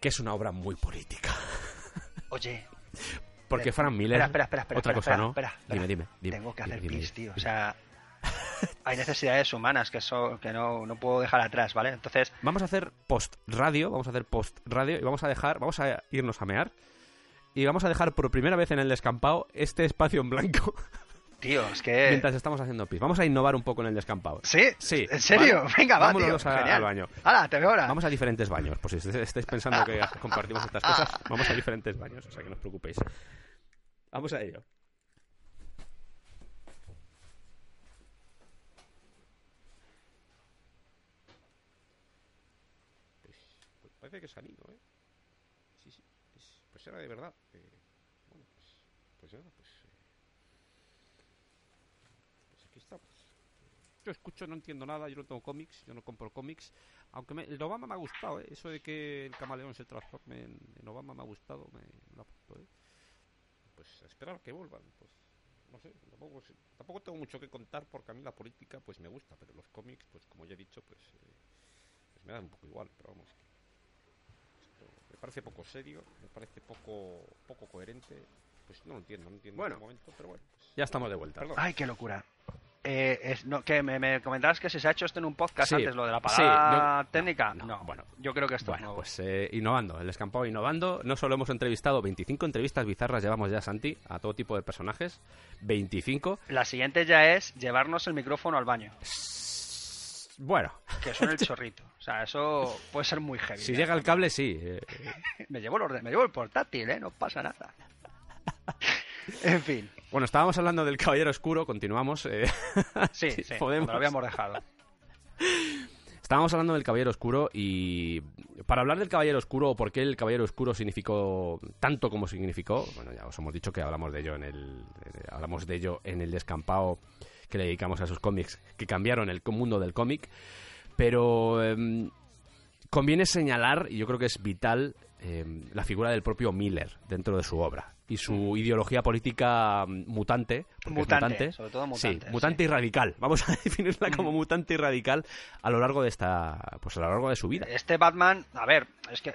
que es una obra muy política. Oye, Porque Frank Miller. espera, espera, espera, otra cosa no. Dime, dime, dime, tengo que dime, hacer pis, tío. O sea, hay necesidades humanas que eso que no, no puedo dejar atrás, ¿vale? Entonces, Vamos a hacer post radio, vamos a hacer post radio y vamos a dejar, vamos a irnos a mear y vamos a dejar por primera vez en el descampado este espacio en blanco tío, es que... mientras estamos haciendo pis. Vamos a innovar un poco en el descampado. ¿Sí? Sí. ¿En serio? Venga, va, Vámonos tío. a- al baño. Hala, te veo ahora. Vamos a diferentes baños, por si est- estáis pensando que compartimos estas cosas, vamos a diferentes baños, o sea que no os preocupéis. Vamos a ello. Pues parece que es anino, ¿eh? Sí, sí. es- pues era de verdad. eh, bueno, pues, pues nada, pues... eh, pues aquí estamos. Yo escucho, no entiendo nada, yo no tengo cómics, yo no compro cómics. Aunque me- el Obama me ha gustado, ¿eh? Eso de que el camaleón se transforme en, en Obama me ha gustado, me, me lo apunto, ¿eh? Pues a esperar a que vuelvan, pues... No sé, tampoco, sé- tampoco tengo mucho que contar porque a mí la política pues me gusta, pero los cómics, pues como ya he dicho, pues, eh, pues me dan un poco igual, pero vamos, esto me parece poco serio, me parece poco poco coherente. Pues no lo entiendo, no entiendo Bueno. en el momento, pero bueno. pues, Ya estamos de vuelta. perdón. Ay, qué locura. Eh, es- no, que me, me comentabas que si se ha hecho esto en un podcast Sí. antes, lo de la Sí, palabra yo- técnica. no, No, no, bueno. yo creo que esto es Bueno, nuevo. pues eh, innovando, el descampado innovando. No solo hemos entrevistado 25 entrevistas bizarras, llevamos ya, Santi, a todo tipo de personajes. 25. La siguiente ya es llevarnos el micrófono al baño, Bueno, que suene el chorrito. O sea, eso puede ser muy heavy. si ¿eh? llega el cable, sí. eh, Me llevo, el orde- me llevo el portátil, ¿eh? No pasa nada. En fin. Bueno, estábamos hablando del Caballero Oscuro, continuamos. eh, Sí, sí, podemos. lo habíamos dejado. Estábamos hablando del Caballero Oscuro y para hablar del Caballero Oscuro o por qué el Caballero Oscuro significó tanto como significó, bueno, ya os hemos dicho que hablamos de ello en el eh, hablamos de ello en el descampado que le dedicamos a esos cómics que cambiaron el mundo del cómic, pero em, conviene señalar y yo creo que es vital em, la figura del propio Miller dentro de su obra y su ideología política mm, mutante, Mutante, mutante, sobre todo sí, mutante, mutante y radical. Vamos a definirla como mutante y radical a lo largo de esta, pues a lo largo de su vida. Este Batman, a ver, es que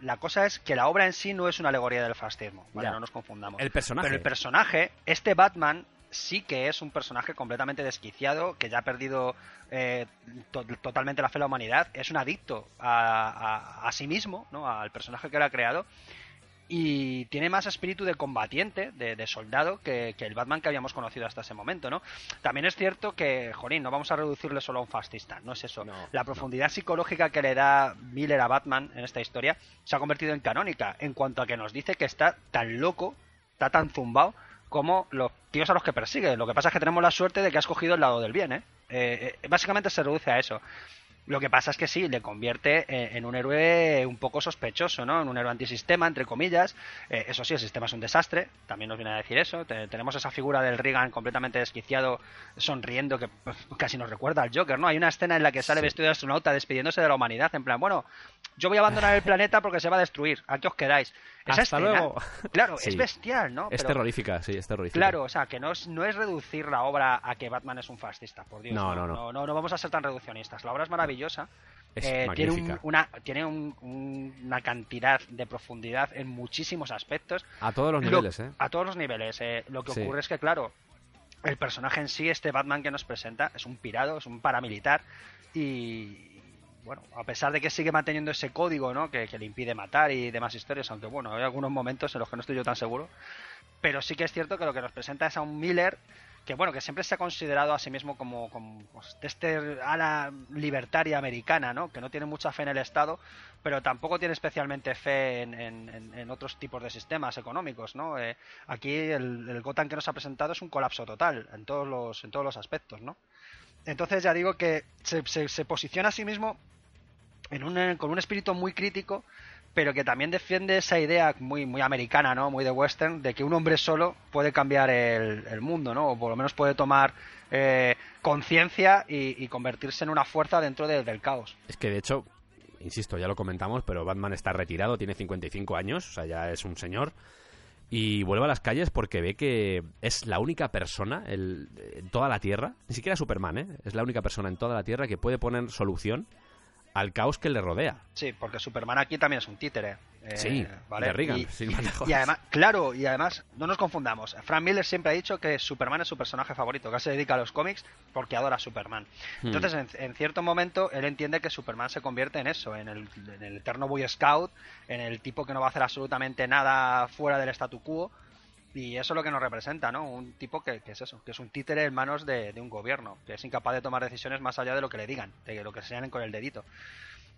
la cosa es que la obra en sí no es una alegoría del fascismo, ¿vale? Ya. No nos confundamos. El personaje. Pero el personaje, este Batman sí que es un personaje completamente desquiciado, que ya ha perdido eh, to- totalmente la fe en la humanidad, es un adicto a, a- a sí mismo, ¿no? al personaje que lo ha creado, y tiene más espíritu de combatiente, de, de soldado, que, que el Batman que habíamos conocido hasta ese momento, ¿no? También es cierto que, jolín, no vamos a reducirle solo a un fascista, no es eso. No, la profundidad psicológica que le da Miller a Batman en esta historia se ha convertido en canónica, en cuanto a que nos dice que está tan loco, está tan zumbado, como los tíos a los que persigue. Lo que pasa es que tenemos la suerte de que ha escogido el lado del bien, ¿eh? Eh, eh, básicamente se reduce a eso. Lo que pasa es que sí, le convierte eh, en un héroe un poco sospechoso, ¿no? En un héroe antisistema, entre comillas. Eh, eso sí, el sistema es un desastre, también nos viene a decir eso. Te- tenemos esa figura del Reagan completamente desquiciado, sonriendo, que pues, casi nos recuerda al Joker, ¿no? Hay una escena en la que sale vestido de astronauta despidiéndose de la humanidad, en plan, bueno, yo voy a abandonar el planeta porque se va a destruir, aquí os quedáis. Esa Hasta escena, luego. Claro, Sí. es bestial, ¿no? Es terrorífica, sí, es terrorífica. Claro, o sea, que no es, no es reducir la obra a que Batman es un fascista, por Dios. No, no, no. No, no, no vamos a ser tan reduccionistas. La obra es maravillosa. Es Eh, tiene un- una, tiene un- un- una cantidad de profundidad en muchísimos aspectos. A todos los Lo- niveles, ¿eh? A todos los niveles. eh. Lo que Sí. ocurre es que, claro, el personaje en sí, este Batman que nos presenta, es un pirado, es un paramilitar y... Bueno, a pesar de que sigue manteniendo ese código, ¿no? Que, que le impide matar y demás historias, aunque bueno, hay algunos momentos en los que no estoy yo tan seguro. Pero sí que es cierto que lo que nos presenta es a un Miller que bueno, que siempre se ha considerado a sí mismo como, como pues, de este ala libertaria americana, ¿no? Que no tiene mucha fe en el Estado, pero tampoco tiene especialmente fe en, en- otros tipos de sistemas económicos, ¿no? Eh, aquí el, el Gotham que nos ha presentado es un colapso total en todos los, en todos los aspectos, ¿no? Entonces ya digo que se- se posiciona a sí mismo en un, eh, con un espíritu muy crítico, pero que también defiende esa idea muy, muy americana, ¿no? Muy de western, de que un hombre solo puede cambiar el, el mundo, ¿no? O por lo menos puede tomar eh, conciencia y, convertirse en una fuerza dentro de- del caos. Es que de hecho, insisto, ya lo comentamos, pero Batman está retirado, tiene 55 años, o sea, ya es un señor. Y vuelve a las calles porque ve que es la única persona en toda la Tierra, ni siquiera Superman, ¿eh? Es la única persona en toda la Tierra que puede poner solución al caos que le rodea. Sí, porque Superman aquí también es un títere. eh, sí, ¿vale? de Reagan, Y- sin además, claro, y además, no nos confundamos. Frank Miller siempre ha dicho que Superman es su personaje favorito, que se dedica a los cómics porque adora a Superman. Hmm. Entonces, en, en cierto momento, él entiende que Superman se convierte en eso, en el, en el eterno Boy Scout, en el tipo que no va a hacer absolutamente nada fuera del statu quo. Y eso es lo que nos representa, ¿no? Un tipo que, que es eso, que es un títere en manos de, un gobierno, que es incapaz de tomar decisiones más allá de lo que le digan, de lo que señalen con el dedito.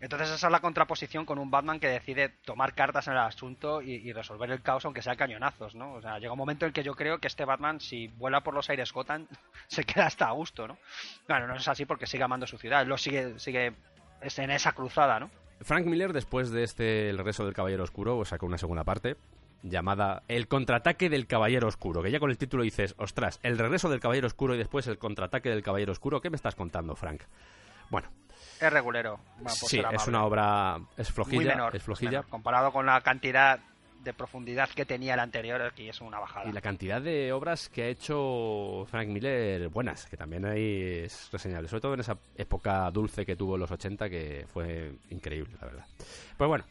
Entonces esa es la contraposición con un Batman que decide tomar cartas en el asunto y, resolver el caos aunque sea cañonazos, ¿no? O sea, llega un momento en que yo creo que este Batman, si vuela por los aires Gotham, se queda hasta a gusto, ¿no? Bueno, no es así porque sigue amando su ciudad, lo sigue, sigue en esa cruzada, ¿no? Frank Miller, después de este El regreso del Caballero Oscuro, sacó una segunda parte llamada El contraataque del Caballero Oscuro, que ya con el título dices, ostras, el regreso del Caballero Oscuro y después el contraataque del Caballero Oscuro, ¿qué me estás contando, Frank? Bueno, Es regulero. sí, es una obra, es flojilla, muy menor, es flojilla, menor. Comparado con la cantidad de profundidad que tenía el anterior, aquí es una bajada. y la cantidad de obras que ha hecho Frank Miller buenas, que también ahí es reseñable, sobre todo en esa época dulce que tuvo en los 80, que fue increíble, la verdad. Pues bueno,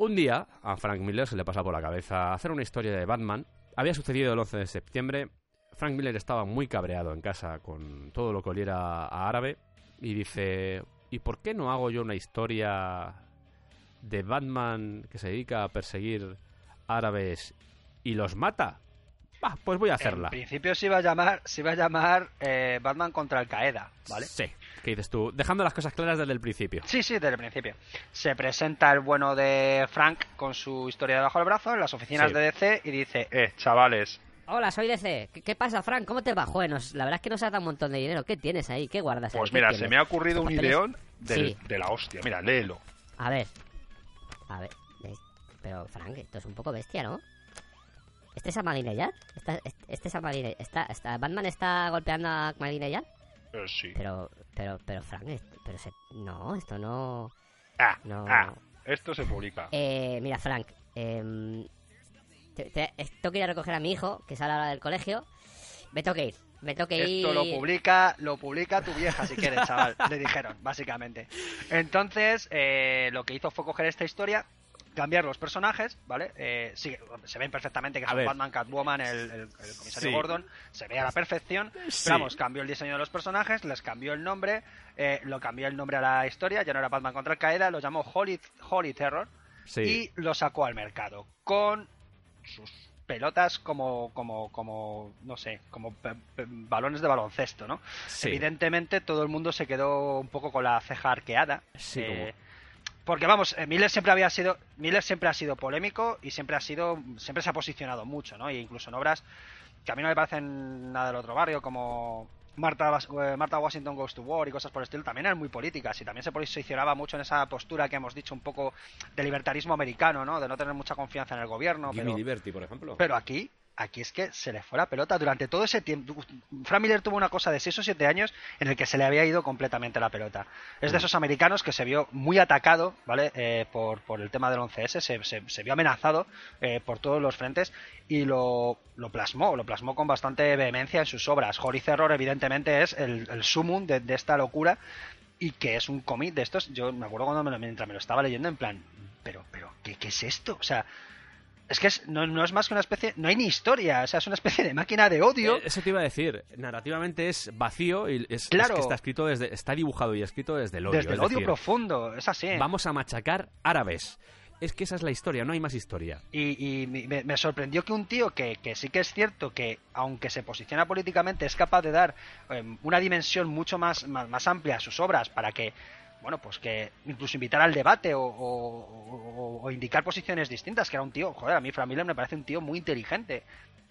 un día a Frank Miller se le pasa por la cabeza hacer una historia de Batman. Había sucedido el 11 de septiembre. Frank Miller estaba muy cabreado en casa con todo lo que oliera a árabe y dice, ¿y por qué no hago yo una historia de Batman que se dedica a perseguir árabes y los mata? Bah, pues voy a hacerla. En principio se iba a llamar, se iba a llamar eh, Batman contra Al Qaeda, ¿vale? Sí, ¿qué dices tú? Dejando las cosas claras desde el principio. Sí, sí, desde el principio. Se presenta el bueno de Frank con su historia debajo del brazo en las oficinas Sí. de DC y dice, eh, chavales, Hola, soy DC. ¿Qué, qué pasa, Frank? ¿Cómo te va? Joder, nos- la verdad es que nos has dado un montón de dinero. ¿Qué tienes ahí? ¿Qué guardas ahí? Pues ¿Qué mira, se me ha ocurrido un ideón del- Sí. de la hostia. Mira, léelo. A ver. A ver. Pero, Frank, esto es un poco bestia, ¿no? ¿Este es a Madinellar? ¿Este, este- este es a Madinellar? ¿Está, está, ¿Batman está golpeando a Madinellar? Eh, sí. Pero, pero, pero, Frank, esto- pero se... No, esto no... Ah, No. ah, esto se publica. Eh, mira, Frank, em, te- te- eh, tengo que ir a recoger a mi hijo, que sale ahora del colegio. Me tengo que ir, me tengo que ir. esto lo publica, lo publica tu vieja si quieres, chaval, le dijeron, básicamente. Entonces, eh, lo que hizo fue coger esta historia, cambiar los personajes, ¿vale? Eh, sí, se ven perfectamente que son. Batman, Catwoman, el, el- el comisario Sí. Gordon, se ve a la perfección. Sí. Pero vamos, cambió el diseño de los personajes, les cambió el nombre, eh, lo cambió el nombre a la historia, ya no era Batman contra Al Qaeda, lo llamó Holy, Holy Terror y lo sacó al mercado con sus pelotas como como como no sé como balones de baloncesto no evidentemente todo el mundo se quedó un poco con la ceja arqueada Sí, eh, porque vamos eh, Miller siempre había sido Miller siempre ha sido polémico y siempre ha sido siempre se ha posicionado mucho no e incluso en obras que a mí no me parecen nada del otro barrio como Marta, eh, Marta Washington Goes to War y cosas por el estilo también eran muy políticas y también se posicionaba mucho en esa postura que hemos dicho un poco de libertarismo americano, ¿no? De no tener mucha confianza en el gobierno. Gimme Pero, Liberty, por ejemplo. pero aquí, aquí es que se le fue la pelota durante todo ese tiempo. Frank Miller tuvo una cosa de 6 o 7 años en el que se le había ido completamente la pelota. Es de esos americanos que se vio muy atacado, ¿vale? Eh, por, por el tema del 11S, se, se- se vio amenazado eh, por todos los frentes y lo, lo plasmó, lo plasmó con bastante vehemencia en sus obras. Holy Terror, evidentemente, es el, el sumum de, de esta locura y que es un cómic de estos. Yo me acuerdo cuando me lo- mientras me lo estaba leyendo, en plan, pero, pero, ¿qué, qué es esto? O sea, es que es- no, no es más que una especie, no hay ni historia, o sea, es una especie de máquina de odio. Eh, Eso te iba a decir. Narrativamente es vacío y es, es Claro. que está escrito desde, está dibujado y escrito desde el odio. desde el odio decir, profundo, es así. Vamos a machacar árabes. es que esa es la historia, no hay más historia. Y, y me, me sorprendió que un tío que, que sí que es cierto que, aunque se posiciona políticamente, es capaz de dar em, una dimensión mucho más, más, más amplia a sus obras para que, bueno, pues que incluso invitar al debate o, o- o- o indicar posiciones distintas, que era un tío, joder, a mí Frank Miller me parece un tío muy inteligente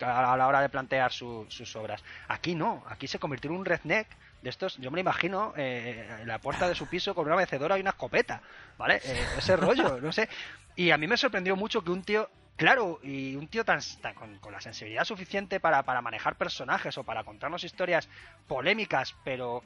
a, la hora de plantear su- sus obras. Aquí no, aquí se convirtió en un redneck de estos, yo me lo imagino eh, en la puerta de su piso con una mecedora y una escopeta, ¿vale? Eh, ese rollo, no sé. Y a mí me sorprendió mucho que un tío, claro, y un tío tan, tan- con, con la sensibilidad suficiente para, para manejar personajes o para contarnos historias polémicas, pero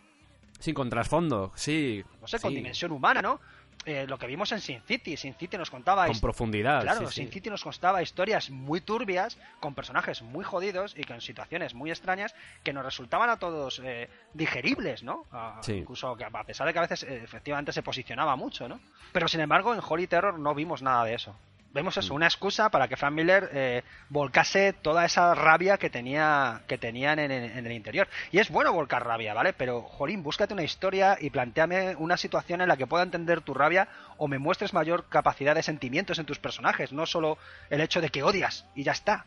Sin contrasfondo, sí. no sé, con sí, dimensión humana, ¿no? Eh, lo que vimos en Sin City, Sin City nos contaba Con profundidad. Claro, sí, Sin sí. City nos contaba historias muy turbias, con personajes muy jodidos y con situaciones muy extrañas que nos resultaban a todos eh, digeribles, ¿no? Sí. Incluso que a pesar de que a veces eh, efectivamente se posicionaba mucho, ¿no? Pero sin embargo en Holy Terror no vimos nada de eso. Vemos Mm. eso, una excusa para que Frank Miller eh, volcase toda esa rabia que tenía que tenían en, el- en el interior. Y es bueno volcar rabia, ¿vale? Pero, Jorín, búscate una historia y planteame una situación en la que pueda entender tu rabia o me muestres mayor capacidad de sentimientos en tus personajes, no solo el hecho de que odias y ya está.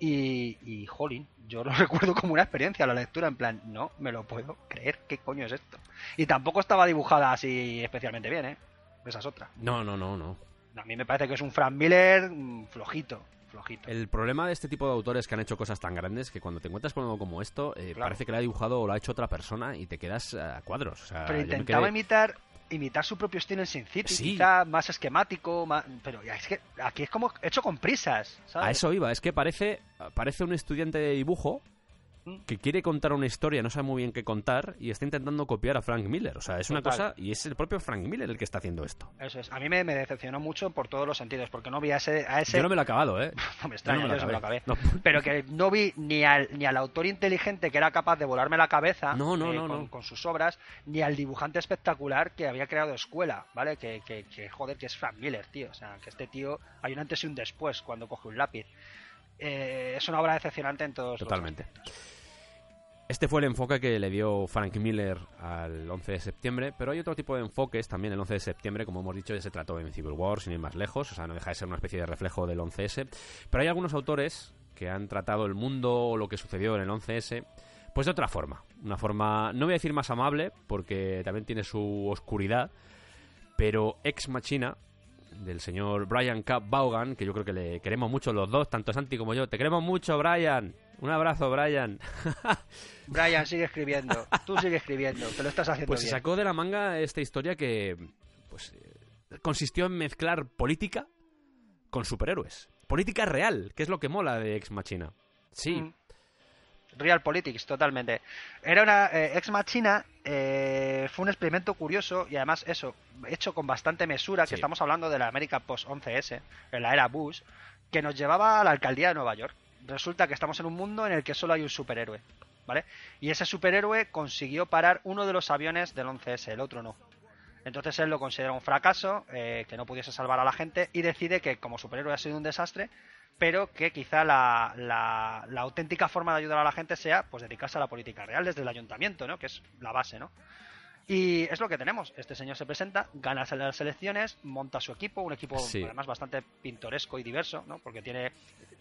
Y, y jolín, yo lo recuerdo como una experiencia la lectura, en plan, no me lo puedo creer, ¿qué coño es esto? Y tampoco estaba dibujada así especialmente bien, ¿eh? Esa es otra. No, no, no, no. A mí me parece que es un Frank Miller mm, flojito, flojito. El problema de este tipo de autores que han hecho cosas tan grandes que cuando te encuentras con algo como esto, eh, Claro. parece que lo ha dibujado o lo ha hecho otra persona y te quedas a cuadros. O sea, Pero intentaba quedé- imitar imitar su propio estilo en Sin City, Sí. quizá más esquemático, más... pero es que aquí es como hecho con prisas, ¿sabes? A eso iba, es que parece, parece un estudiante de dibujo. Que quiere contar una historia, no sabe muy bien qué contar y está intentando copiar a Frank Miller. O sea, es una Total. cosa y es el propio Frank Miller el que está haciendo esto. Eso es. A mí me, me decepcionó mucho por todos los sentidos, porque no vi a ese... A ese... Yo no me lo he acabado, ¿eh? No me extraña, Yo no me yo me lo acabé. No. Pero que no vi ni al, ni al autor inteligente que era capaz de volarme la cabeza No, no, eh, no, con, no. con sus obras, ni al dibujante espectacular que había creado escuela, ¿vale? Que, que, que, joder, que es Frank Miller, tío. O sea, que este tío hay un antes y un después cuando coge un lápiz. Eh, es una obra decepcionante en todos los Totalmente. aspectos. Este fue el enfoque que le dio Frank Miller al 11 de septiembre, pero hay otro tipo de enfoques también el 11 de septiembre, como hemos dicho, ya se trató en Civil War, sin ir más lejos, o sea, no deja de ser una especie de reflejo del 11S, pero hay algunos autores que han tratado el mundo o lo que sucedió en el 11S, pues de otra forma, una forma, no voy a decir más amable, porque también tiene su oscuridad, pero Ex Machina, del señor Brian K. Vaughan, que yo creo que le queremos mucho los dos, tanto Santi como yo. Te queremos mucho, Brian. Un abrazo, Brian. Brian, sigue escribiendo. Tú sigue escribiendo, que lo estás haciendo Pues se bien. sacó de la manga esta historia que pues eh, consistió en mezclar política con superhéroes. Política real, que es lo que mola de Ex Machina. Sí, Mm. Real Politics, totalmente. Era una eh, ex machina, eh, fue un experimento curioso y además eso, hecho con bastante mesura, que estamos hablando de la América post 11S, en la era Bush, que nos llevaba a la alcaldía de Nueva York. Resulta que estamos en un mundo en el que solo hay un superhéroe, ¿vale? Y ese superhéroe consiguió parar uno de los aviones del 11S, el otro no. Entonces él lo considera un fracaso, eh, que no pudiese salvar a la gente y decide que como superhéroe ha sido un desastre, pero que quizá la, la- la auténtica forma de ayudar a la gente sea pues dedicarse a la política real desde el ayuntamiento, ¿no? Que es la base, ¿no? Y es lo que tenemos. Este señor se presenta, gana las elecciones, monta su equipo, un equipo Sí. además bastante pintoresco y diverso, ¿no? Porque tiene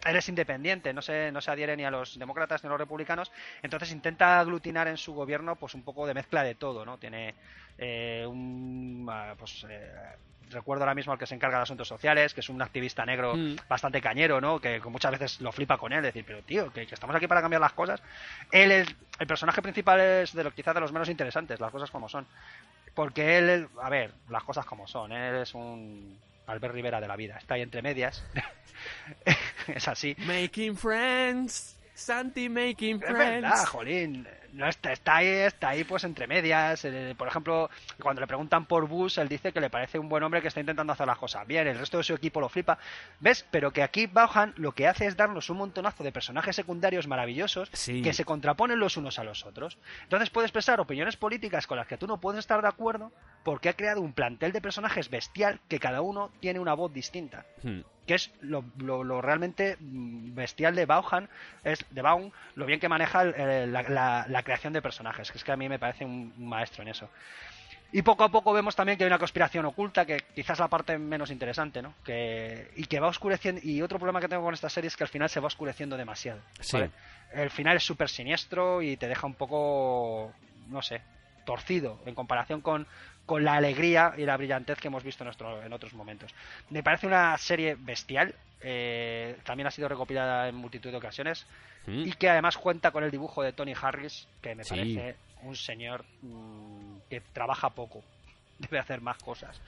él es independiente, no se, no se adhiere ni a los demócratas ni a los republicanos, entonces intenta aglutinar en su gobierno pues un poco de mezcla de todo, ¿no? Tiene eh, un ah, pues eh, recuerdo ahora mismo al que se encarga de asuntos sociales, que es un activista negro Mm. bastante cañero, ¿no? Que muchas veces lo flipa con él, decir, pero tío, que, que estamos aquí para cambiar las cosas. Él es, el personaje principal es de los quizás de los menos interesantes, las cosas como son. Porque él, a ver, las cosas como son, él es un Albert Rivera de la vida, está ahí entre medias. es así. Making friends. Santi making Es friends. verdad, jolín. No está, está ahí, está ahí pues entre medias. Eh, por ejemplo, cuando le preguntan por Bush, él dice que le parece un buen hombre que está intentando hacer las cosas bien. El resto de su equipo lo flipa. ¿Ves? Pero que aquí Vaughan lo que hace es darnos un montonazo de personajes secundarios maravillosos Sí. que se contraponen los unos a los otros. Entonces puede expresar opiniones políticas con las que tú no puedes estar de acuerdo porque ha creado un plantel de personajes bestial que cada uno tiene una voz distinta Hmm. que es lo, lo- lo realmente mm, bestial de Vaughan, es de Vaughan, lo bien que maneja el- el- la, la- la creación de personajes, que es que a mí me parece un, maestro en eso. Y poco a poco vemos también que hay una conspiración oculta, que quizás la parte menos interesante, ¿no? Que, y que va oscureciendo. Y otro problema que tengo con esta serie es que al final se va oscureciendo demasiado. Sí. ¿vale? El final es súper siniestro y te deja un poco, no sé, torcido en comparación con, con la alegría y la brillantez que hemos visto en, nuestro- en otros momentos. Me parece una serie bestial. eh, también ha sido recopilada en multitud de ocasiones Mm. y que además cuenta con el dibujo de Tony Harris, que me Sí. parece un señor mm, que trabaja poco, debe hacer más cosas,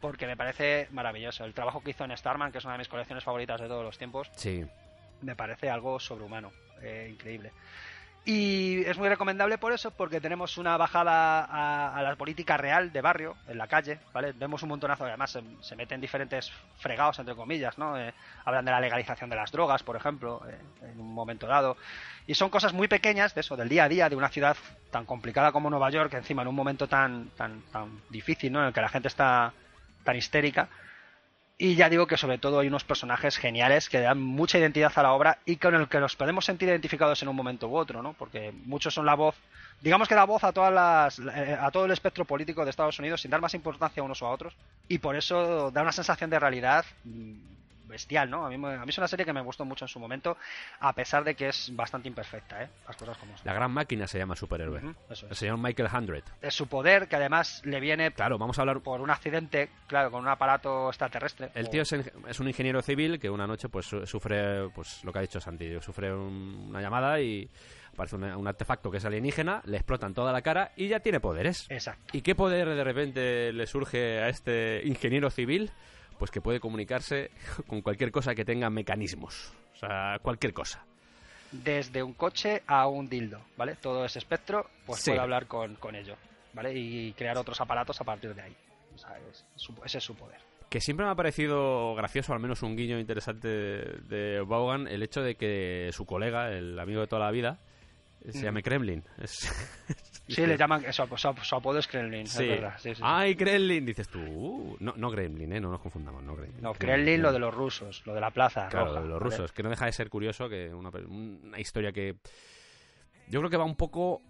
porque me parece maravilloso. El trabajo que hizo en Starman, que es una de mis colecciones favoritas de todos los tiempos, Sí. me parece algo sobrehumano, eh, increíble. Y es muy recomendable por eso, porque tenemos una bajada a, la política real de barrio, en la calle, ¿vale? Vemos un montonazo, además se, se meten diferentes fregados, entre comillas, ¿no? Eh, hablan de la legalización de las drogas, por ejemplo, eh, en un momento dado. Y son cosas muy pequeñas de eso, del día a día, de una ciudad tan complicada como Nueva York, encima en un momento tan, tan, tan difícil, ¿no? En el que la gente está tan histérica. Y ya digo que sobre todo hay unos personajes geniales que dan mucha identidad a la obra y con el que nos podemos sentir identificados en un momento u otro, ¿no? Porque muchos son la voz, digamos que da voz a todas las, eh, a todo el espectro político de Estados Unidos sin dar más importancia a unos o a otros y por eso da una sensación de realidad mm, bestial, ¿no? A mí, me- a mí es una serie que me gustó mucho en su momento, a pesar de que es bastante imperfecta, ¿eh? Las cosas como son. La gran máquina se llama superhéroe. Eso El señor Michael Hundred. Es su poder, que además le viene Claro, vamos a hablar. por un accidente, claro, con un aparato extraterrestre. El o- tío es, en- es un ingeniero civil que una noche pues su- sufre pues lo que ha dicho Santi, sufre un- una llamada y aparece una- un artefacto que es alienígena, le explotan toda la cara y ya tiene poderes. Exacto. ¿Y qué poder de repente le surge a este ingeniero civil? Pues que puede comunicarse con cualquier cosa que tenga mecanismos. O sea, cualquier cosa. desde un coche a un dildo, ¿vale? Todo ese espectro, pues Sí. puede hablar con, con ello, ¿vale? Y crear otros aparatos a partir de ahí. O sea, es su- ese es su poder. Que siempre me ha parecido gracioso, al menos un guiño interesante de Vaughan, el hecho de que su colega, el amigo de toda la vida, se Mm. llame Kremlin. Es- Sí, le llaman, su, su- su apodo es Kremlin, Sí. es verdad. Sí, sí. ¡Ay, Kremlin! Dices tú. uh, no, no Gremlin, ¿eh? No nos confundamos, no Gremlin. no, Kremlin lo de los rusos, lo de la plaza Claro, roja, de los ¿vale? rusos. Que no deja de ser curioso que una, una historia que. Yo creo que va un poco.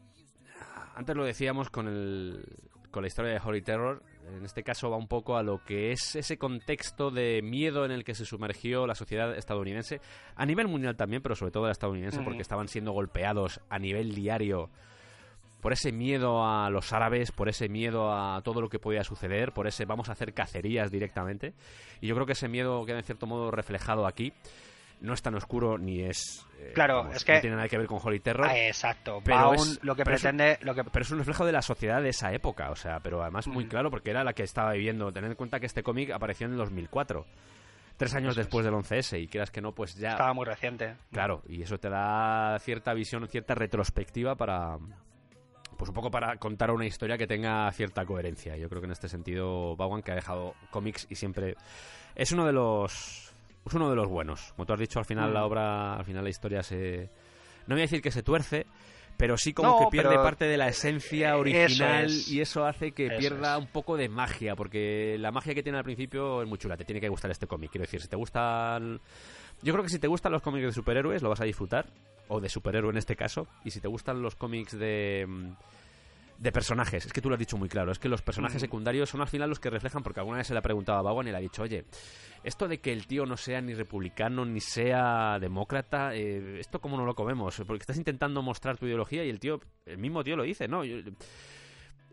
Antes lo decíamos con el. Con la historia de Holy Terror, en este caso va un poco a lo que es ese contexto de miedo en el que se sumergió la sociedad estadounidense, a nivel mundial también, pero sobre todo la estadounidense, porque estaban siendo golpeados a nivel diario por ese miedo a los árabes, por ese miedo a todo lo que podía suceder, por ese vamos a hacer cacerías directamente. Y yo creo que ese miedo queda en cierto modo reflejado aquí. No es tan oscuro ni es. eh, Claro, vamos, es que- No tiene nada que ver con Holy Terror. Ah, exacto, Pero va un- es- lo que pero es pretende... Lo que, Pero es un reflejo de la sociedad de esa época, o sea, pero además muy Ujú. claro porque era la que estaba viviendo. Tened en cuenta que este cómic apareció en el 2004, tres años Eso es. después del 11S, y quieras que no, pues ya. estaba muy reciente. Claro, y eso te da cierta visión, cierta retrospectiva para. Pues un poco para contar una historia que tenga cierta coherencia. Yo creo que en este sentido, Vaughan, que ha dejado cómics y siempre. Es uno de los. Es uno de los buenos. Como tú has dicho, al final Mm. la obra. Al final la historia se. No voy a decir que se tuerce. Pero sí como No, que pierde parte de la esencia Eso original es. y eso hace que Eso pierda es. un poco de magia, porque la magia que tiene al principio es muy chula, te tiene que gustar este cómic. Quiero decir, si te gustan yo creo que si te gustan los cómics de superhéroes, lo vas a disfrutar. O de superhéroe en este caso. Y si te gustan los cómics de. mm, De personajes, es que tú lo has dicho muy claro, es que los personajes Mm. secundarios son al final los que reflejan, porque alguna vez se le ha preguntado a Vaughan y le ha dicho, oye, esto de que el tío no sea ni republicano ni sea demócrata, eh, ¿esto cómo no lo comemos? Porque estás intentando mostrar tu ideología y el tío, el mismo tío lo dice, ¿no? Yo-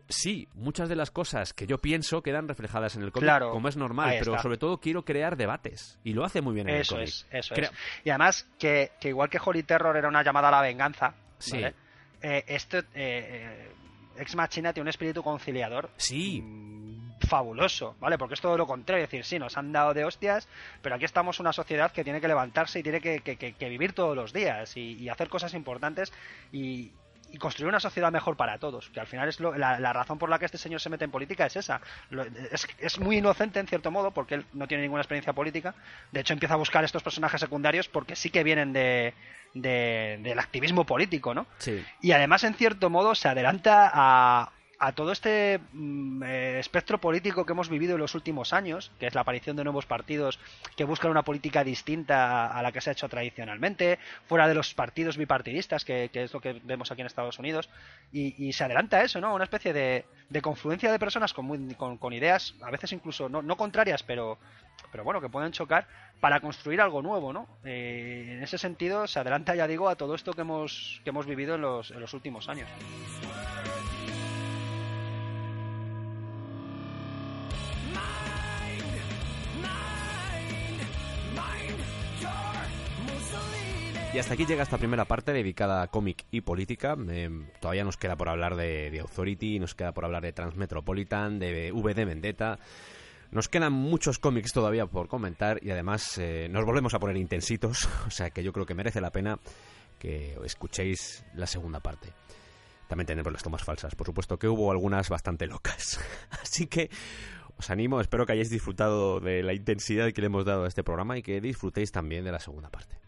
sí, muchas de las cosas que yo pienso quedan reflejadas en el cómic, Claro, como es normal, pero sobre todo quiero crear debates y lo hace muy bien en Eso el cómic. es, eso Crea- es. Y además, que, que igual que Holy Terror era una llamada a la venganza, Sí. ¿vale? Eh, este eh, eh, Ex Machina tiene un espíritu conciliador Sí. mm, fabuloso, ¿vale? Porque es todo lo contrario, es decir, sí, nos han dado de hostias, pero aquí estamos una sociedad que tiene que levantarse y tiene que, que- que- que vivir todos los días y, y hacer cosas importantes y, y construir una sociedad mejor para todos, que al final es lo- la, la razón por la que este señor se mete en política es esa. Lo- es, es muy inocente en cierto modo porque él no tiene ninguna experiencia política, de hecho empieza a buscar estos personajes secundarios porque sí que vienen de, de- del activismo político, ¿no? Sí. Y además, en cierto modo, se adelanta a, a todo este mm, eh, espectro político que hemos vivido en los últimos años, que es la aparición de nuevos partidos que buscan una política distinta a la que se ha hecho tradicionalmente, fuera de los partidos bipartidistas, que, que es lo que vemos aquí en Estados Unidos, y, y se adelanta a eso, ¿no? Una especie de, de confluencia de personas con, muy- con, con ideas, a veces incluso no, no contrarias, pero, pero bueno, que pueden chocar para construir algo nuevo, ¿no? Eh, en ese sentido, se adelanta, ya digo, a todo esto que hemos, que hemos vivido en los, en los últimos años. Y hasta aquí llega esta primera parte dedicada a cómic y política. Eh, todavía nos queda por hablar de, de Authority, nos queda por hablar de Transmetropolitan, de VD Vendetta. Nos quedan muchos cómics todavía por comentar y además eh, nos volvemos a poner intensitos, o sea que yo creo que merece la pena que escuchéis la segunda parte. También tenemos las tomas falsas, por supuesto que hubo algunas bastante locas. Así que os animo, espero que hayáis disfrutado de la intensidad que le hemos dado a este programa y que disfrutéis también de la segunda parte.